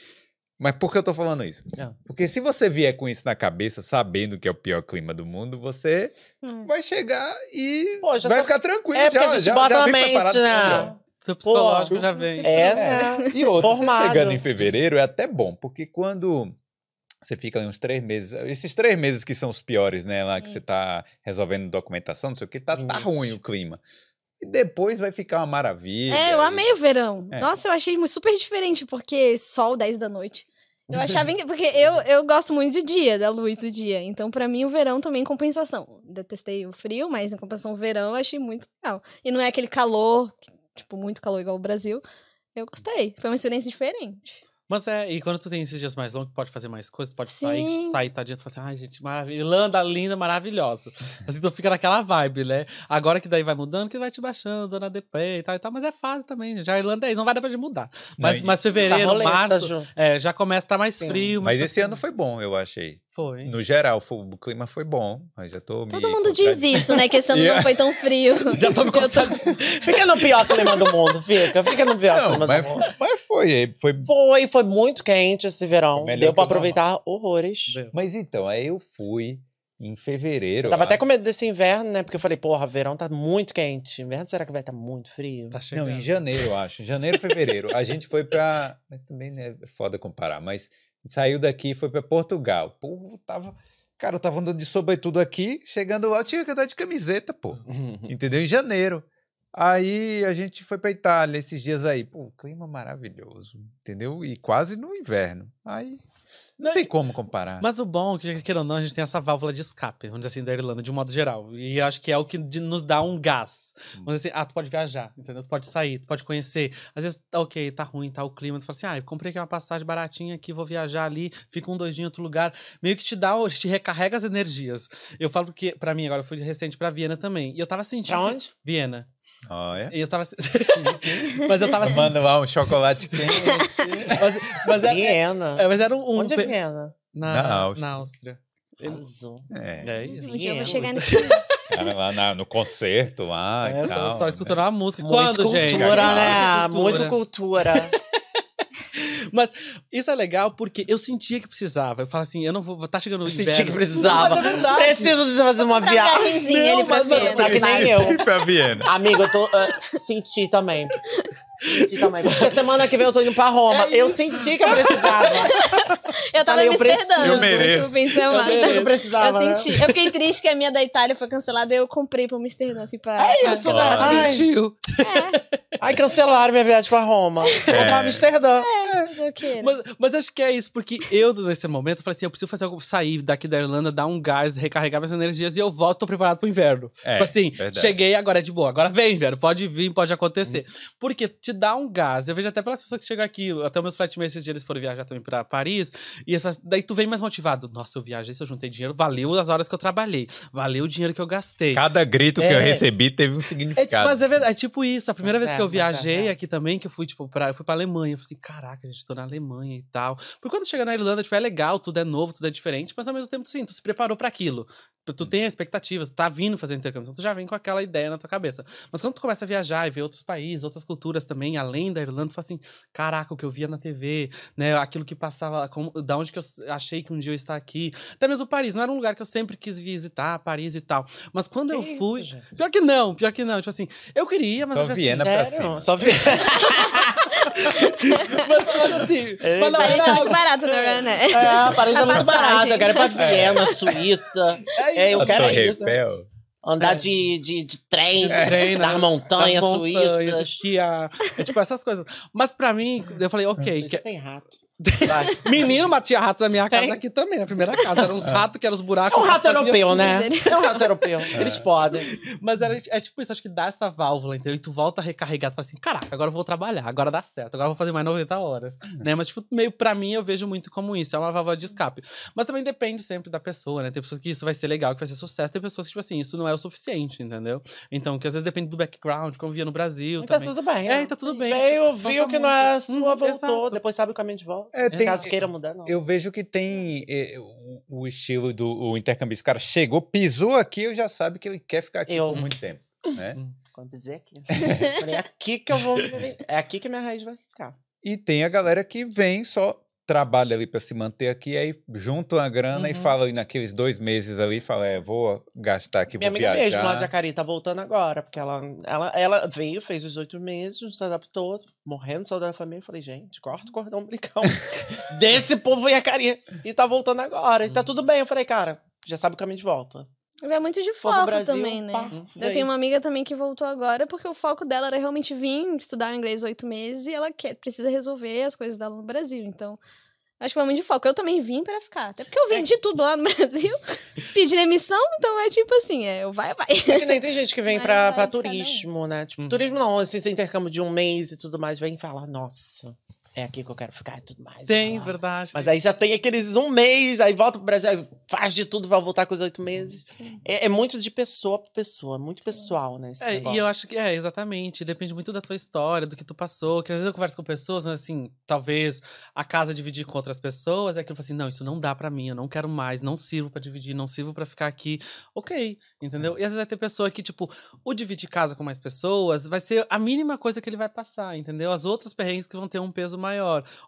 mas por que eu tô falando isso? Não. Porque se você vier com isso na cabeça, sabendo que é o pior clima do mundo, você Hum. vai chegar e Pô, já vai só- ficar tranquilo. É, porque já, a gente já, bota já vem mente, preparado né? Seu psicológico Pô, já vem. Essa E outra, chegando em fevereiro é até bom, porque quando você fica uns três meses, esses três meses que são os piores, né, lá que Sim. você tá resolvendo documentação, não sei o que, tá, tá ruim o clima. E depois vai ficar uma maravilha. É, eu amei o verão. É. Nossa, eu achei super diferente, porque sol 10 da noite. Eu achava. Porque eu, eu gosto muito de dia, da luz do dia. Então, pra mim, o verão também é compensação. Detestei o frio, mas em compensação, o verão eu achei muito legal. E não é aquele calor, tipo, muito calor igual o Brasil. Eu gostei. Foi uma experiência diferente. Mas é, e quando tu tem esses dias mais longos, pode fazer mais coisas, pode sair, Sim. sair, tá dentro, fala assim, ai, gente, maravilha. Irlanda, linda, maravilhosa. Assim, tu fica naquela vibe, né? Agora que daí vai mudando, que vai te baixando, dando ADP e tal e tal, mas é fase também, já irlandês, não vai dar pra mudar. Mas, e- mas fevereiro, Carroleta, março, Ju. é, já começa a estar mais Sim. frio. Mas mais esse ano foi bom, eu achei. Foi. No geral, foi- o clima foi bom. Mas já tô me Todo mundo diz isso, né? Que esse ano Yeah. não foi tão frio. Já tô me Eu tô- contando. Fica no pior clima do mundo, fica. Fica no pior Não, clima mas, do mundo. mas foi, foi. Foi, foi muito quente esse verão. Deu pra o normal. aproveitar horrores. Deu. Mas então, aí eu fui em fevereiro. Eu tava eu até com medo desse inverno, né? Porque eu falei, porra, verão tá muito quente. Inverno será que vai estar muito frio? Tá chegando. Não, em janeiro, eu acho. Em janeiro, fevereiro. A gente foi pra. Mas também né, é foda comparar, mas saiu daqui e foi pra Portugal. Pô, tava. Cara, eu tava andando de sobretudo aqui, chegando lá, eu tinha que andar de camiseta, pô. Entendeu? Em janeiro. Aí a gente foi pra Itália esses dias aí. Pô, clima maravilhoso, entendeu? E quase no inverno. Aí não tem como comparar. Mas o bom, é que queira ou não, a gente tem essa válvula de escape, vamos dizer assim, da Irlanda, de um modo geral. E acho que é o que nos dá um gás. Vamos dizer assim, ah, tu pode viajar, entendeu? Tu pode sair, tu pode conhecer. Às vezes, tá ok, tá ruim, tá o clima. Tu fala assim, ah, eu comprei aqui uma passagem baratinha aqui, vou viajar ali, fica um, dois dias em outro lugar. Meio que te dá, o- te recarrega as energias. Eu falo porque, pra mim, agora eu fui recente pra Viena também. E eu tava sentindo. Pra onde? Viena. Olha. E eu tava. mas eu tava. Manda lá um chocolate quente. mas, mas, era, Viena. é, mas era um. um Onde é Viena? Na, Na na Áustria. Áustria. Ele- Azul. É. É isso. Um dia eu vou chegar. Cara, lá na- no concerto lá É, e só, tal. só né? escutando uma música. Muito Quando, cultura, gente? né? Cultura. Muito cultura. Mas isso é legal porque eu sentia que precisava. Eu falo assim, eu não vou. Tá chegando o Eu inverno. senti que precisava. Mas é. Preciso de fazer uma viagem. Não, mas- Viena. Tá que nem eu. Pra Viena. Amigo, eu tô. ah, senti também. Senti também. Porque semana que vem eu tô indo pra Roma. eu senti que eu precisava. Eu tava Falei, em eu. Amsterdã Eu mereço. último fim de semana. Eu senti que eu precisava. Eu né? senti. Eu fiquei triste que a minha da Itália foi cancelada e eu comprei pra Amsterdã, assim, pra. É isso, né? Ai, Sentiu. ai, cancelaram minha viagem pra Roma. Vou É. pra Amsterdã. Fazer o quê? né? Mas, mas acho que é isso, porque eu, nesse momento, falei assim: eu preciso fazer algo, sair daqui da Irlanda, dar um gás, recarregar minhas energias e eu volto, tô preparado pro inverno. É, tipo assim, verdade. cheguei, agora é de boa. Agora vem, velho. Pode vir, pode acontecer. Porque te dá um gás. Eu vejo até pelas pessoas que chegam aqui, até meus flatmates esses dias eles foram viajar também pra Paris, e falam assim, daí tu vem mais motivado. Nossa, eu viajei, se eu juntei dinheiro, valeu as horas que eu trabalhei, valeu o dinheiro que eu gastei. Cada grito que eu É. recebi teve um É, tipo, significado. mas é verdade, é tipo isso. A primeira vez É, que eu é, viajei é. aqui também, que eu fui, tipo, pra, eu fui pra Alemanha. Eu falei assim, caraca, gente, tô na Alemanha e tal. Porque quando chega na Irlanda, tipo, é legal, tudo é novo, tudo é diferente, mas ao mesmo tempo, sim, tu se preparou pra aquilo. Tu, tu tem a expectativa, tu tá vindo fazer intercâmbio, então tu já vem com aquela ideia na tua cabeça. Mas quando tu começa a viajar e ver outros países, outras culturas também, além da Irlanda, tu fala assim, caraca, o que eu via na TV, né, aquilo que passava, como, da onde que eu achei que um dia eu ia estar aqui. Até mesmo Paris, não era um lugar que eu sempre quis visitar, Paris e tal. Mas quando eu Que isso, fui... gente? Pior que não, pior que não. Tipo assim, eu queria, mas Só eu falei Viena assim, pra Sério? cima. Só vi. mas, mas assim, mas não Paris era tá muito algo- barato agora, né? É, Paris é muito barato. Eu quero ir pra Viena, Suíça. É, eu A quero Torre isso. Eiffel. Andar É. de, de, de trem, Trem, das né? montanhas Das montanhas, suíças. esquiar. É tipo essas coisas. Mas pra mim, eu falei, ok. Que- tem rato. Vai. Menino, mas tinha rato na minha casa Tem? aqui também, na primeira casa. Eram uns ratos que eram os buracos. É um rato europeu, assim. né? É um rato europeu. Eles podem. Mas era, é tipo isso, acho que dá essa válvula, entendeu? E tu volta recarregado, fala assim, caraca, agora eu vou trabalhar, agora dá certo, agora eu vou fazer mais 90 horas, né? Mas, tipo, meio pra mim, eu vejo muito como isso, é uma válvula de escape. Mas também depende sempre da pessoa, né? Tem pessoas que isso vai ser legal, que vai ser sucesso, tem pessoas que, tipo assim, isso não é o suficiente, entendeu? Então, que às vezes depende do background, como via no Brasil E tá também. tudo bem. É, e tá tudo bem. Veio, viu que não é sua, Hum, voltou. exato. Depois sabe o caminho de volta. É, tem- Caso queira mudar, não. Eu vejo que tem eh, o, o estilo do o intercambista. O cara chegou, pisou aqui, eu já sabe que ele quer ficar aqui Eu. por muito tempo. Né? Quando dizer aqui. Falei, é aqui que eu vou. É aqui que minha raiz vai ficar. E tem a galera que vem só trabalha ali para se manter aqui, aí junta uma grana e Uhum. fala ali naqueles dois meses ali, fala, é, vou gastar aqui, Minha vou amiga viajar. mesmo, lá de Jacari, tá voltando agora, porque ela, ela, ela veio, fez os oito meses, se adaptou, morrendo de saudade da família. Eu falei, gente, corta o cordão umbilical desse povo Jacari. E tá voltando agora, e tá tudo bem. Eu falei, cara, já sabe o caminho de volta. É muito de foco Brasil, também, né? pá, Eu veio. tenho uma amiga também que voltou agora porque o foco dela era realmente vir estudar inglês oito meses e ela quer, precisa resolver as coisas dela no Brasil. Então, acho que é muito de foco. Eu também vim pra ficar. Até porque eu É. vendi tudo lá no Brasil, pedi demissão, então é tipo assim, é, eu vai, vai. É que nem tem gente que vem um. turismo, né? Tipo, Uhum. turismo não, assim, esse intercâmbio de um mês e tudo mais, vem e fala, nossa, é aqui que eu quero ficar e tudo mais. Tem, verdade. Mas tem. aí já tem aqueles um mês, aí volta pro Brasil, faz de tudo pra voltar com os oito meses. É, é muito de pessoa pra pessoa, muito pessoal, né? É, e negócio. eu acho que é, exatamente. Depende muito da tua história, do que tu passou. Que às vezes eu converso com pessoas, mas assim, talvez a casa dividir com outras pessoas, é que eu falo assim: não, isso não dá pra mim, eu não quero mais, não sirvo pra dividir, não sirvo pra ficar aqui. Ok, entendeu? E às vezes vai ter pessoa que, tipo, o dividir casa com mais pessoas vai ser a mínima coisa que ele vai passar, entendeu? As outras perrengues que vão ter um peso maior.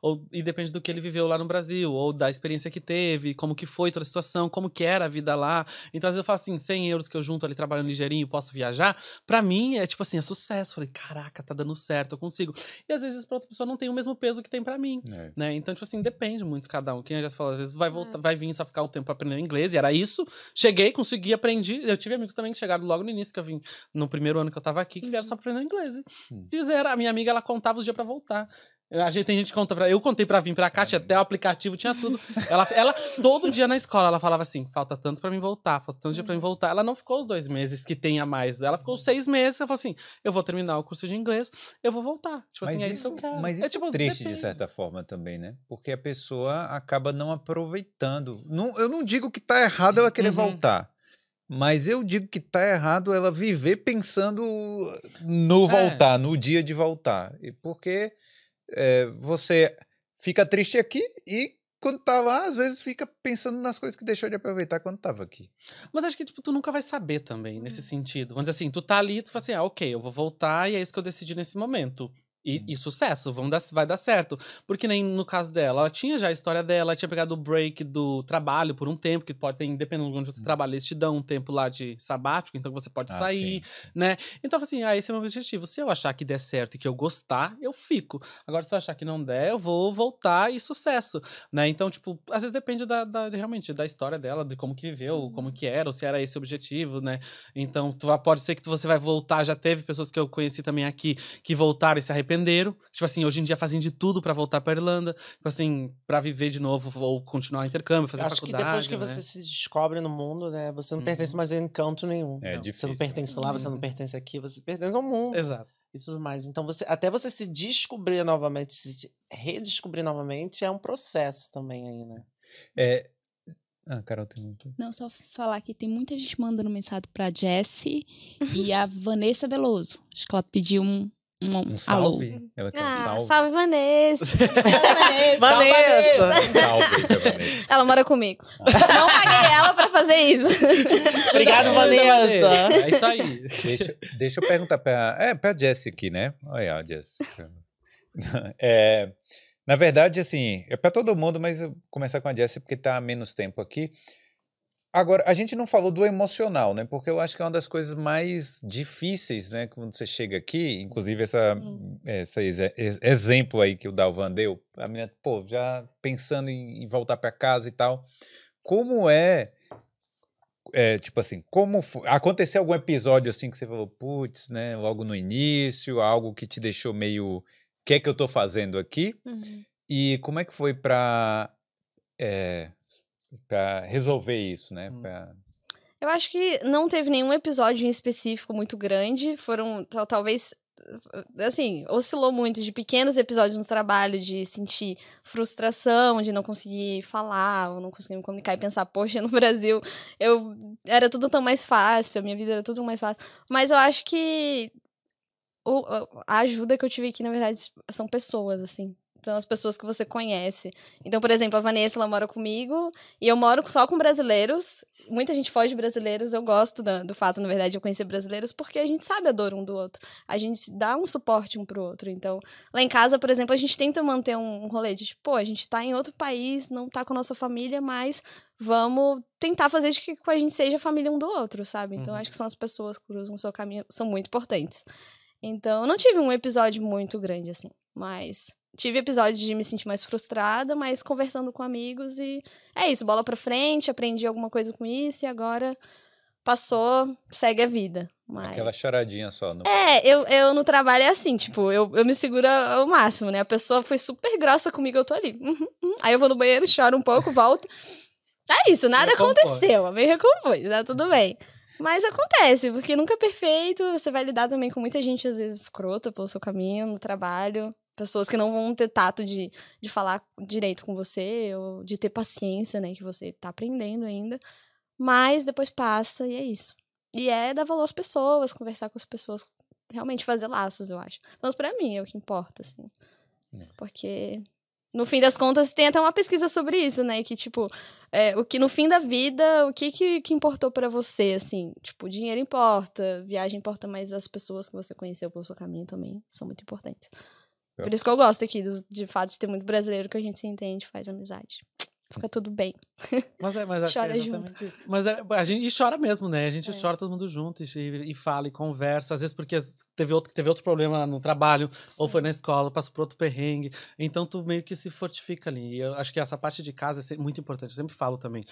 Ou, e depende do que ele viveu lá no Brasil, ou da experiência que teve, como que foi toda a situação, como que era a vida lá. Então, às vezes eu falo assim, 100 euros que eu junto ali trabalhando ligeirinho, posso viajar, pra mim é tipo assim, é sucesso. Falei, caraca, tá dando certo, eu consigo. E às vezes pra outra pessoa não tem o mesmo peso que tem pra mim. É. Né? Então, tipo assim, depende muito cada um. Quem já falou, às vezes vai voltar, vai vir só ficar o tempo pra aprender inglês, e era isso. Cheguei, consegui, aprendi. Eu tive amigos também que chegaram logo no início, que eu vim no primeiro ano que eu tava aqui, que vieram só pra aprender inglês. Hum. Fizeram. A minha amiga, ela contava os dias pra voltar. A gente tem gente que conta pra. Eu contei pra vir pra cá, tinha até o aplicativo, tinha tudo. Ela, ela, todo dia na escola, ela falava assim: falta tanto pra mim voltar, falta tanto dia pra mim voltar. Ela não ficou os dois meses que tem a mais. Ela ficou seis meses. Ela falou assim: eu vou terminar o curso de inglês, eu vou voltar. Tipo assim, é isso que eu quero. mas é, isso tipo, é triste de depende. certa forma também, né? Porque a pessoa acaba não aproveitando. Não, eu não digo que tá errado ela querer Uhum. voltar. Mas eu digo que tá errado ela viver pensando no É. voltar, no dia de voltar. E Porque é, você fica triste aqui e quando tá lá, às vezes fica pensando nas coisas que deixou de aproveitar quando tava aqui. Mas acho que, tipo, tu nunca vai saber também, nesse sentido. Vamos dizer assim, tu tá ali, tu fala assim, ah, ok, eu vou voltar e é isso que eu decidi nesse momento. E, e sucesso, vão dar, vai dar certo. Porque nem no caso dela, ela tinha já a história dela, ela tinha pegado o break do trabalho por um tempo, que pode ter, independendo de onde você trabalha, eles te dão um tempo lá de sabático, então você pode Ah, sair, sim. né? Então, assim, ah, esse é o meu objetivo. Se eu achar que der certo e que eu gostar, eu fico. Agora, se eu achar que não der, eu vou voltar e sucesso, né? Então, tipo, às vezes depende da, da- realmente da história dela, de como que viveu, como que era, ou se era esse o objetivo, né? Então, tu pode ser que você vai voltar. Já teve pessoas que eu conheci também aqui que voltaram e se arrependeram. Tipo assim, hoje em dia fazem de tudo pra voltar pra Irlanda, tipo assim, pra viver de novo ou continuar o intercâmbio, fazer Acho que faculdade. depois que né? você se descobre no mundo, né? Você não Uhum. pertence mais a encanto nenhum. É Não, Você difícil. não pertence lá, você não Uhum. pertence aqui, você pertence ao mundo. Exato. E tudo mais. Então, você, até você se descobrir novamente, se redescobrir novamente, é um processo também aí, né? É... Ah, Carol, tem um... Não, só falar que tem muita gente mandando mensagem pra Jessie e a Vanessa Veloso. Acho que ela pediu um, um, Um alô. salve? Ela quer um Ah, salve? salve, Vanessa. Salve, Vanessa. Vanessa! Salve, pra Vanessa. Ela mora comigo. Não paguei ela pra fazer isso. Obrigado, Vanessa! É isso aí. Deixa, deixa eu perguntar pra, é, pra Jessie aqui, né? Olha a Jessica. É, na verdade, assim, é pra todo mundo, mas eu vou começar com a Jessie porque tá há menos tempo aqui. Agora, a gente não falou do emocional, né? Porque eu acho que é uma das coisas mais difíceis, né? Quando você chega aqui, inclusive essa, Sim. exe- ex- exemplo aí que o Dalvan deu, a menina, pô, já pensando em, voltar pra casa e tal. Como é é, tipo assim, como fo- aconteceu algum episódio assim que você falou, putz, né, logo no início, algo que te deixou meio, o que é que eu tô fazendo aqui? Uhum. E como é que foi pra, é, pra resolver isso, né? Hum. Pra- Eu acho que não teve nenhum episódio em específico muito grande. Foram, tal- talvez, assim, oscilou muito de pequenos episódios no trabalho, de sentir frustração, de não conseguir falar, ou não conseguir me comunicar e pensar, poxa, no Brasil eu era tudo tão mais fácil, a minha vida era tudo mais fácil. Mas eu acho que o- a ajuda que eu tive aqui, na verdade, são pessoas, assim. São as pessoas que você conhece. Então, por exemplo, a Vanessa, ela mora comigo e eu moro só com brasileiros. Muita gente foge de brasileiros. Eu gosto da- do fato, na verdade, de eu conhecer brasileiros porque a gente sabe a dor um do outro. A gente dá um suporte um pro outro. Então, lá em casa, por exemplo, a gente tenta manter um, um rolê de tipo, pô, a gente tá em outro país, não tá com a nossa família, mas vamos tentar fazer de que a gente seja família um do outro, sabe? Então, Uhum. acho que são as pessoas que cruzam o seu caminho, são muito importantes. Então, eu não tive um episódio muito grande, assim. Mas tive episódios de me sentir mais frustrada, mas conversando com amigos e é isso, bola pra frente, aprendi alguma coisa com isso e agora passou, segue a vida. Mas... Aquela choradinha só. No... É, eu, eu no trabalho é assim, tipo, eu, eu me seguro ao máximo, né? A pessoa foi super grossa comigo, eu tô ali. uhum, uhum. Aí eu vou no banheiro, choro um pouco, volto. É isso, nada aconteceu, eu me recompôs, tá tudo bem. Mas acontece, porque nunca é perfeito, você vai lidar também com muita gente, às vezes, escrota pelo seu caminho, no trabalho. Pessoas que não vão ter tato de, de falar direito com você, ou de ter paciência, né? Que você tá aprendendo ainda. Mas depois passa e é isso. E é dar valor às pessoas, conversar com as pessoas, realmente fazer laços, eu acho. Mas pra mim é o que importa, assim. É. Porque, no fim das contas, tem até uma pesquisa sobre isso, né? Que, tipo, é, o que no fim da vida, o que que, que importou pra você, assim? Tipo, dinheiro importa, viagem importa, mas as pessoas que você conheceu pelo seu caminho também são muito importantes. Por isso que eu gosto aqui, dos, de fato, de ter muito brasileiro que a gente se entende, faz amizade. Fica tudo bem. Mas é, mas é Chora exatamente isso. Mas é, a gente e chora mesmo, né? A gente É. chora todo mundo junto e, e fala e conversa. Às vezes porque teve outro, teve outro problema no trabalho, ou foi na escola, passou por outro perrengue. Então tu meio que se fortifica ali. E eu acho que essa parte de casa é muito importante. Eu sempre falo também.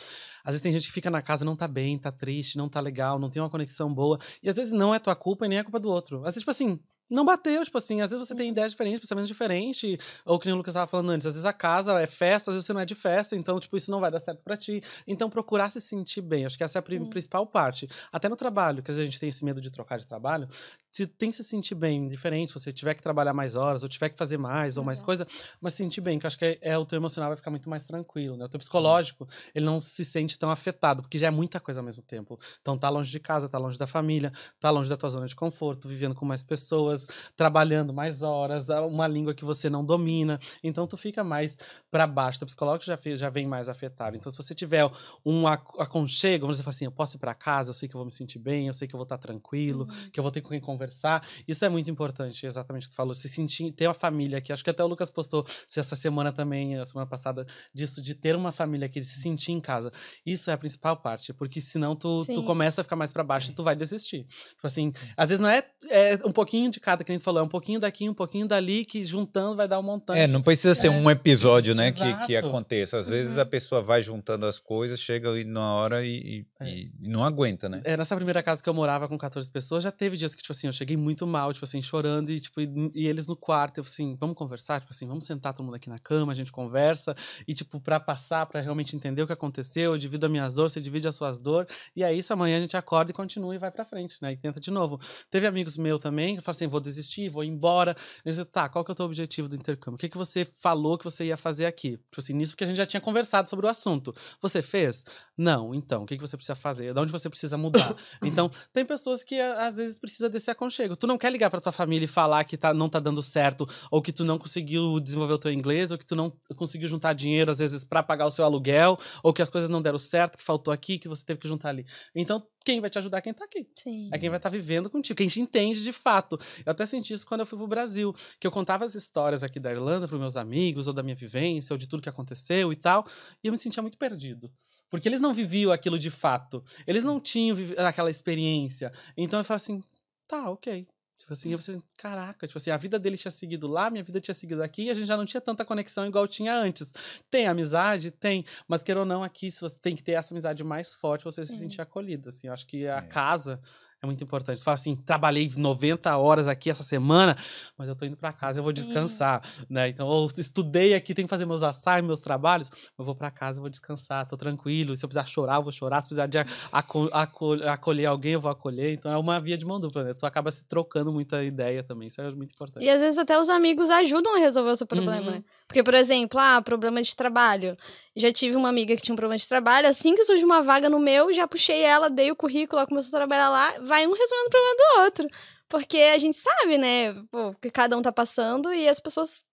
Às vezes tem gente que fica na casa e não tá bem, tá triste, não tá legal, não tem uma conexão boa. E às vezes não é tua culpa e nem é culpa do outro. Às vezes, tipo assim. Não bateu, tipo assim, às vezes você tem ideias diferentes, pensamentos diferentes, ou que nem o Lucas estava falando antes, às vezes a casa é festa, às vezes você não é de festa, então, tipo, isso não vai dar certo pra ti. Então, procurar se sentir bem, acho que essa é a pri- Hum. principal parte. Até no trabalho, que às vezes a gente tem esse medo de trocar de trabalho, se tem que se sentir bem, diferente, se você tiver que trabalhar mais horas, ou tiver que fazer mais, ou mais Legal. coisa, mas se sentir bem, que eu acho que é, é o teu emocional vai ficar muito mais tranquilo, né? O teu psicológico, ele não se sente tão afetado, porque já é muita coisa ao mesmo tempo. Então, tá longe de casa, tá longe da família, tá longe da tua zona de conforto, vivendo com mais pessoas, trabalhando mais horas, a- uma língua que você não domina. Então, tu fica mais para baixo. Teu psicológico já, já vem mais afetado. Então, se você tiver um ac- aconchego, vamos dizer assim, eu posso ir para casa, eu sei que eu vou me sentir bem, eu sei que eu vou estar tranquilo, Uhum. que eu vou ter com quem conversar. Isso é muito importante, exatamente o que tu falou. Se sentir, ter uma família aqui. Acho que até o Lucas postou se essa semana também, a semana passada, disso, de ter uma família aqui, de se sentir em casa. Isso é a principal parte, porque senão tu, tu começa a ficar mais para baixo e tu vai desistir. Tipo assim, às vezes não é, é um pouquinho de cada, que nem tu falou, é um pouquinho daqui, um pouquinho dali, que juntando vai dar um montante. É, não precisa ser É. um episódio, né, que, que aconteça. Às vezes Uhum. a pessoa vai juntando as coisas, chega ali numa hora e, É. e não aguenta, né? É, nessa primeira casa que eu morava com 14 pessoas, já teve dias que, tipo assim, eu cheguei muito mal, tipo assim, chorando, e, tipo, e, e eles no quarto, eu assim, vamos conversar, tipo assim, vamos sentar todo mundo aqui na cama, a gente conversa, e, tipo, pra passar, pra realmente entender o que aconteceu, eu divido as minhas dores, você divide as suas dores, e aí isso amanhã a gente acorda e continua e vai pra frente, né, e tenta de novo. Teve amigos meus também, que falaram assim, vou desistir, vou embora, disseram, tá, qual que é o teu objetivo do intercâmbio? O que que você falou que você ia fazer aqui? Tipo assim, nisso porque a gente já tinha conversado sobre o assunto. Você fez? Não, então, o que, que você precisa fazer? De onde você precisa mudar? Então, tem pessoas que às vezes precisa desse aconchego. Tu não quer ligar pra tua família e falar que tá, não tá dando certo, ou que tu não conseguiu desenvolver o teu inglês, ou que tu não conseguiu juntar dinheiro, às vezes, pra pagar o seu aluguel, ou que as coisas não deram certo, que faltou aqui, que você teve que juntar ali. Então, quem vai te ajudar é quem tá aqui. Sim. É quem vai estar vivendo contigo, quem te entende de fato. Eu até senti isso quando eu fui pro Brasil, que eu contava as histórias aqui da Irlanda pros meus amigos, ou da minha vivência, ou de tudo que aconteceu e tal, e eu me sentia muito perdido. Porque eles não viviam aquilo de fato. Eles não tinham aquela experiência. Então eu falava assim, tá, ok. Tipo assim, eu pensei, caraca, tipo assim, a vida dele tinha seguido lá, minha vida tinha seguido aqui, e a gente já não tinha tanta conexão igual tinha antes. Tem amizade? Tem. Mas queira ou não, aqui, se você tem que ter essa amizade mais forte, você se Sim. sentir acolhido. Assim, eu acho que a É. casa é muito importante. Você fala assim, trabalhei 90 horas aqui essa semana, mas eu tô indo pra casa, eu vou Sim. descansar, né? Então, eu estudei aqui, tenho que fazer meus assignments, meus trabalhos, eu vou pra casa, eu vou descansar, tô tranquilo. Se eu precisar chorar, eu vou chorar. Se precisar de aco- aco- acolher alguém, eu vou acolher. Então, é uma via de mão dupla, né? Tu acaba se trocando muita ideia também, isso é muito importante. E às vezes até os amigos ajudam a resolver o seu problema, Uhum. né? Porque, por exemplo, ah, problema de trabalho. Já tive uma amiga que tinha um problema de trabalho, assim que surgiu uma vaga no meu, já puxei ela, dei o currículo, ela começou a trabalhar lá, vai um resolvendo o problema do outro. Porque a gente sabe, né, pô, o que cada um tá passando e as pessoas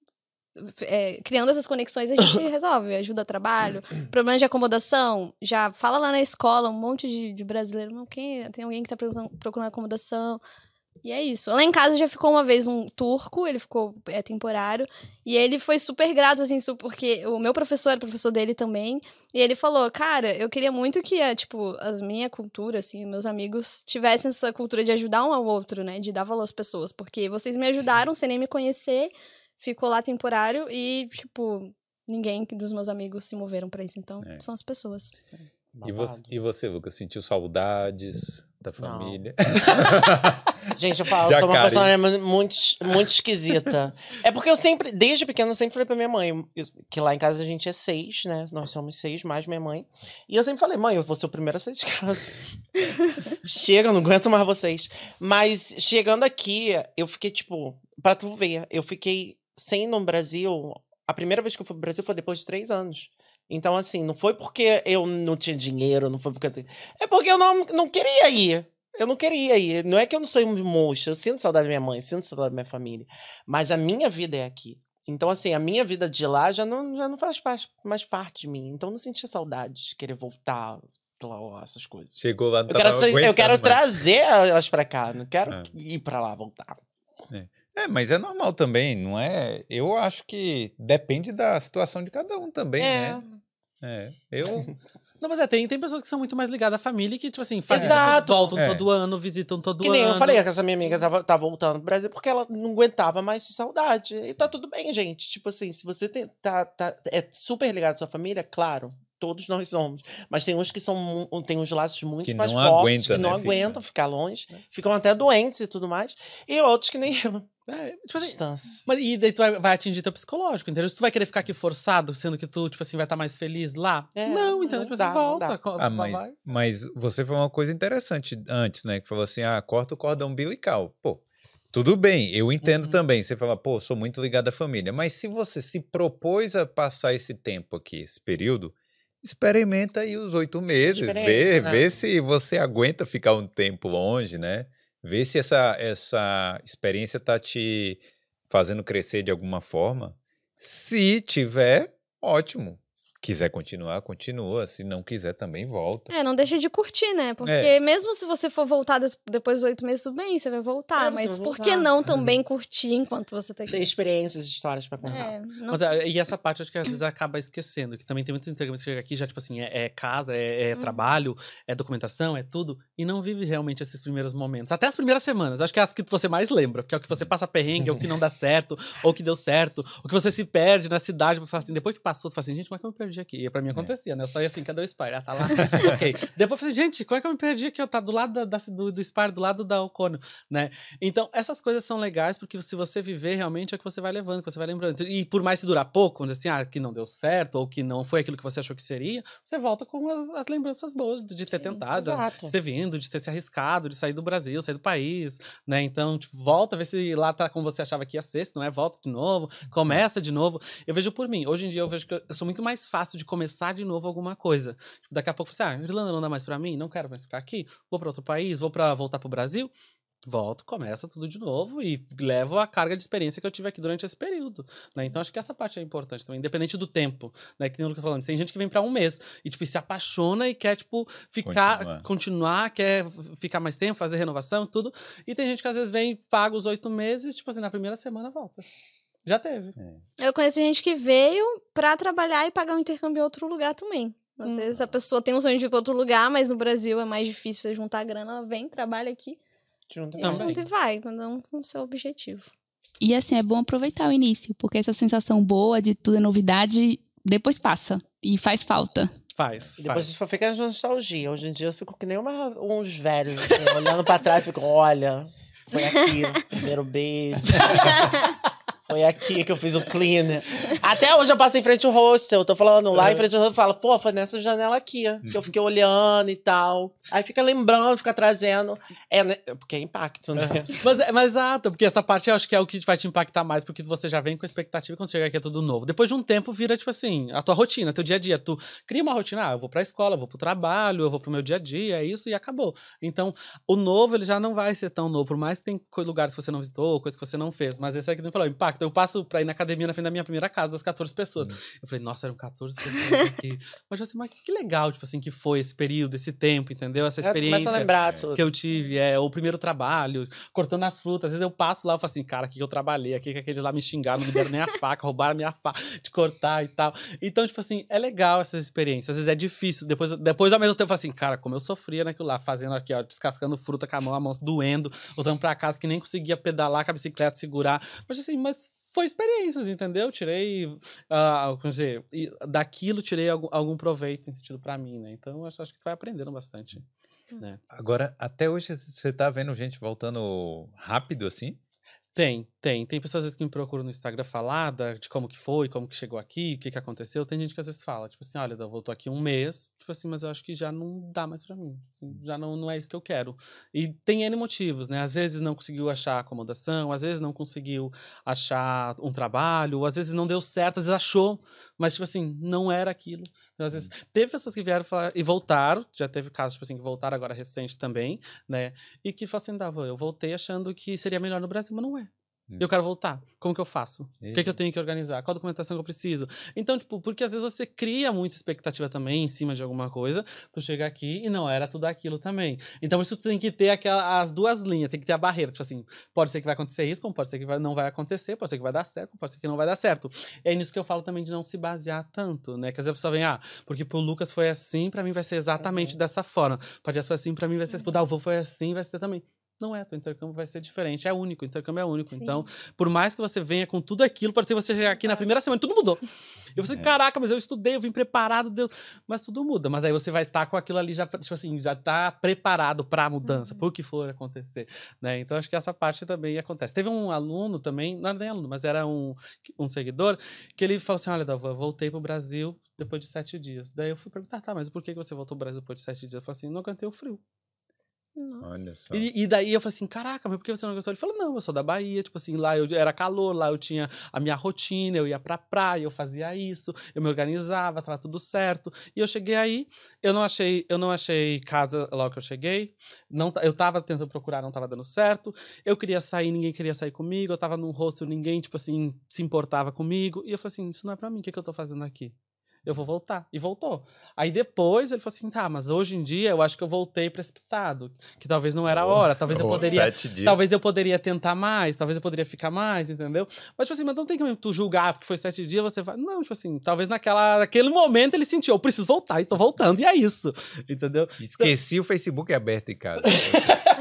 é, criando essas conexões a gente resolve, ajuda a trabalho. Problema de acomodação, já fala lá na escola, um monte de, de brasileiro, não, quem, tem alguém que tá procurando, procurando acomodação. E é isso. Lá em casa já ficou uma vez um turco, ele ficou é, temporário, e ele foi super grato, assim, porque o meu professor era professor dele também, e ele falou, cara, eu queria muito que, a, tipo, a minha cultura, assim, meus amigos tivessem essa cultura de ajudar um ao outro, né, de dar valor às pessoas, porque vocês me ajudaram sem nem me conhecer, ficou lá temporário, e, tipo, ninguém dos meus amigos se moveram pra isso, então, É. são as pessoas. E você, e você, Lucas, sentiu saudades da família? Gente, eu falo, eu sou uma Karen. pessoa mu- muito, muito esquisita. É porque eu sempre, desde pequena, eu sempre falei pra minha mãe, eu- que lá em casa a gente é seis, né? Nós somos seis, mais minha mãe. E eu sempre falei, mãe, eu vou ser o primeiro a sair de casa. Chega, eu não aguento mais vocês. Mas chegando aqui, eu fiquei, tipo, pra tu ver, eu fiquei sem ir no Brasil. A primeira vez que eu fui pro Brasil foi depois de três anos. Então, assim, não foi porque eu não tinha dinheiro, não foi porque. É porque eu não, não queria ir. Eu não queria ir. Não é que eu não sou um mocho. Eu sinto saudade da minha mãe, sinto saudade da minha família. Mas a minha vida é aqui. Então, assim, a minha vida de lá já não, já não faz mais parte de mim. Então, eu não sentia saudade de querer voltar lá, essas coisas. Chegou lá, Eu quero, eu quero trazer elas pra cá. Não quero É. ir pra lá, voltar. É, mas é normal também, não é? Eu acho que depende da situação de cada um também, né? É, eu... Não, mas é, tem, tem pessoas que são muito mais ligadas à família e que, tipo assim, fazem, Exato. voltam É. todo ano, visitam todo Que ano. nem eu falei, que essa minha amiga tava, tá voltando pro Brasil porque ela não aguentava mais saudade. E tá tudo bem, gente. Tipo assim, se você tem, tá, tá, é super ligado à sua família, claro. Todos nós somos. Mas tem uns que são tem uns laços muito Que mais fortes, aguenta, que não né, aguentam ficar longe, ficam até doentes e tudo mais. E outros que nem eu. É, tipo assim, Distância. Mas e daí tu vai, vai atingir teu psicológico, entendeu? Se tu vai querer ficar aqui forçado, sendo que tu, tipo assim, vai estar mais feliz lá. É, não, entendeu? não tipo dá, assim, não volta. Ah, vai- mas, mas você falou uma coisa interessante antes, né? Que falou assim, ah, corta o cordão umbilical. Pô, tudo bem, eu entendo Uhum. também. Você fala, pô, sou muito ligado à família. Mas se você se propôs a passar esse tempo aqui, esse período, experimenta aí os oito meses. Vê, né? vê se você aguenta ficar um tempo longe, né? Vê se essa, essa experiência tá te fazendo crescer de alguma forma. Se tiver, ótimo. Quiser continuar, continua. Se não quiser, também volta. É, não deixa de curtir, né? Porque É. mesmo se você for voltar depois dos oito meses, tudo bem, você vai voltar. É, mas vai por voltar. que não também curtir enquanto você tá Tem aqui? experiências, histórias pra contar. É, não... Mas, ah, e essa parte acho que às vezes acaba esquecendo, que também tem muitos intercâmbios que chegam aqui, já, tipo assim, é, é casa, é, é Uhum. trabalho, é documentação, é tudo, e não vive realmente esses primeiros momentos. Até as primeiras semanas, acho que é as que você mais lembra, porque é o que você passa perrengue, é o que não dá certo, ou o que deu certo, o que você se perde na cidade, assim, depois que passou, tu fala assim, gente, como é que eu me perdi aqui? E pra mim acontecia, né? Eu só ia assim, cadê o Spire? Ah, tá lá. ok. Depois eu falei, gente, como é que eu me perdi aqui? Eu tá do lado da, da- do, do Spire, do lado da Ocônio, né? Então, essas coisas são legais, porque se você viver, realmente é o que você vai levando, que você vai lembrando. E por mais se durar pouco, dizer assim, ah, que não deu certo, ou que não foi aquilo que você achou que seria, você volta com as, as lembranças boas de, de ter Sim, tentado, exato. de ter vindo, de ter se arriscado, de sair do Brasil, sair do país, né? Então, tipo, volta, vê se lá tá como você achava que ia ser, se não é, volta de novo, começa de novo. Eu vejo por mim, hoje em dia eu vejo que eu sou muito mais fácil de começar de novo alguma coisa. Tipo, daqui a pouco você, ah, Irlanda não dá mais pra mim, não quero mais ficar aqui, vou pra outro país, vou para voltar pro Brasil. Volto, começa tudo de novo e levo a carga de experiência que eu tive aqui durante esse período, né? Então acho que essa parte é importante também, independente do tempo, né? Que tem o Lucas falando, tem gente que vem pra um mês e tipo se apaixona e quer tipo ficar, Continuar. continuar, quer ficar mais tempo, fazer renovação, tudo. E tem gente que às vezes vem, paga os oito meses, tipo assim, na primeira semana volta. Já teve. Eu conheço gente que veio pra trabalhar e pagar um intercâmbio em outro lugar também. Às Hum. vezes a pessoa tem um sonho de ir pra outro lugar, mas no Brasil é mais difícil você juntar a grana, ela vem, trabalha aqui. Junto Também. Junto e vai, cada um com o seu objetivo. E assim, é bom aproveitar o início, porque essa sensação boa de tudo é novidade, depois passa. E faz falta. Faz. E depois faz. a gente só fica de nostalgia. Hoje em dia eu fico que nem uma- uns velhos, assim, olhando pra trás, fico, olha, foi aqui, o primeiro beijo. Foi aqui que eu fiz o cleaner. Até hoje eu passo em frente ao hostel. Eu tô falando lá em frente ao hostel. Eu falo, pô, foi nessa janela aqui. Que eu fiquei olhando e tal. Aí fica lembrando, fica trazendo. É, né? Porque é impacto, né? Mas, é- mas exato, porque essa parte eu acho que é o que vai te impactar mais, porque você já vem com a expectativa quando chega aqui é tudo novo. Depois de um tempo, vira, tipo assim, a tua rotina, teu dia a dia. Tu cria uma rotina, ah, eu vou pra escola, eu vou pro trabalho, eu vou pro meu dia a dia, é isso e acabou. Então, o novo, ele já não vai ser tão novo, por mais que tem lugares que você não visitou, coisas que você não fez. Mas esse aqui não falou, impacto. Eu passo pra ir na academia na frente da minha primeira casa, das 14 pessoas. Eu falei, nossa, eram 14 pessoas aqui. mas assim, mas que legal, tipo assim, que foi esse período, esse tempo, entendeu? Essa tu experiência a lembrar tudo. que eu tive, é o primeiro trabalho, cortando as frutas. Às vezes eu passo lá e falo assim, cara, aqui que eu trabalhei, aqui que aqueles lá me xingaram, não me deram nem a faca, roubaram a minha faca de cortar e tal. Então, tipo assim, é legal essas experiências. Às vezes é difícil. Depois, depois ao mesmo tempo, eu falo assim, cara, como eu sofria naquilo lá, fazendo aqui, ó, descascando fruta com a mão, a mão doendo, voltando pra casa que nem conseguia pedalar com a bicicleta, segurar. Mas assim, mas foi experiências, entendeu? Tirei, ah, como dizer, e daquilo tirei algum, algum proveito em sentido pra mim, né? Então, eu acho, acho que tu vai aprendendo bastante. Né? Agora, até hoje você tá vendo gente voltando rápido assim? Tem, tem. Tem pessoas às vezes que me procuram no Instagram falar da- de como que foi, como que chegou aqui, o que que aconteceu. Tem gente que às vezes fala, tipo assim, olha, eu voltou aqui um mês, tipo assim, mas eu acho que já não dá mais pra mim. assim, já não, não é isso que eu quero. E tem N motivos, né? Às vezes não conseguiu achar acomodação, às vezes não conseguiu achar um trabalho, às vezes não deu certo, às vezes achou, mas tipo assim, não era aquilo. Às vezes teve pessoas que vieram falar, e voltaram, já teve casos, tipo assim, que voltaram agora recente também, né? E que falaram assim, Dava, eu voltei achando que seria melhor no Brasil, mas não é. Hum. Eu quero voltar. Como que eu faço? O que, que eu tenho que organizar? Qual documentação que eu preciso? Então, tipo, porque às vezes você cria muita expectativa também em cima de alguma coisa, tu chega aqui e não era tudo aquilo também. Então, isso tem que ter aquela, as duas linhas, tem que ter a barreira. Tipo assim, pode ser que vai acontecer isso, como pode ser que vai- não vai acontecer, pode ser que vai dar certo, pode ser que não vai dar certo. É nisso que eu falo também de não se basear tanto, né? Que às vezes a pessoa vem, ah, porque pro Lucas foi assim, pra mim vai ser exatamente dessa forma. Pode ser assim, pra mim vai ser assim, pro Dalvô foi assim, vai ser também. Não é, teu intercâmbio vai ser diferente. É único, o intercâmbio é único. Sim. Então, por mais que você venha com tudo aquilo, ser que você chegar aqui na primeira semana, tudo mudou. E você, É. caraca, mas eu estudei, eu vim preparado, deu... mas tudo muda. Mas aí você vai estar com aquilo ali já, tipo assim, já tá preparado pra mudança, pro que for acontecer, né? Então, acho que essa parte também acontece. Teve um aluno também, não era nem aluno, mas era um, um seguidor, que ele falou assim, olha, Dalva, eu voltei pro Brasil depois de sete dias. Daí eu fui perguntar, tá, mas por que você voltou pro Brasil depois de sete dias? Eu falei assim, não aguentei o frio. Nossa. Olha só. E, e daí eu falei assim, caraca, mas por que você não gostou? Ele falou, não, eu sou da Bahia, tipo assim, lá eu era calor, lá eu tinha a minha rotina, eu ia pra praia, eu fazia isso, eu me organizava, tava tudo certo. E eu cheguei aí, eu não achei, eu não achei casa logo que eu cheguei. Não, eu tava tentando procurar, não tava dando certo. Eu queria sair, ninguém queria sair comigo, eu tava num hostel, ninguém, tipo assim, se importava comigo. E eu falei assim, isso não é pra mim, o que, que eu tô fazendo aqui? Eu vou voltar. E voltou. Aí depois ele falou assim: tá, mas hoje em dia eu acho que eu voltei precipitado. Que talvez não era a hora. Talvez eu Oh, poderia. sete dias. Talvez eu poderia tentar mais, talvez eu poderia ficar mais, entendeu? Mas, tipo assim, mas não tem como tu julgar porque foi sete dias, você vai. Não, tipo assim, talvez naquela, naquele momento ele sentiu, eu preciso voltar e tô voltando, e é isso. Entendeu? Esqueci o Facebook aberto em casa.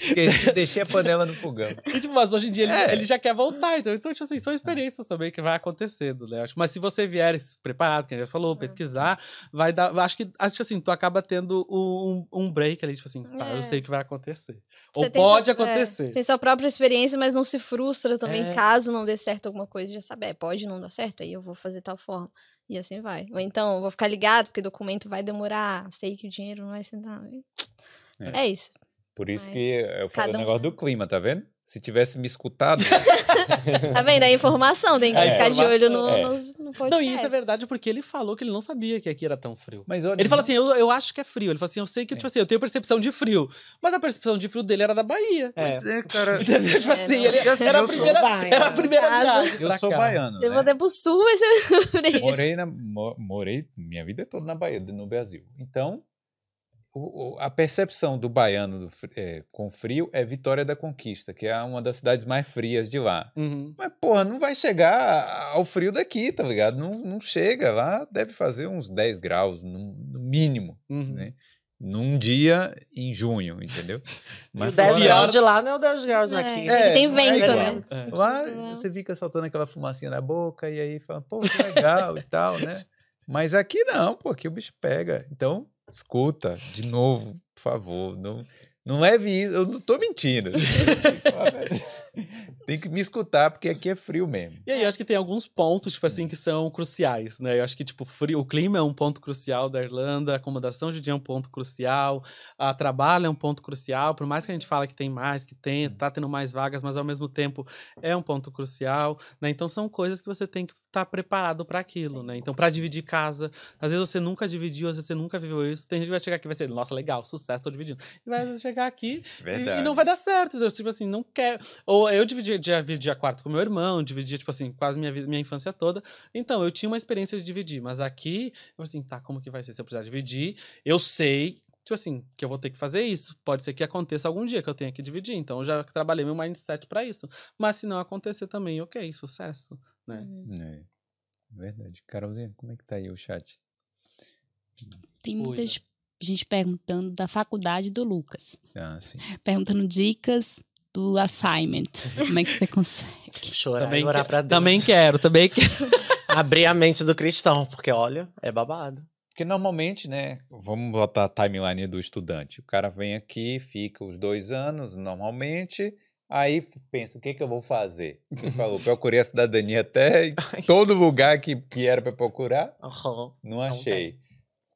Esqueci, deixei a panela no fogão. E, tipo, mas hoje em dia ele, É. ele já quer voltar. Então, então, tipo assim, são experiências também que vai acontecendo, né? Mas se você vier preparado, que a gente já falou, pesquisar, vai dar. Acho que, acho que assim, tu acaba tendo um, um break ali, tipo assim, tá, É. eu sei o que vai acontecer. Você Ou pode sua- é, acontecer. tem sua própria experiência, mas não se frustra também É. caso não dê certo alguma coisa. Já sabe, é, pode não dar certo, aí eu vou fazer tal forma. E assim vai. Ou então, eu vou ficar ligado, porque documento vai demorar. Sei que o dinheiro não vai nada. É. É isso. Por isso Mas que eu falei o um- negócio do clima, tá vendo? Se tivesse me escutado, Tá vendo? É informação, tem que É, ficar de olho no, é. nos- no podcast. Não, e isso é verdade porque ele falou que ele não sabia que aqui era tão frio. mas olha, Ele fala assim, eu, eu acho que é frio. Ele fala assim, eu sei que, É. tipo assim, eu tenho percepção de frio. Mas a percepção de frio dele era da Bahia. É. Mas é, cara, Entendeu? Tipo É, assim, não. ele assim, era, a eu primeira, baiano. era a primeira viagem eu sou cá. baiano, Eu né? vou até pro sul, ser frio. Morei, na, mo- morei minha vida toda na Bahia, no Brasil. Então, o- a percepção do baiano do é, com frio é Vitória da Conquista, que é uma das cidades mais frias de lá. Uhum. Mas, porra, não vai chegar ao frio daqui, tá ligado? Não, não chega. Lá deve fazer uns 10 graus, no, no mínimo, Uhum. né? num dia em junho, entendeu? E o fora- 10 pior- graus de lá não é o 10 graus É, aqui. é tem não vento, né? É. Lá Tipo, você fica soltando aquela fumacinha na boca e aí fala, pô, que legal e tal, né? Mas aqui não, pô, aqui o bicho pega. Então, escuta, de novo, por favor. Não, não leve isso, eu não tô mentindo. Tem que me escutar, porque aqui é frio mesmo. E aí, eu acho que tem alguns pontos, tipo assim, que são cruciais, né? Eu acho que, tipo, frio, o clima é um ponto crucial da Irlanda, a acomodação judia é um ponto crucial, a trabalho é um ponto crucial, por mais que a gente fale que tem mais, que tem, tá tendo mais vagas, mas ao mesmo tempo é um ponto crucial, né? Então são coisas que você tem que estar preparado para aquilo, né? Então, para dividir casa, às vezes você nunca dividiu, às vezes você nunca viveu isso, tem gente que vai chegar aqui e vai ser, nossa, legal, sucesso, tô dividindo. E vai chegar aqui e- e não vai dar certo. entendeu? Tipo assim, não quer. Ou eu dividia, dividia quarto com meu irmão, dividia, tipo assim, quase minha vida, minha infância toda. Então, eu tinha uma experiência de dividir. Mas aqui, eu assim, tá, como que vai ser? Se eu precisar dividir, eu sei. Tipo assim, que eu vou ter que fazer isso. Pode ser que aconteça algum dia que eu tenha que dividir. Então, eu já trabalhei meu mindset pra isso. Mas se não acontecer também, ok, sucesso. Né? É, verdade. Carolzinha, como é que tá aí o chat? Tem muita gente perguntando da faculdade do Lucas. Ah, sim. Perguntando dicas do assignment. Como é que você consegue? Chorar Também, e orar que- pra Deus. também quero, também quero. Abrir a mente do cristão, porque olha, é babado. Porque normalmente, né? Vamos botar a timeline do estudante. O cara vem aqui, fica os dois anos, normalmente. Aí pensa, o que, que eu vou fazer? Você falou, procurei a cidadania até em todo lugar que, que era para procurar, Aham. não Não achei.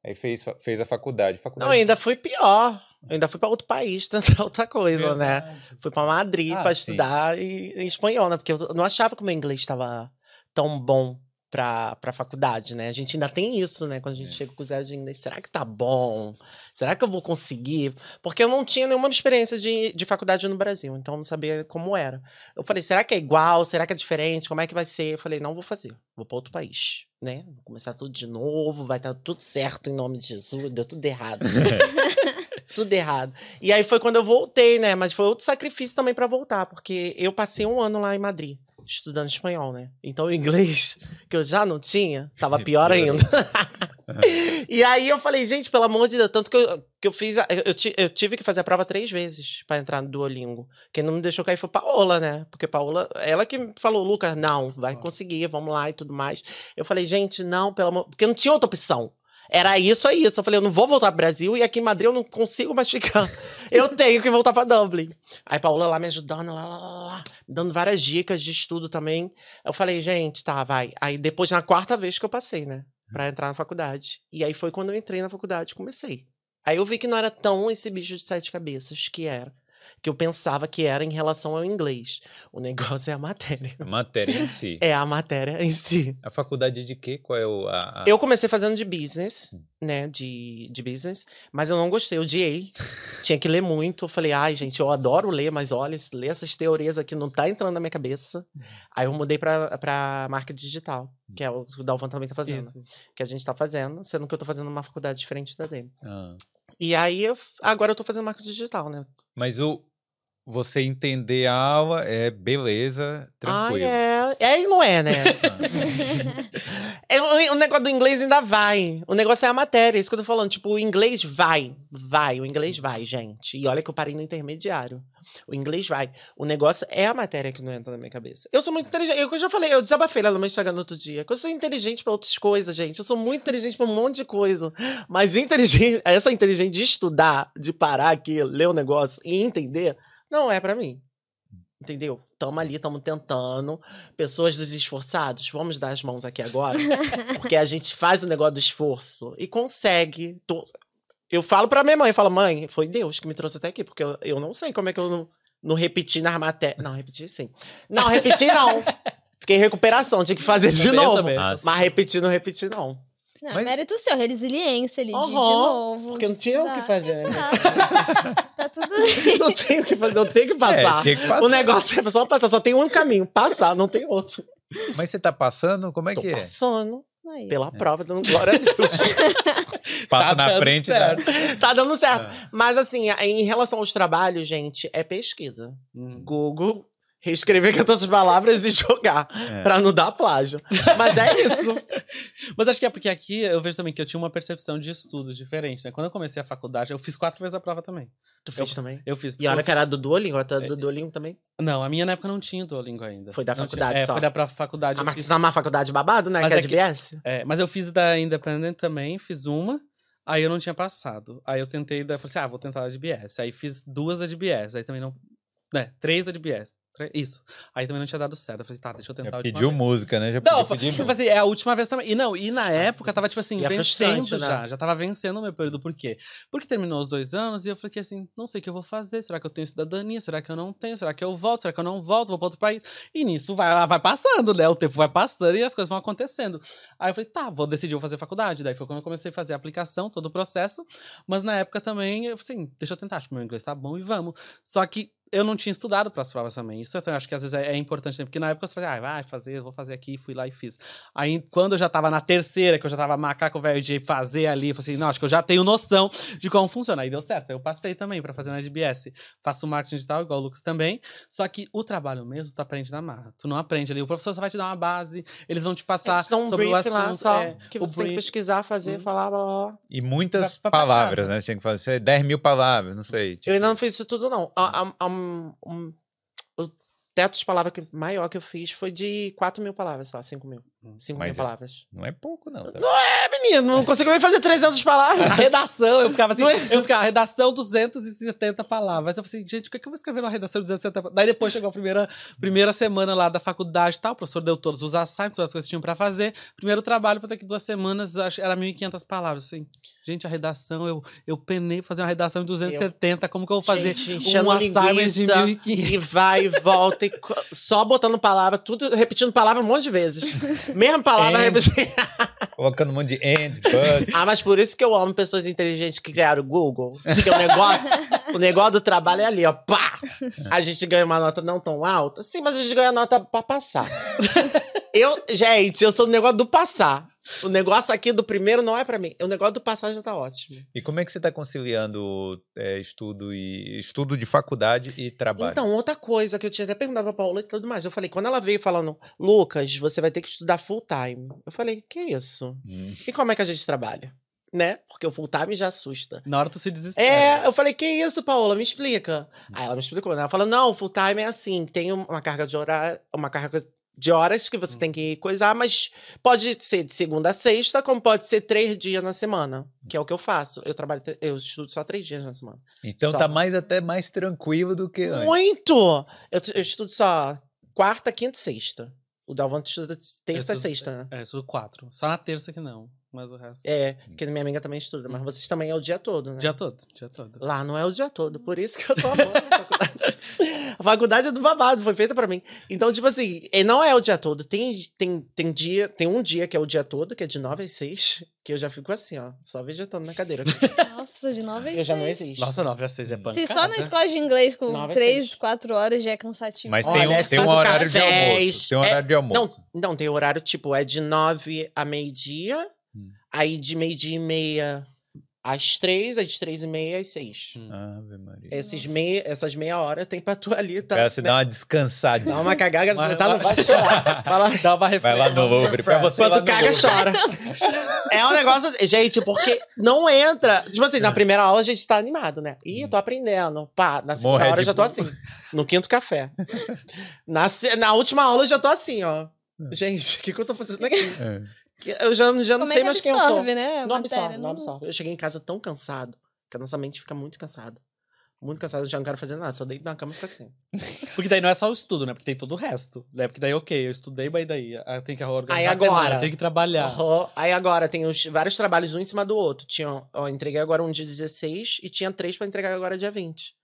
Aí fez, fez a faculdade. Não, faculdade ainda fui pior. Eu ainda fui pra outro país, tentar outra coisa, né? Verdade. Fui pra Madrid Ah, pra sim. estudar em, em espanhol, né? Porque eu não achava que o meu inglês estava tão bom pra, pra faculdade, né? A gente ainda tem isso, né? Quando a gente É. chega com zero de inglês, será que tá bom? Será que eu vou conseguir? Porque eu não tinha nenhuma experiência de, de faculdade no Brasil, então eu não sabia como era. Eu falei, será que é igual? Será que é diferente? Como é que vai ser? Eu falei, não vou fazer. Vou pra outro país, né? Vou começar tudo de novo, vai estar tudo certo em nome de Jesus. Deu tudo errado. tudo errado. E aí foi quando eu voltei, né? Mas foi outro sacrifício também pra voltar, porque eu passei um ano lá em Madrid, estudando espanhol, né? Então o inglês, que eu já não tinha, tava pior ainda. e aí eu falei, gente, pelo amor de Deus, tanto que eu, que eu fiz. a- eu, eu tive que fazer a prova três vezes pra entrar no Duolingo. Quem não me deixou cair foi Paola, né? Porque Paola, ela que falou, Lucas, não, vai conseguir, vamos lá e tudo mais. Eu falei, gente, não, pelo amor. Porque não tinha outra opção. Era isso, é isso. Eu falei, eu não vou voltar pro Brasil e aqui em Madrid eu não consigo mais ficar. Eu tenho que voltar pra Dublin. Aí Paola lá me ajudando, lá, lá, lá, lá, dando várias dicas de estudo também. Eu falei, gente, tá, vai. Aí depois, na quarta vez que eu passei, né? Pra entrar na faculdade. E aí foi quando eu entrei na faculdade, comecei. Aí eu vi que não era tão esse bicho de sete cabeças que era. Que eu pensava que era em relação ao inglês. O negócio é a matéria. A matéria em si. É a matéria em si. A faculdade de quê? Qual é o. A, a- Eu comecei fazendo de business, né? De, de business, mas eu não gostei, eu odiei. Tinha que ler muito. Eu falei, ai, gente, eu adoro ler, mas olha, ler essas teorias aqui não tá entrando na minha cabeça. Aí eu mudei pra, pra marketing digital, que é o que o Dalvan também tá fazendo. Isso. Que a gente tá fazendo, sendo que eu tô fazendo uma faculdade diferente da dele. Ah. E aí, eu, agora eu tô fazendo marketing digital, né? Mas o. Você entender a aula é beleza, tranquilo. Ah, é. É e não é, né? É, o, o negócio do inglês ainda vai. O negócio é a matéria, isso que eu tô falando. Tipo, o inglês vai. Vai, o inglês vai, gente. E olha que eu parei no intermediário. O inglês vai. O negócio é a matéria que não entra na minha cabeça. Eu sou muito inteligente. Eu, eu já falei, eu desabafei lá no meu Instagram no outro dia. Que eu sou inteligente pra outras coisas, gente. Eu sou muito inteligente pra um monte de coisa. Mas inteligente, essa inteligente de estudar, de parar aqui, ler o negócio e entender, não é pra mim. Entendeu? Tamo ali, tamo tentando. Pessoas dos esforçados, vamos dar as mãos aqui agora. porque a gente faz o negócio do esforço e consegue. Tô- Eu falo pra minha mãe, eu falo, mãe, foi Deus que me trouxe até aqui, porque eu, eu não sei como é que eu não, não repeti nas matérias. Não, repeti sim. Não, repeti não. Fiquei em recuperação, tinha que fazer de Também, novo. Ah. Mas repetir, não repeti, não. Não, Mas- Mérito seu, resiliência ali, de, de Aham, novo. porque de não tinha o que fazer, né? Tá tudo bem. Não tenho o que fazer, eu tenho que passar. É, que passar. O negócio é só passar, só tem um caminho, passar, não tem outro. Mas você tá passando? Como é Tô que é? passando Aí. pela prova, dando glória a Deus. Passa Tá na frente da. certo. tá dando certo. Ah. Mas assim, em relação aos trabalhos, gente, é pesquisa. Hum. Google, reescrever com todas as palavras e jogar. É. Pra não dar plágio. Mas é isso. Mas acho que é porque aqui eu vejo também que eu tinha uma percepção de estudos diferente, né? Quando eu comecei a faculdade, eu fiz quatro vezes a prova também. Tu fez também? Eu fiz. E olha eu- que era do Duolingo, até É, do Duolingo também. Não, a minha na época não tinha Duolingo ainda. Foi da Não faculdade tinha. É, só. foi da faculdade. A eu Marquinhos fiz- tá numa faculdade babado, né? Mas que é é de que- BS. É, mas eu fiz da Independent também, fiz uma. Aí eu não tinha passado. Aí eu tentei, eu falei assim, ah, vou tentar a de BS. Aí fiz duas da de BS. Aí também não. Né, três da de BS. Tre- Isso. Aí também não tinha dado certo. Eu falei, tá, deixa eu tentar Já pediu vez. música, né? Já Não, pediu tipo assim, é a última vez também. E não, e na época tava, tipo assim, E é frustrante, vencendo né? já. Já tava vencendo o meu período. Por quê? Porque terminou os dois anos e eu falei assim, não sei o que eu vou fazer. Será que eu tenho cidadania? Será que eu não tenho? Será que eu volto? Será que eu não volto? Vou pra outro país? E nisso vai, vai passando, né? O tempo vai passando e as coisas vão acontecendo. Aí eu falei, tá, vou decidir, vou fazer faculdade. Daí foi quando eu comecei a fazer a aplicação, todo o processo. Mas na época também, eu falei assim, deixa eu tentar, acho que meu inglês tá bom e vamos. Só que eu não tinha estudado para as provas também. Isso eu também acho que às vezes é, é importante, né? porque na época você fazia, ah, vai fazer, vou fazer aqui, fui lá e fiz. Aí quando eu já tava na terceira, que eu já tava macaco velho de fazer ali, eu falei assim, não, acho que eu já tenho noção de como funciona. Aí deu certo. Aí eu passei também para fazer na DBS. Faço marketing digital, igual o Lucas também. Só que o trabalho mesmo, tu aprende na marra. Tu não aprende ali. O professor só vai te dar uma base, eles vão te passar Eles dão um sobre o brief assunto. lá só, é, que o você tem que brief. pesquisar, fazer, Hum. falar, blá, blá, blá. E muitas vai pra palavras, né? Tinha que fazer 10 mil palavras, não sei. tipo, Eu ainda não fiz isso tudo, não. A- a- a- um- um- o teto de palavras que, maior que eu fiz foi de 4 mil palavras, só, 5 mil. Hum. 5 Mas mil é- palavras. Não é pouco, não. Tá? É, menino, não consigo nem fazer 300 A palavras. redação, eu ficava assim, Não é? eu ficava, redação 270 palavras. Eu falei assim, gente, o que, é que eu vou escrever numa redação de 270 palavras? Daí depois chegou a primeira, primeira semana lá da faculdade e tal, o professor deu todos os assignments, todas as coisas que tinham pra fazer. Primeiro trabalho, pra daqui duas semanas, acho- era 1.500 palavras, assim. Gente, a redação, eu, eu penei pra fazer uma redação de 270, como que eu vou fazer Gente, um assignment de linguiça, 1.500? E vai e volta, e só botando palavra, tudo repetindo palavra um monte de vezes. Mesma palavra. Colocando um monte de and, but. Ah, mas por isso que eu amo pessoas inteligentes que criaram o Google. Porque o negócio, o negócio do trabalho é ali, ó. Pá! A gente ganha uma nota não tão alta. Sim, mas a gente ganha nota pra passar. Eu, gente, eu sou do negócio do passar. O negócio aqui do primeiro não é pra mim. O negócio do passar já tá ótimo. E como é que você está conciliando é, estudo e estudo de faculdade e trabalho? Então, outra coisa que eu tinha até perguntado pra Paula e tudo mais. Eu falei, quando ela veio falando, Lucas, você vai ter que estudar full time. Eu falei, que isso? Hum. E como é que a gente trabalha? Né? Porque o full time já assusta. Na hora tu se desespera. É, eu falei, que isso, Paola? Me explica. Aí ela me explicou, né? Ela falou, não, full time é assim, tem uma carga de horário, uma carga de horas que você tem que coisar, mas pode ser de segunda a sexta, como pode ser três dias na semana, que é o que eu faço. Eu trabalho, eu estudo só três dias na semana. Então Só. tá mais até mais tranquilo do que antes. Muito! Eu, eu estudo só quarta, quinta e sexta. O Dalvan estuda terça e sexta, né? É, eu estudo quatro. Só na terça que não, mas o resto... É, porque minha amiga também estuda, mas vocês também é o dia todo, né? Dia todo, dia todo. Lá não é o dia todo, por isso que eu tô amando a faculdade. É do babado, foi feita pra mim. Então, tipo assim, e não é o dia todo. Tem, tem, tem dia, tem um dia que é o dia todo, que é de 9 às 6, que eu já fico assim, ó, só vegetando na cadeira. Nossa, de 9 às eu já não 6. existo. Nossa, 9 às 6 é pancada. Se só na escola de inglês com Nove às 3, seis. 4 horas já é cansativo. Mas Olha, tem, um, é tem um horário de cafés, almoço. Tem um é- horário de almoço. Não, não, tem horário, tipo, é de 9 a meio-dia, Hum. aí de meio-dia e meia às 3, aí de 3 e meia às 6. Hum. Ave Maria. Esses Nossa. meia, essas meia hora tem pra tu ali, tá? Pra você dar uma descansadinha. Dá uma cagada, você tá, não vai- chorar. Vai lá. Dá uma Vai lá no Louvre. Pra você Quando no caga, chora. É um negócio assim, gente, porque não entra. Tipo assim, na primeira aula a gente tá animado, né? Ih, eu tô aprendendo. Pá, na segunda Morre hora eu já tô assim. No quinto café. Na, na última aula eu já tô assim, ó. Gente, o que, que eu tô fazendo aqui? É. Eu já, já não Como sei é que mais quem eu sou. né? Não matéria? absorve, não absorve. Eu cheguei em casa tão cansado, que a nossa mente fica muito cansada. Muito cansado, eu já não quero fazer nada, só deito na cama e fico assim. Porque daí não é só o estudo, né? Porque tem todo o resto. Né? Porque daí, ok, eu estudei, mas daí ah, tenho que organizar Aí agora? tenho que trabalhar. Aí agora tem os vários trabalhos um em cima do outro. Tinha, ó, entreguei agora um dia 16 e tinha três pra entregar agora dia 20.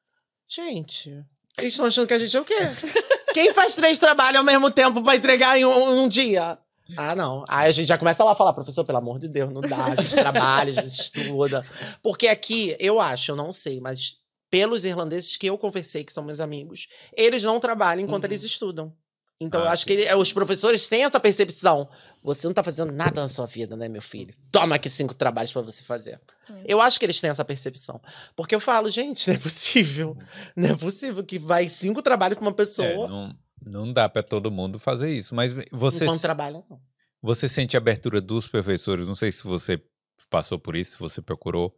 Gente, eles estão achando que a gente é o quê? Quem faz três trabalhos ao mesmo tempo pra entregar em um, um dia? Ah, não. Aí a gente já começa lá a falar, professor, pelo amor de Deus, não dá, a gente trabalha, a gente estuda. Porque aqui, eu acho, eu não sei, mas pelos irlandeses que eu conversei, que são meus amigos, eles não trabalham enquanto Uhum. eles estudam. Então, eu Ah, acho que ele- os professores têm essa percepção. Você não tá fazendo nada na sua vida, né, meu filho? Toma aqui cinco trabalhos pra você fazer. Hum. Eu acho que eles têm essa percepção. Porque eu falo, gente, não é possível. Não é possível que vai cinco trabalhos pra uma pessoa. É, não- Não dá pra todo mundo fazer isso. Mas você, Enquanto trabalha, não. você sente abertura dos professores? Não sei se você passou por isso, se você procurou.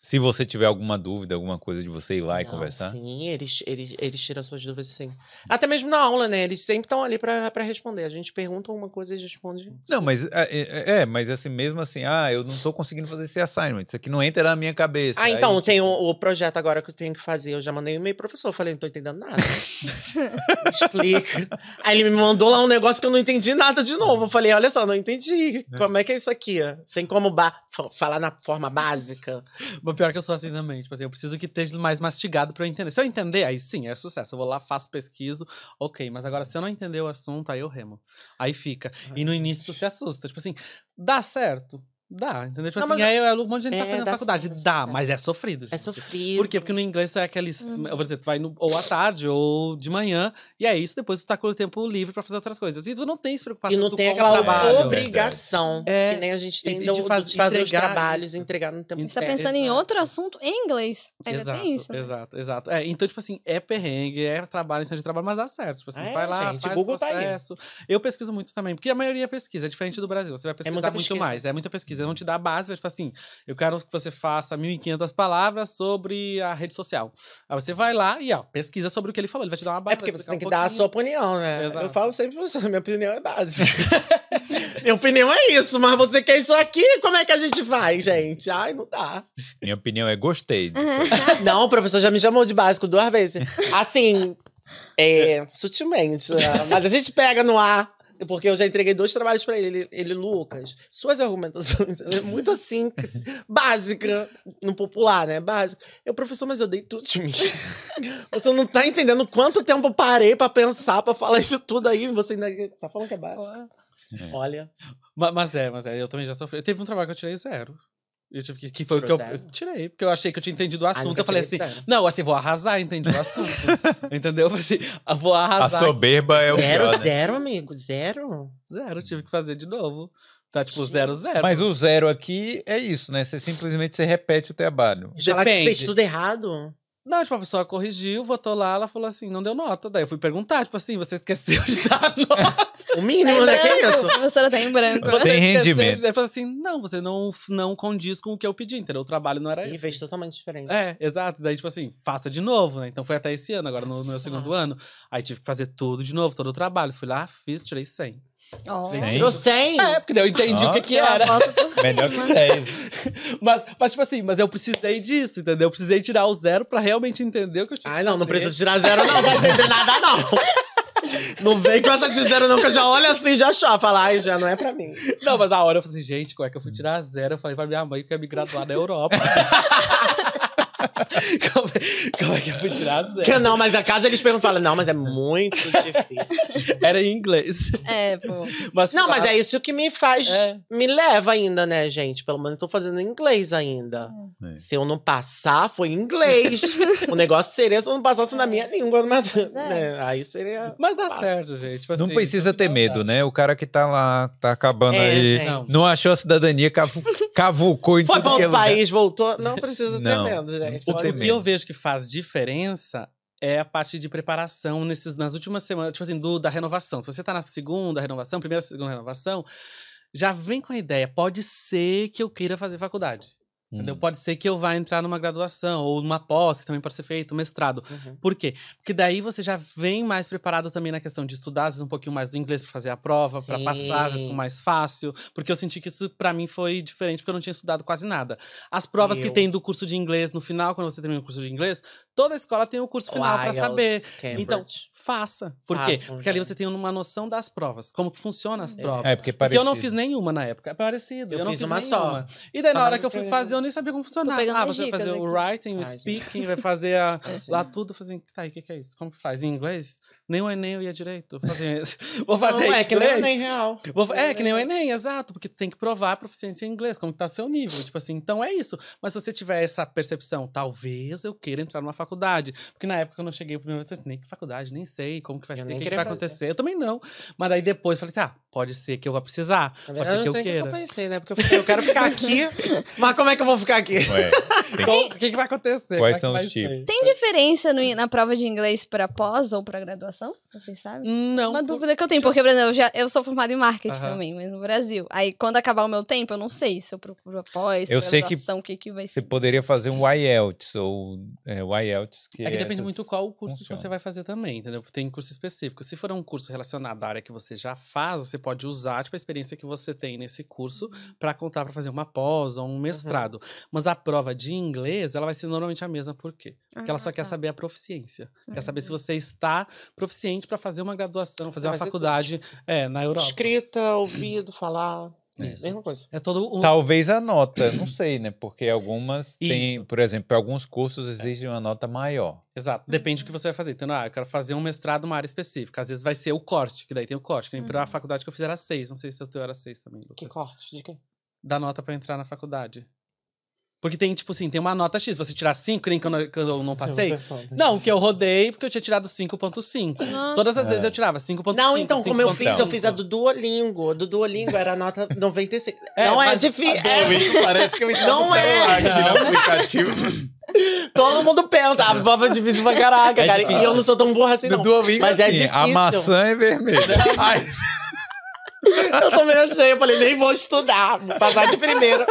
Se você tiver alguma dúvida, alguma coisa de você ir lá e Não, conversar. Sim, eles, eles, eles tiram suas dúvidas, sim. Até mesmo na aula, né? Eles sempre estão ali pra, pra responder. A gente pergunta uma coisa e eles respondem. Não, mas é, é, é, mas assim, mesmo assim, ah, eu não tô conseguindo fazer esse assignment. Isso aqui não entra na minha cabeça. Ah, Aí, então, tipo, tem o, o projeto agora que eu tenho que fazer. Eu já mandei um e-mail pro professor. Eu falei, não tô entendendo nada. Explica. Aí ele me mandou lá um negócio que eu não entendi nada de novo. Eu falei, olha só, não entendi. Como é que é isso aqui? Tem como falar na forma básica? Mas pior que eu sou assim também. Tipo assim, eu preciso que esteja mais mastigado pra eu entender. Se eu entender, aí sim, é sucesso. Eu vou lá, faço pesquiso, ok. Mas agora, se eu não entender o assunto, aí eu remo. Aí fica. Ai, e no gente. início tu se assusta. Tipo assim, dá certo? Dá, entendeu? Tipo Não, assim, aí é um monte de gente tá É, fazendo dá faculdade. Dá, mas é sofrido. É gente. sofrido. Por quê? Porque no inglês é aqueles. Uhum. Eu vou dizer, tu vai no, ou à tarde ou de manhã, e é isso, depois tu tá com o tempo livre pra fazer outras coisas. E tu não tem se preocupar E não tem aquela trabalho. obrigação É. que nem a gente tem E- do- de de, faz- fazer os trabalhos isso. e entregar no tempo Você tá pensando em exato. outro assunto em inglês. Ainda exato, tem isso. né? Exato, exato. É, então, tipo assim, é perrengue, é trabalho, em cima de trabalho, mas dá certo. Tipo assim, É, vai lá, gente, faz Google o tá aí. processo. Eu pesquiso muito também, porque a maioria pesquisa, é diferente do Brasil. Você vai pesquisar muito mais, é muita pesquisa. Eles vão te dar a base, vai tipo assim, eu quero que você faça 1.500 palavras sobre a rede social. Aí você vai lá e, ó, pesquisa sobre o que ele falou. Ele vai te dar uma base. É porque você tem um que dar a sua opinião, né? Exato. Eu falo sempre pra você, minha opinião é básica. minha opinião é isso, mas você quer isso aqui, como é que a gente faz, gente? Ai, não dá. Minha opinião é gostei. Não, o professor já me chamou de básico duas vezes. Assim, é, sutilmente, né? mas a gente pega no ar. Porque eu já entreguei dois trabalhos pra ele. ele. Ele, Lucas, suas argumentações é muito assim, básica, no popular, né? Básica. Eu, professor, mas eu dei tudo de mim. Você não tá entendendo quanto tempo eu parei pra pensar, pra falar isso tudo aí. Você ainda tá falando que é básico. Olha. Ma- Mas, é, mas é, eu também já sofri. Teve um trabalho que eu tirei zero. Eu tive que, que foi o que eu, eu tirei, porque eu achei que eu tinha entendido o Ah, assunto. eu falei assim, não, assim, vou arrasar, entendi o assunto. entendeu? Eu falei assim, vou A arrasar. soberba é o Zero, pior, né? zero, amigo. Zero. Zero, tive que fazer de novo. Tá tipo zero, zero. Mas o zero aqui é isso, né? Você simplesmente você repete o trabalho. Falar que fez tudo errado. Não, tipo, a pessoa corrigiu, votou lá, ela falou assim, não deu nota. Daí eu fui perguntar, tipo assim, você esqueceu de dar nota. O mínimo, né? Que é isso? A professora tá em branco. Sem Você rendimento. Daí falou assim, não, você não, não condiz com o que eu pedi, entendeu? O trabalho não era E esse. fez totalmente diferente. É, exato. Daí, tipo assim, faça de novo, né? Então foi até esse ano, agora no meu Nossa. segundo ano. Aí tive que fazer tudo de novo, todo o trabalho. Fui lá, fiz, tirei 100. Sim. Tirou 100? É, porque daí eu entendi Ó. o que que era. por Melhor que cima. 10. Mas, mas, tipo assim, mas eu precisei disso, entendeu? Eu precisei tirar o zero pra realmente entender o que eu tinha Ai, não, não precisa tirar zero, não. Não vai entender nada, não. Não vem com essa de zero, não, que eu já olho assim, já choro. Fala, ai, já não é pra mim. Não, mas na hora eu falei assim, gente, como é que eu fui tirar zero? Eu falei pra minha mãe que ia me graduar na Europa. como, é- como é que eu fui tirar zero? Que não, mas a casa eles perguntam, falam, não, mas é muito difícil. Era em inglês. É, pô. Mas Não, mas é isso que me faz, É. me leva ainda, né, gente? Pelo menos eu tô fazendo em inglês ainda. É. Se eu não passar, foi em inglês. o negócio seria se eu não passasse na minha língua. Mas, é. né, Aí seria... Mas dá certo, gente. Tipo Não assim, precisa ter medo, né? O cara que tá lá, tá acabando É, aí. Não. não achou a cidadania, cavu, cavucou em Foi tudo pra é outro lugar. país, voltou. Não precisa ter Não. medo, gente. O, Pode o que eu vejo que faz diferença é a parte de preparação nesses, nas últimas semanas, tipo assim, do, da renovação. Se você tá na segunda renovação, primeira, segunda renovação, já vem com a ideia. Pode ser que eu queira fazer faculdade. Hum. Entendeu? Pode ser que eu vá entrar numa graduação ou numa pós, que também pode ser feito, um mestrado. Uhum. Por quê? Porque daí você já vem mais preparado também na questão de estudar, às vezes um pouquinho mais do inglês para fazer a prova, para passar, às vezes mais fácil. Porque eu senti que isso para mim foi diferente, porque eu não tinha estudado quase nada. As provas que Eu. tem do curso de inglês no final, quando você termina o curso de inglês, toda escola tem o curso final para saber. Cambridge. Então, faça. Por quê? Porque ali você tem uma noção das provas, como que funcionam as É. provas. É, porque Porque parecido. eu não fiz nenhuma na época. É parecido. Eu, Eu não fiz fiz uma nenhuma. só. E daí, na hora que eu fui fazer, eu nem sabia como funcionar. pegando Ah, você vai fazer dicas o writing, o Ai, gente. speaking, vai fazer a, É, lá tudo. Fazendo, tá, e o que, que é isso? Como que faz? Em inglês? Nem o Enem eu ia direito. Fazer, vou fazer Não, é que nem inglês. nem real. Vou é, que nem o Enem, exato, porque tem que provar a proficiência em inglês, como que tá o seu nível. Tipo assim, então é isso. Mas se você tiver essa percepção, talvez eu queira entrar numa faculdade. Porque na época, quando eu cheguei primeira vez, eu falei, nem que faculdade, nem sei como que vai Eu ser, o que, que vai fazer. acontecer. Eu também não. Mas daí depois, eu falei, tá, pode ser que eu vá precisar. Na Pode verdade, ser que eu eu o que queira. eu pensei, né? Porque eu, fiquei, eu quero ficar aqui, mas como é que eu vou ficar aqui? Ué, tem- o que, que vai acontecer? Quais Como é que são os tipos? Tem diferença no- na prova de inglês pra pós ou pra graduação? Vocês sabem? Não. Uma por- dúvida que eu tenho, porque, por exemplo, eu, já, eu sou formada em marketing também, mas no Brasil. Aí, quando acabar o meu tempo, eu não sei se eu procuro após, Eu sei que que, que vai Você ser. poderia fazer um IELTS ou é, o IELTS. Que É que depende essas- muito qual o curso que funciona. você vai fazer também, entendeu? Tem curso específico. Se for um curso relacionado à área que você já faz, você pode usar tipo, a experiência que você tem nesse curso para contar para fazer uma pós ou um mestrado. Mas a prova de inglês, ela vai ser normalmente a mesma, por quê? Porque ela só Ah, quer tá. saber a proficiência. Quer saber se você está proficiente para fazer uma graduação, fazer uma Fazer faculdade é, na Europa. Escrita, ouvido, falar. Isso. Mesma coisa. É todo um. Talvez a nota, não sei, né? Porque algumas têm, Isso. por exemplo, para alguns cursos exige uma nota maior. Exato. Depende do que você vai fazer. Então, ah, eu quero fazer um mestrado numa área específica. Às vezes vai ser o corte, que daí tem o corte. Que nem pra Uhum. faculdade que eu fiz era seis. Não sei se o teu era seis também, Lucas. Que corte? De quem? Da nota pra entrar na faculdade. Porque tem, tipo assim, tem uma nota X. Você tirar 5, que nem quando eu, quando eu não passei. Não, que eu rodei porque eu tinha tirado 5.5. Nossa. Todas as É. vezes eu tirava 5.5. Não, então, como eu fiz, eu 5.5. fiz a do Duolingo. A do Duolingo era a nota 95. É, não é mas difícil. É, parece que eu Não é. aplicativo. todo mundo pensa, a prova é difícil pra caraca, É cara. difícil. E eu não sou tão burra assim, Do não. Duolingo, Mas é assim, a difícil. maçã é vermelha. Ai, Eu também achei, eu falei, nem vou estudar, vou passar de primeira.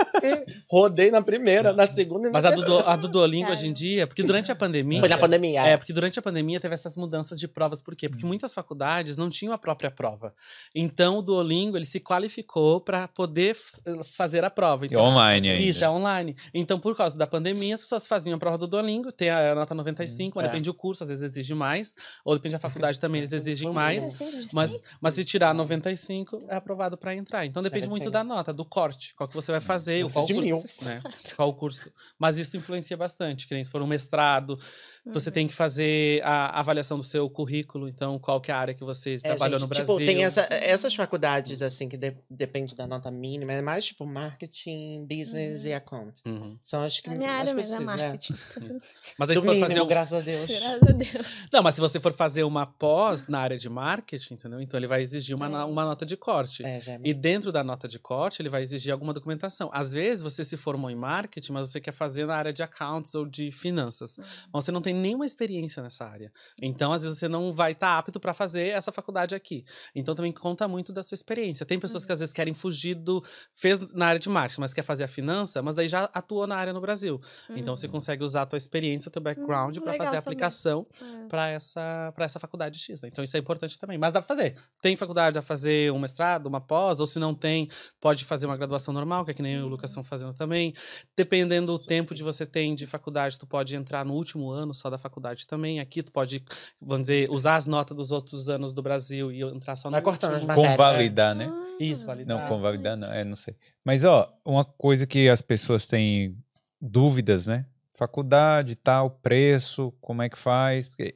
Rodei na primeira, na segunda e na Mas a do, a do Duolingo hoje em dia, porque durante a pandemia. Foi na pandemia. É, porque durante a pandemia teve essas mudanças de provas. Por quê? Hum. Porque muitas faculdades não tinham a própria prova. Então, o Duolingo, ele se qualificou para poder fazer a prova. Então, online ainda. Isso, é online. Então, por causa da pandemia, as pessoas faziam a prova do Duolingo, tem a nota 95, mas é. depende do curso, às vezes exige mais, ou depende da faculdade também, eles exigem mais. Mas, mas se tirar 95, é aprovado para entrar. Então depende muito da nota, do corte, qual que você vai fazer, o Nossa, qual de curso, mil. né? Qual o curso. Mas isso influencia bastante, que nem se for um mestrado, você tem que fazer a avaliação do seu currículo, então qual que é a área que você É, trabalhou gente, no Brasil. Tipo, tem essa- essas faculdades, assim, que de- depende da nota mínima. É mais, tipo, marketing, business e account. Uhum. São as que A minha mais área mesmo é né? marketing. Mas aí Do se for mínimo, fazer um... graças a Deus. Graças a Deus. Não, mas se você for fazer uma pós na área de marketing, entendeu? Então ele vai exigir uma, na- uma nota de corte. É, já é E dentro da nota de corte, ele vai exigir alguma documentação. Às vezes, você se formou em marketing, mas você quer fazer na área de accounts ou de finanças. Mas você não tem nenhuma experiência nessa área. Então, às vezes, você não vai estar apto para fazer essa faculdade aqui. Então, também conta muito da sua experiência. Tem pessoas que, às vezes, querem fugir do... Fez na área de marketing, mas quer fazer a finança, mas daí já atuou na área no Brasil. Então, você consegue usar a tua experiência, o teu background Hum, para fazer a aplicação É. para essa, pra essa faculdade X. né? Então, isso é importante também. Mas dá pra fazer. Tem faculdade a fazer um mestrado, uma pós, ou se não tem, pode fazer uma graduação normal, que é que nem o Lucas estão fazendo também. Dependendo do tempo de você tem de faculdade, tu pode entrar no último ano só da faculdade também. Aqui tu pode, vamos dizer, usar as notas dos outros anos do Brasil e entrar só no Vai cortando as matérias. Convalidar, né? Ah, Isso, validar. Não, convalidar não, é, não sei. Mas, ó, uma coisa que as pessoas têm dúvidas, né? Faculdade tal, preço, como é que faz? Porque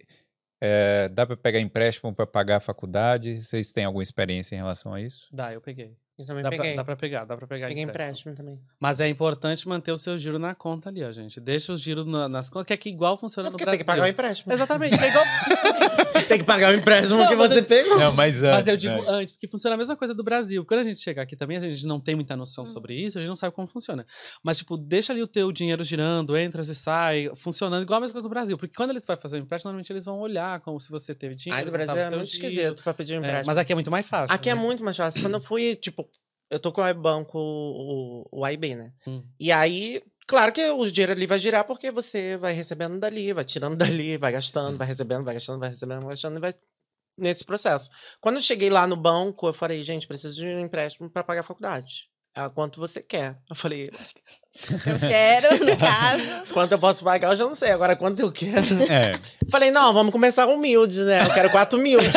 é, dá para pegar empréstimo para pagar a faculdade? Vocês têm alguma experiência em relação a isso? Dá, eu peguei. Eu também Dá pra, peguei. dá pra pegar, dá pra pegar. Peguei empréstimo. empréstimo também. Mas é importante manter o seu giro na conta ali, ó, gente. Deixa o giro na- nas contas, que é que igual funciona É no porque Brasil. tem que pagar o empréstimo. Exatamente, é igual. Tem que pagar o empréstimo Não, que você eu- pegou. Não, mas, Mas eu antes, digo né? antes, porque funciona a mesma coisa do Brasil. Quando a gente chegar aqui também, a gente não tem muita noção sobre isso, a gente não sabe como funciona. Mas, tipo, deixa ali o teu dinheiro girando, entra e sai, funcionando igual a mesma coisa do Brasil. Porque quando eles vão fazer o empréstimo, normalmente eles vão olhar como se você teve dinheiro. Ai, no Brasil é muito giro. esquisito pra pedir um É, empréstimo. mas aqui é muito mais fácil. Aqui é né? muito mais fácil. Quando eu fui, tipo, eu tô com o banco, o, o AIB, né? Hum. E aí, claro que o dinheiro ali vai girar porque você vai recebendo dali, vai tirando dali, vai gastando, vai recebendo, vai gastando, vai recebendo, vai gastando e vai nesse processo. Quando eu cheguei lá no banco, eu falei, gente, preciso de um empréstimo pra pagar a faculdade. Ela, quanto você quer? Eu falei, Eu quero, no caso. quanto eu posso pagar, eu já não sei. Agora, quanto eu quero? É, Falei, não, vamos começar humilde, né? Eu quero 4 mil.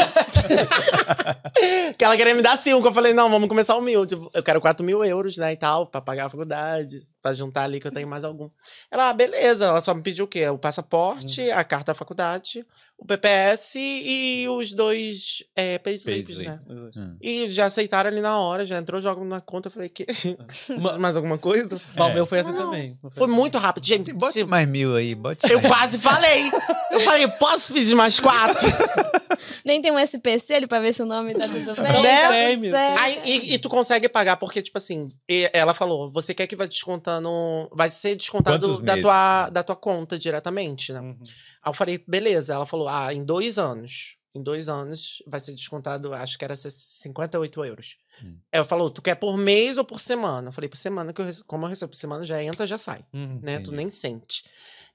que ela queria me dar 5. Eu falei, não, vamos começar humilde. Eu quero 4 mil euros, né, e tal, pra pagar a faculdade, pra juntar ali que eu tenho mais algum. Ela, ah, beleza. Ela só me pediu o quê? O passaporte, a carta da faculdade, o PPS e os dois é, payslips, Payslip. né? hum. E já aceitaram ali na hora, já entrou, joga na conta. Eu falei, que? Mais alguma coisa? Bom, É. o meu foi assim Não, também. Foi muito rápido, gente. Bote se- mais mil aí, bote Eu mais. quase falei. Eu falei, posso pedir mais quatro? Nem tem um SPC ali pra ver se o nome tá tudo bem. Né? tá certo. Aí, e, e tu consegue pagar, porque, tipo assim, ela falou, você quer que vai descontando. Vai ser descontado Quantos da meses? tua, da tua conta diretamente, né? Uhum. Aí eu falei, beleza. Ela falou, ah, em dois anos. Em dois anos vai ser descontado, acho que era 58 euros. Hum. Ela falou, tu quer por mês ou por semana? Eu falei, por semana, que eu, como eu recebo por semana, já entra, já sai, Uhum. né? Tu nem sente.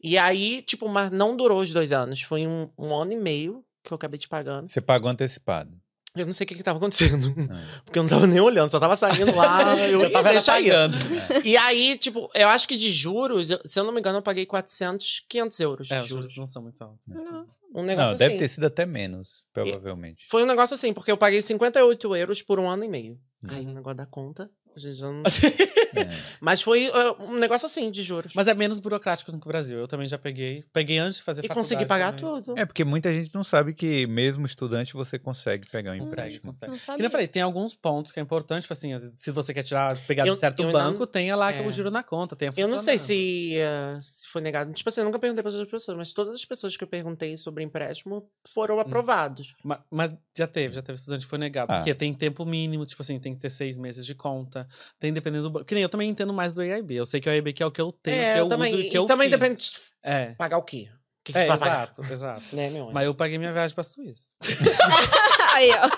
E aí, tipo, mas não durou os dois anos. Foi um, um ano e meio que eu acabei te pagando. Você pagou antecipado. Eu não sei o que que tava acontecendo. Ah. Porque eu não tava nem olhando, só tava saindo lá. Eu, Eu tava deixa aí. pagando. E aí, tipo, eu acho que de juros, eu- se eu não me engano, eu paguei 400, 500 euros de É, os juros. juros não são muito altos. Nossa. Um negócio Não, deve assim. ter sido até menos, provavelmente. Foi um negócio assim, porque eu paguei 58 euros por um ano e meio. Hum. Aí o negócio da conta, a gente já não... É. Mas foi uh, um negócio assim, de juros. Mas é menos burocrático do que o Brasil. Eu também já peguei. Peguei antes de fazer e faculdade. consegui pagar também. tudo. É, porque muita gente não sabe que mesmo estudante você consegue pegar um Consegue, empréstimo. consegue. Não Que eu falei, tem alguns pontos que é importante, tipo assim, se você quer tirar, pegar Eu- de certo banco, não- tenha lá que é. o giro na conta, tenha Eu não sei se, uh, se foi negado. Tipo assim, eu nunca perguntei para outras pessoas, mas todas as pessoas que eu perguntei sobre empréstimo Hum. foram aprovados. Ma- Mas, já teve, já teve estudante que foi negado. Ah. Porque tem tempo mínimo, tipo assim, tem que ter seis meses de conta. Tem dependendo do banco. Que nem eu também entendo mais do EIB. Eu sei que o EIB que é o que eu tenho, é, que eu, também. uso e e que eu também fiz. depende de É. pagar o quê? O que, que É, tu vai pagar? exato, exato. Né? Mas eu paguei minha viagem pra Suíça. Aí, ó.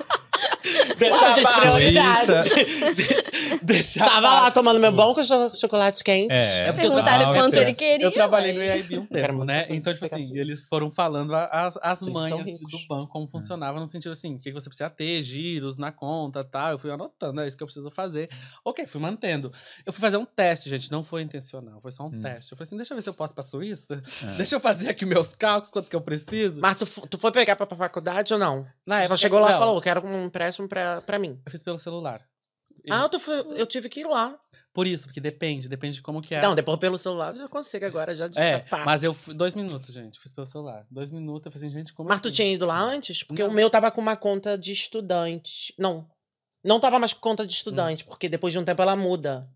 Deixa abaixo. prioridade. Deixa- Deixa Tava lá tomando meu bom chocolate quente. É. É Perguntaram quanto ele queria. Eu trabalhei no aí. EIB um tempo, né? Então, tipo assim, eles foram falando a- as, as manhas do banco, como funcionava, no sentido assim, o que você precisa ter, giros na conta tal. Eu fui anotando, é isso que eu preciso fazer. Ok, fui mantendo. Eu fui fazer um teste, gente, não foi intencional, foi só um Hum. teste. Eu falei assim, deixa eu ver se eu posso pra Suíça. É. Deixa eu fazer aqui meus cálculos, quanto que eu preciso. Mas tu, tu foi pegar pra, pra faculdade ou não? Na Só época- chegou lá e falou, quero um empréstimo pra, pra mim. Eu fiz pelo celular. Ah, tu foi, eu tive que ir lá. Por isso, porque depende, depende de como que é. Não, depois pelo celular eu já consigo agora, já de É, pá. mas eu fui. Dois minutos, gente. Fiz pelo celular. Dois minutos, eu falei assim, gente, como Mas tu assim? tinha ido lá antes? Porque Não. o meu tava com uma conta de estudante. Não. Não tava mais com conta de estudante, porque depois de um tempo ela muda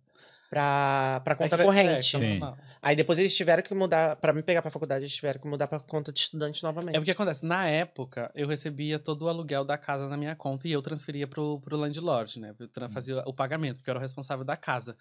pra, pra É conta que vai- corrente. É, que é. Aí depois eles tiveram que mudar, pra me pegar pra faculdade, eles tiveram que mudar pra conta de estudante novamente. É porque acontece, na época, eu recebia todo o aluguel da casa na minha conta e eu transferia pro, pro landlord, né? Eu tra- fazia o pagamento, porque eu era o responsável da casa.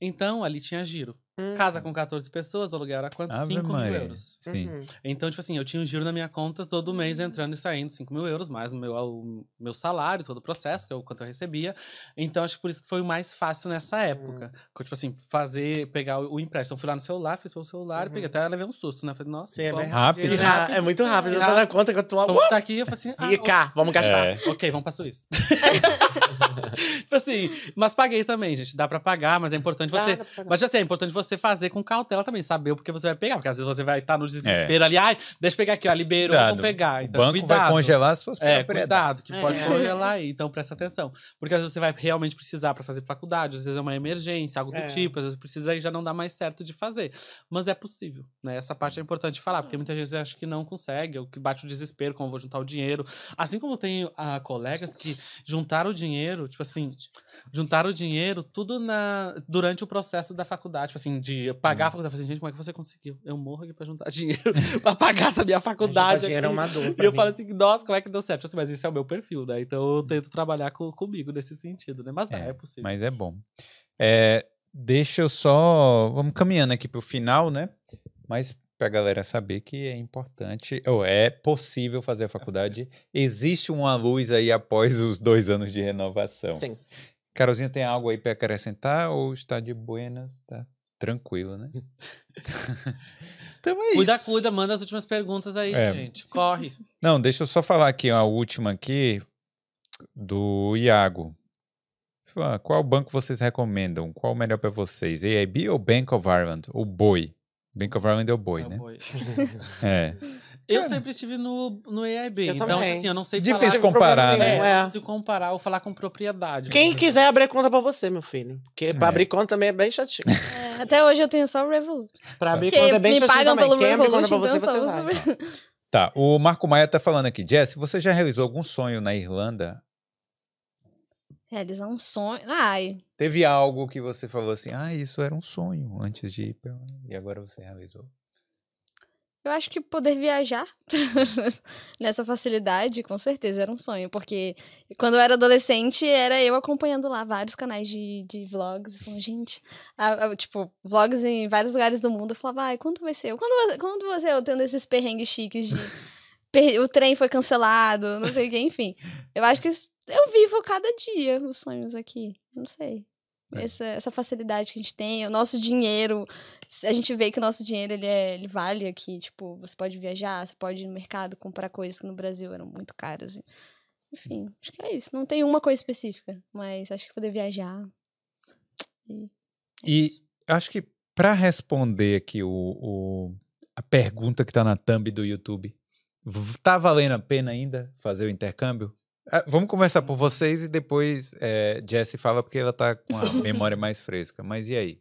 Então, ali tinha giro. Hum. Casa com 14 pessoas, o aluguel era quanto? Ave 5 mil euros. Sim. Uhum. Então, tipo assim, eu tinha um giro na minha conta todo mês entrando e saindo 5 mil euros, mais o meu, o meu salário, todo o processo, que é o quanto eu recebia. Então, acho que por isso que foi o mais fácil nessa época. Que, Tipo assim, fazer, pegar o, o empréstimo. Eu fui lá no celular, fiz pelo celular, Uhum. peguei até levei um susto, né? Falei, nossa, Sim, é bem Rápido. rápido. Rápido. É muito rápido. E Já tá na conta que eu tô. vamos tá aqui. Eu falei assim, ah, E cá, vamos gastar. É. Ok, vamos pra Suíça. tipo assim, mas paguei também, gente. Dá pra pagar, mas é importante Dá, você. Mas assim, é importante você fazer com cautela também, saber o que você vai pegar. Porque às vezes você vai estar no É. desespero ali, ai, deixa eu pegar aqui, ó, liberou, Cuidado. vamos pegar. O Então, banco cuidado. vai congelar as suas É, cuidado, que É. pode congelar aí. Então presta atenção. Porque às vezes você vai realmente precisar pra fazer faculdade, às vezes é uma emergência, algo do É. tipo, às vezes precisa e já não dá mais certo de fazer. Mas é possível, né? Essa parte é importante falar, porque muita gente acha que não consegue, ou que bate o desespero, como vou juntar o dinheiro. Assim como tem ah, colegas que juntaram o dinheiro, tipo assim, juntaram o dinheiro tudo na, durante o processo da faculdade, tipo assim, de pagar a faculdade. Eu falei, assim, gente, como é que você conseguiu? Eu morro aqui pra juntar dinheiro pra pagar essa minha faculdade. dinheiro é uma dor. E eu mim. falo assim, nossa, como é que deu certo? Tipo assim, mas esse é o meu perfil, né? Então eu tento trabalhar co- comigo nesse sentido, né? Mas dá, é, É, possível. Mas é bom. É, deixa eu só. Vamos caminhando aqui pro final, né? Mas pra galera saber que é importante, ou é possível fazer a faculdade. Existe uma luz aí após os dois anos de renovação. Sim. Carolzinha tem algo aí pra acrescentar ou está de buenas? Tá tranquilo, né? então é Cuida, isso. cuida, manda as últimas perguntas aí, É. gente. Corre. Não, deixa eu só falar aqui a última aqui do Iago. Qual banco vocês recomendam? Qual o melhor para vocês? AIB ou Bank of Ireland? O Boi. Bank of Ireland é o Boi, É o né? boi. É. Eu Cara. sempre estive no, no EIB, Eu então também. assim, eu não sei Difícil falar... comparar, né? nenhum, É, é. difícil comparar ou falar com propriedade. Quem Mas- quiser abrir conta pra você, meu filho. Porque pra É. abrir conta também é bem chatinho. É, até hoje eu tenho só o Revolut. Pra abrir Porque conta é bem me chatinho pagam também. pelo Quem abrir conta Revolut, pra então você, eu só vai. uso o Tá, o Marco Maia tá falando aqui. Jess, você já realizou algum sonho na Irlanda? Realizar um sonho. Ai, Teve algo que você falou assim, ah, isso era um sonho antes de ir pra lá, e agora você realizou. Eu acho que poder viajar nessa facilidade, com certeza, era um sonho. Porque quando eu era adolescente, era eu acompanhando lá vários canais de, de vlogs. Falando, gente, a- a- tipo, vlogs em vários lugares do mundo. Eu falava, ai, quando vai ser? eu? Quando, vai- quando você eu tendo esses perrengues chiques de. o trem foi cancelado, não sei o que, enfim. Eu acho que eu vivo cada dia os sonhos aqui. Não sei. É. Essa, essa facilidade que a gente tem, o nosso dinheiro a gente vê que o nosso dinheiro ele, é, ele vale aqui. Tipo, você pode viajar, você pode ir no mercado comprar coisas que no Brasil eram muito caras. e- Enfim, acho que é isso. Não tem uma coisa específica, mas acho que poder viajar. E acho que para responder aqui o, o- a pergunta que tá na thumb do YouTube, tá valendo a pena ainda fazer o intercâmbio? Ah, vamos começar por vocês e depois é, Jessie fala porque ela tá com a memória mais fresca. Mas e aí?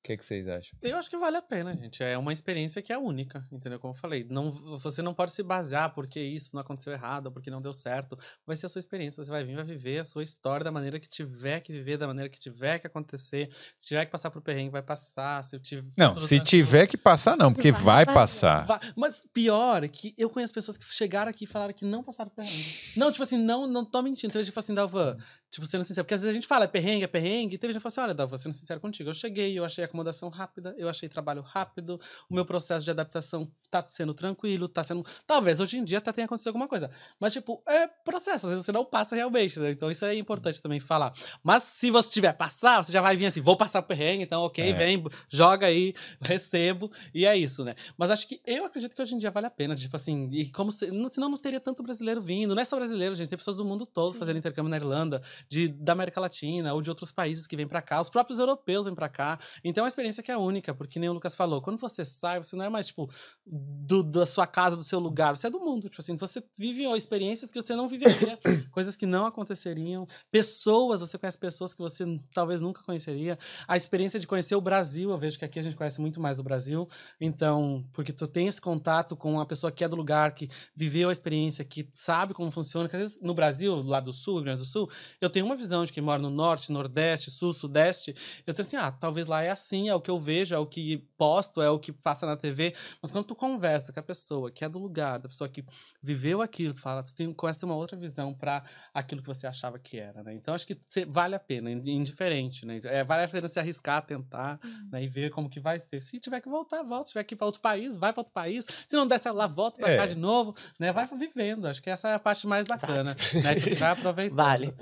O que, que vocês acham? Eu acho que vale a pena, gente. É uma experiência que é única, entendeu? Como eu falei, não, você não pode se basear porque isso não aconteceu errado, ou porque não deu certo. Vai ser a sua experiência, você vai vir, vai viver a sua história da maneira que tiver que viver, da maneira que tiver que acontecer. Se tiver que passar por perrengue, vai passar. Se eu tiver Não, se tiver que passar, não, porque Vai vai passar. passar. Vai- Mas pior é que eu conheço pessoas que chegaram aqui e falaram que não passaram perrengue. Não, tipo assim, não, não tô mentindo. Então, tipo assim, Dalva, tipo, sendo sincero. Porque às vezes a gente fala, é perrengue, é perrengue. E teve gente que fala assim, olha, Dalva, sendo sincero contigo. Eu cheguei, eu achei acomodação rápida, eu achei trabalho rápido, o meu processo de adaptação tá sendo tranquilo, tá sendo... Talvez hoje em dia até tenha acontecido alguma coisa. Mas, tipo, é processo. Às vezes você não passa realmente, né? Então isso é importante também falar. Mas se você tiver passar, você já vai vir assim, vou passar o perrengue, então ok, É. vem, joga aí, recebo, e é isso, né? Mas acho que eu acredito que hoje em dia vale a pena, tipo assim, e como se, não- senão não teria tanto brasileiro vindo. Não é só brasileiro, gente, tem pessoas do mundo todo Sim. fazendo intercâmbio na Irlanda, de, da América Latina ou de outros países que vêm pra cá, os próprios europeus vêm pra cá. Então é uma experiência que é única, porque nem o Lucas falou, quando você sai, você não é mais, tipo, do, da sua casa, do seu lugar, você é do mundo, tipo assim, você vive experiências que você não viveria, coisas que não aconteceriam, pessoas, você conhece pessoas que você talvez nunca conheceria. A experiência de conhecer o Brasil, eu vejo que aqui a gente conhece muito mais o Brasil, então, porque tu tem esse contato com uma pessoa que é do lugar, que viveu a experiência, que sabe como funciona, vezes no Brasil, lá do sul, Rio Grande do Sul, eu tenho uma visão de quem mora no norte, nordeste, sul, sudeste, eu tenho assim, ah, talvez lá é assim, é o que eu vejo, é o que posto, é o que passa na TV, mas quando tu conversa com a pessoa que é do lugar, da pessoa que viveu aquilo, tu fala, tu tem, começa a ter uma outra visão para aquilo que você achava que era, né? Então acho que cê- vale a pena, ind- indiferente, né? É, vale a pena se arriscar, tentar, né? E ver como que vai ser. Se tiver que voltar, volta. Se tiver que ir para outro país, vai para outro país. Se não der lá, volta para É. cá de novo, né? Vai vivendo. Acho que essa é a parte mais bacana, né? Que você vai aproveitar. Vale.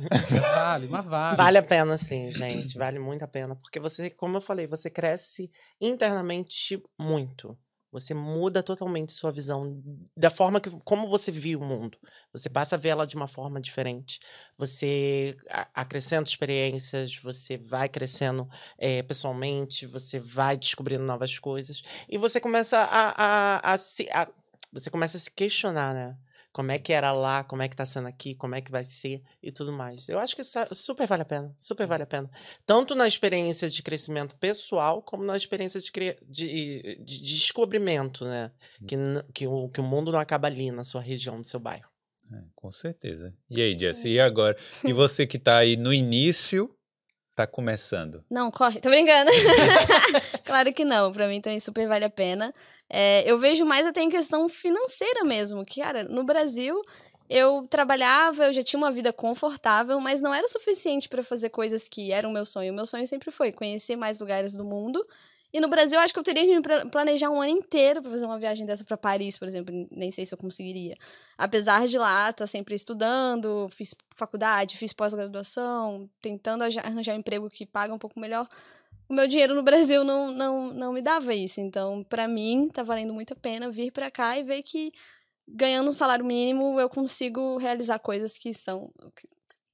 Vale, mas vale. Vale a pena, sim, gente. Vale muito a pena. Porque você, como eu falei, você cresce internamente muito. Você muda totalmente sua visão da forma que como você viu o mundo. Você passa a vê-la de uma forma diferente. Você acrescenta experiências, você vai crescendo eh, pessoalmente, você vai descobrindo novas coisas e você começa a, a, a se a- você começa a se questionar, né? Como é que era lá, como é que tá sendo aqui, como é que vai ser e tudo mais. Eu acho que isso é- super vale a pena, super vale a pena. Tanto na experiência de crescimento pessoal, como na experiência de, de, de descobrimento, né? Que, n- que, o, que o mundo não acaba ali na sua região, no seu bairro. É, com certeza. E aí, Jessie, e agora? E você que tá aí no início, tá começando. Não, corre, tô brincando. claro que não, pra mim também super vale a pena. É, eu vejo mais até em questão financeira mesmo, que, cara, no Brasil eu trabalhava, eu já tinha uma vida confortável, mas não era o suficiente pra fazer coisas que eram meu sonho. O meu sonho sempre foi conhecer mais lugares do mundo. E no Brasil, acho que eu teria que planejar um ano inteiro pra fazer uma viagem dessa pra Paris, por exemplo. Nem sei se eu conseguiria. Apesar de lá estar sempre estudando, fiz faculdade, fiz pós-graduação, tentando arranjar um emprego que paga um pouco melhor o meu dinheiro no Brasil não, não, não me dava isso. Então, pra mim, tá valendo muito a pena vir pra cá e ver que ganhando um salário mínimo eu consigo realizar coisas que são.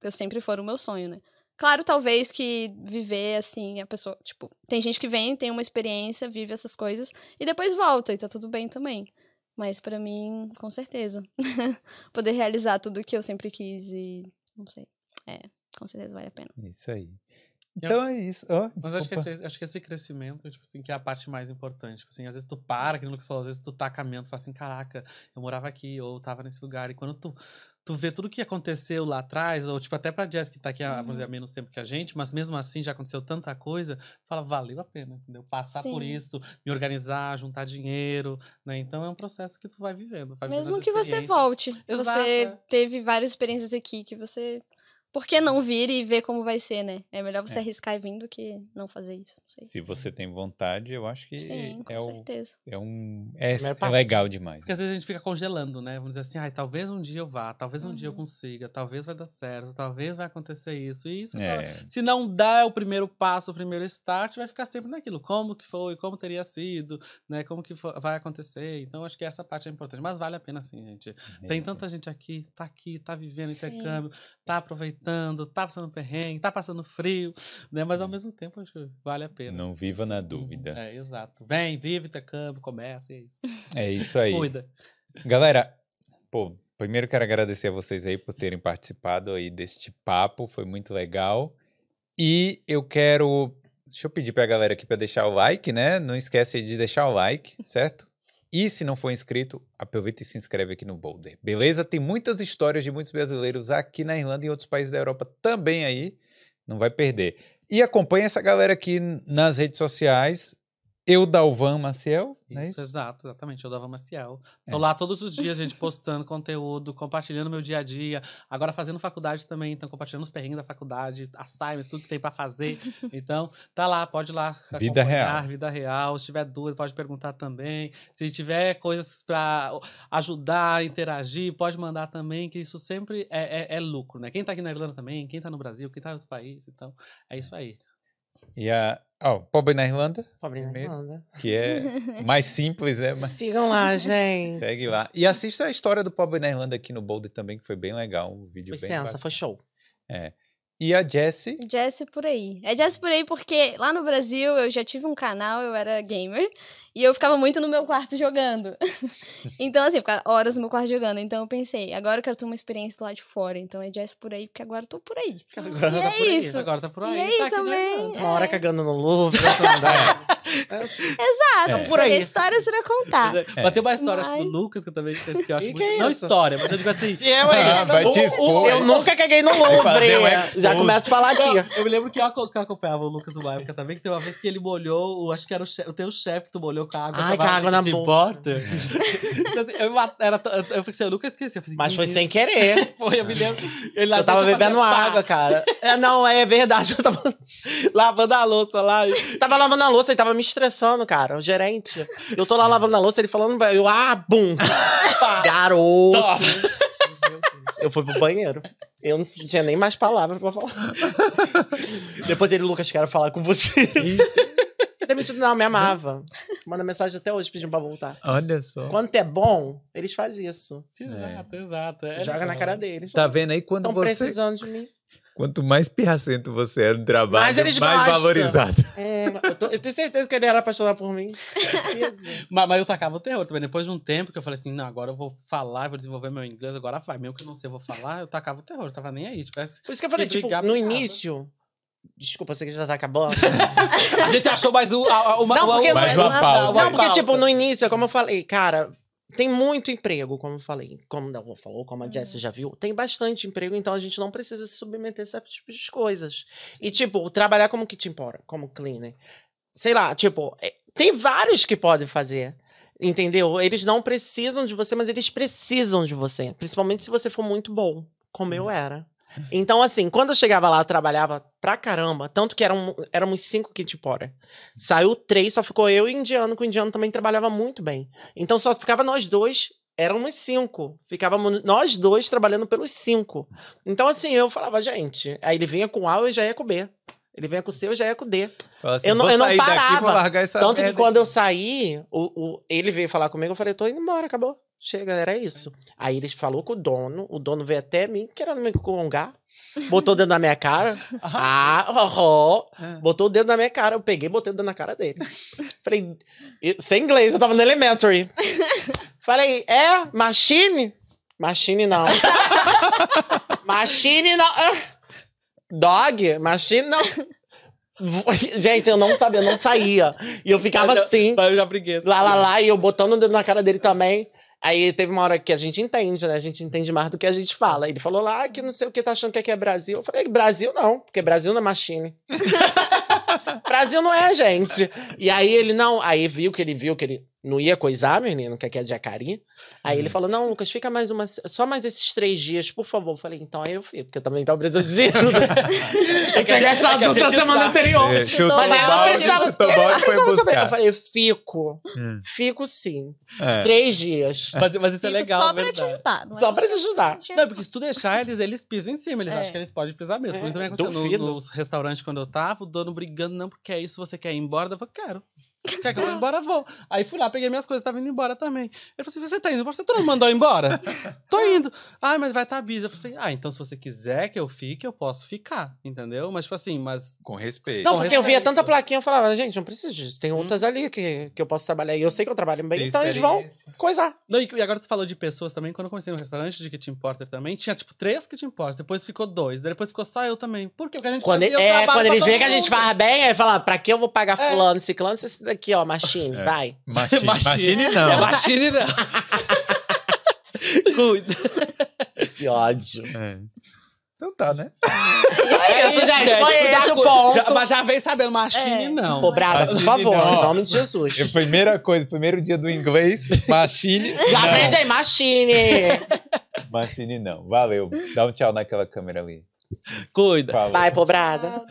que sempre foram o meu sonho, né? Claro, talvez que viver assim, a pessoa, tipo, tem gente que vem, tem uma experiência, vive essas coisas e depois volta e tá tudo bem também. Mas pra mim, com certeza. Poder realizar tudo que eu sempre quis e não sei. É, com certeza vale a pena. Isso aí. Então é isso. Ó, Mas acho que, esse, acho que esse crescimento, tipo assim, que é a parte mais importante. Tipo assim, às vezes tu para, que no que você falou, às vezes tu tá caminhando, tu fala assim, caraca, eu morava aqui, ou tava nesse lugar. E quando tu, tu vê tudo que aconteceu lá atrás, ou tipo, até pra Jess que tá aqui há, dizer, há menos tempo que a gente, mas mesmo assim já aconteceu tanta coisa, fala, valeu a pena, entendeu? Passar por Sim. isso, me organizar, juntar dinheiro, né? Então é um processo que tu vai vivendo. Vai vivendo Mesmo essa que você volte. Exato, Você é. teve várias experiências aqui que você. Por que não vir e ver como vai ser, né? É melhor você É. arriscar e vir do que não fazer isso. Não sei. Se você tem vontade, eu acho que Sim, com é, o, certeza. é um. É, é legal demais. Porque às vezes a gente fica congelando, né? Vamos dizer assim, ai, talvez um dia eu vá, talvez um dia eu Uhum. consiga, talvez vai dar certo, talvez vai acontecer isso. E isso, É, se não dá o primeiro passo, o primeiro start, vai ficar sempre naquilo. Como que foi, como teria sido, né? Como que fo- vai acontecer. Então, acho que essa parte é importante. Mas vale a pena sim, gente. Tem é. tanta gente aqui, tá aqui, tá vivendo intercâmbio, tá aproveitando, tá passando perrengue, tá passando frio, né? Mas ao mesmo tempo, acho que vale a pena. Não viva na dúvida. É, exato. Vem, vive intercâmbio, começa, é isso. É isso aí. Cuida. Galera, pô, primeiro quero agradecer a vocês aí por terem participado aí deste papo, foi muito legal. E eu quero, deixa eu pedir pra galera aqui pra deixar o like, né? Não esquece de deixar o like, certo? E se não for inscrito, aproveita e se inscreve aqui no Boulder. Beleza? Tem muitas histórias de muitos brasileiros aqui na Irlanda e em outros países da Europa também aí. Não vai perder. E acompanha essa galera aqui nas redes sociais. Eu, Dalvan Maciel, não é Isso, isso? exato, exatamente. Eu dava Maciel. É. Tô lá todos os dias, gente, postando conteúdo, compartilhando meu dia a dia. Agora fazendo faculdade também, então compartilhando os perrengues da faculdade, assignments, tudo que tem pra fazer. Então, tá lá, pode ir lá. Vida acompanhar, real. Vida real. Se tiver dúvida, pode perguntar também. Se tiver coisas pra ajudar, interagir, pode mandar também, que isso sempre é, é- é lucro, né? Quem tá aqui na Irlanda também, quem tá no Brasil, quem tá em outro país, então é isso aí. E a. Ó, Pobre na Irlanda, Pobre na Primeiro. Irlanda. que é mais simples, né? Mas Sigam lá, gente. segue lá. E assista a história do Pobre na Irlanda aqui no Boulder também, que foi bem legal. Um vídeo Foi bem sensa, bacana. foi show. E a Jessie. Jess por aí. É Jess por aí porque lá no Brasil eu já tive um canal, eu era gamer, e eu ficava muito no meu quarto jogando. então, assim, eu ficava horas no meu quarto jogando. Então eu pensei, agora eu quero ter uma experiência lá de fora. Então é Jess por aí, porque agora eu tô por aí. Agora E tá é por aí. isso. Agora tá por aí. E aí tá aqui na também, Irlanda. Uma hora cagando no Louvre, outra. É. Exato, É. por aí. histórias pra contar. Mas, é, Mas tem uma história Mas- do Lucas que eu também que eu acho E muito. que é não história, mas eu digo assim. E eu, hein? Ah, vai te O- o- expor. eu nunca caguei no um Louvre. expose. Já começo a falar aqui. Eu me lembro que eu, aco- que eu acompanhava o Lucas uma época também, que tem uma vez que ele molhou, acho que era o, chefe, o teu chefe que tu molhou com a água. Ai, com a água na boca. Então, assim, eu, era, eu falei assim, eu nunca esqueci. Eu falei, Mas foi "Meu sem querer. Deus", Foi, eu me lembro. Ele lá Eu tava bebendo água, cara. É, não, é verdade. Eu tava, Lavando a louça lá. e- tava lavando a louça e tava me estressando, cara. O gerente. Eu tô lá lavando a louça, ele falando, eu, ah, bum. Garoto. Eu fui pro banheiro. Eu não tinha nem mais palavras pra falar. Depois ele, Lucas, quero falar com você. Não, me amava. Manda mensagem até hoje pedindo pra voltar. Olha só. Quando é bom, eles fazem isso. Exato, exato. é Joga na legal. cara deles. Tá vendo aí quando Estão você. precisando de mim. Quanto mais pirracento você é no trabalho, eles mais gostam. valorizado. É, eu, tô- eu tenho certeza que ele era apaixonado por mim. Certeza. Mas, mas eu tacava o terror também. Depois de um tempo que eu falei assim, não, agora eu vou falar, vou desenvolver meu inglês, agora vai. Mesmo que eu não sei, eu vou falar, eu tacava o terror. Eu tava nem aí. Tivesse... Por isso que eu falei, Que tipo, no início. Desculpa, sei que já tá acabando. A gente achou mais um, a- a- uma, Não, porque Mais uma é- pauta. Não, porque, tipo, no início, é como eu falei, cara, tem muito emprego, como eu falei. Como o Dalva falou, como a Jessie já viu, tem bastante emprego, então a gente não precisa se submeter a certos tipos de coisas. E, tipo, trabalhar como kitchen porter, como cleaner. Sei lá, tipo, é, tem vários que podem fazer. Entendeu? Eles não precisam de você, mas eles precisam de você. Principalmente se você for muito bom, como eu era. Então, assim, quando eu chegava lá, eu trabalhava pra caramba. Tanto que eram, éramos cinco kitchen porter. Saiu três, só ficou eu e o indiano, que o indiano também trabalhava muito bem. Então só ficava nós dois, éramos cinco. Ficávamos nós dois trabalhando pelos cinco. Então, assim, eu falava, gente. Aí ele vinha com A, eu já ia com B. Ele vinha com C, eu já ia com D. Assim, Eu não- eu não daqui, parava. Tanto que quando eu aqui. saí, o, o- ele veio falar comigo, eu falei, tô indo embora, acabou. Chega, era isso. Aí ele falou com o dono, o dono veio até mim, querendo me congar, botou o dedo na minha cara. ah, ó, Ah. botou o dedo na minha cara, eu peguei e botei o dedo na cara dele. Falei, sem inglês, eu tava no elementary. Falei, é, machine? Machine não. machine não. Ah, Dog? Machine não. Gente, eu não sabia, eu não saía. E eu ficava Eu já- assim, Eu já briguei. lá, lá, lá, e eu botando o dedo na cara dele também. Aí teve uma hora que a gente entende, né? A gente entende mais do que a gente fala. Ele falou lá que não sei o que, tá achando que aqui é Brasil. Eu falei, Brasil não, porque Brasil não é machine. Brasil não é, gente. E aí ele não, aí viu que ele viu que ele não ia coisar, menino, que aqui é de Jacari. Aí ele falou: não, Lucas, fica mais uma. Só mais esses três dias, por favor. Eu falei, então aí eu fico, porque eu também tava precisando de dinheiro. Né? eu tinha gastado é tudo na semana anterior. É, chutou Mas ela balde, precisava- balde saber. Eu falei, eu fico. Hum. Fico sim. É. Três dias. Mas, mas isso é Fico legal, só pra te verdade. ajudar. não é Só pra te ajudar. Não, porque se tu deixar, eles, eles pisam em cima. Eles É. acham que eles podem pisar mesmo. Por É, isso também aconteceu no- nos restaurantes quando eu tava, o dono brigando, não, porque é isso, você quer ir embora? Eu falei, quero. Quer que eu vá embora? Vou. Aí fui lá, peguei minhas coisas, tava indo embora também. Ele falou assim: você tá indo? Você não mandou embora? Tô indo. Ah, mas vai estar tá busy. Eu falei assim: ah, então se você quiser que eu fique, eu posso ficar. Entendeu? Mas, tipo assim, mas. Com respeito. Não, Com porque eu via tanta plaquinha, eu falava, gente, não preciso disso. Tem outras ali que, que eu posso trabalhar. E eu sei que eu trabalho bem, Tem então eles vão coisar. Não, e agora tu falou de pessoas também. Quando eu comecei no restaurante de Kitchen Porter também, tinha tipo três Kitchen Porters. Depois ficou dois. Depois ficou só eu também. Por quê? Porque a gente Quando, fazia é, quando eles veem que a gente faz bem, aí fala, pra que eu vou pagar É. fulano, ciclano, se daqui, ó, machine, É. vai. Machine, Machine. não. É machine não. Cuida. Que ódio. É. Então tá, né? É isso, gente, foi esse o ponto. Já, mas já vem sabendo, machine É. não. Ô, Braga, por favor, não. em nome de Jesus. É a Primeira coisa, primeiro dia do inglês, machine. Já não. aprende aí, machine. Machine não. Valeu. Dá um tchau naquela câmera ali. Cuida. Falou. Vai, pobrada.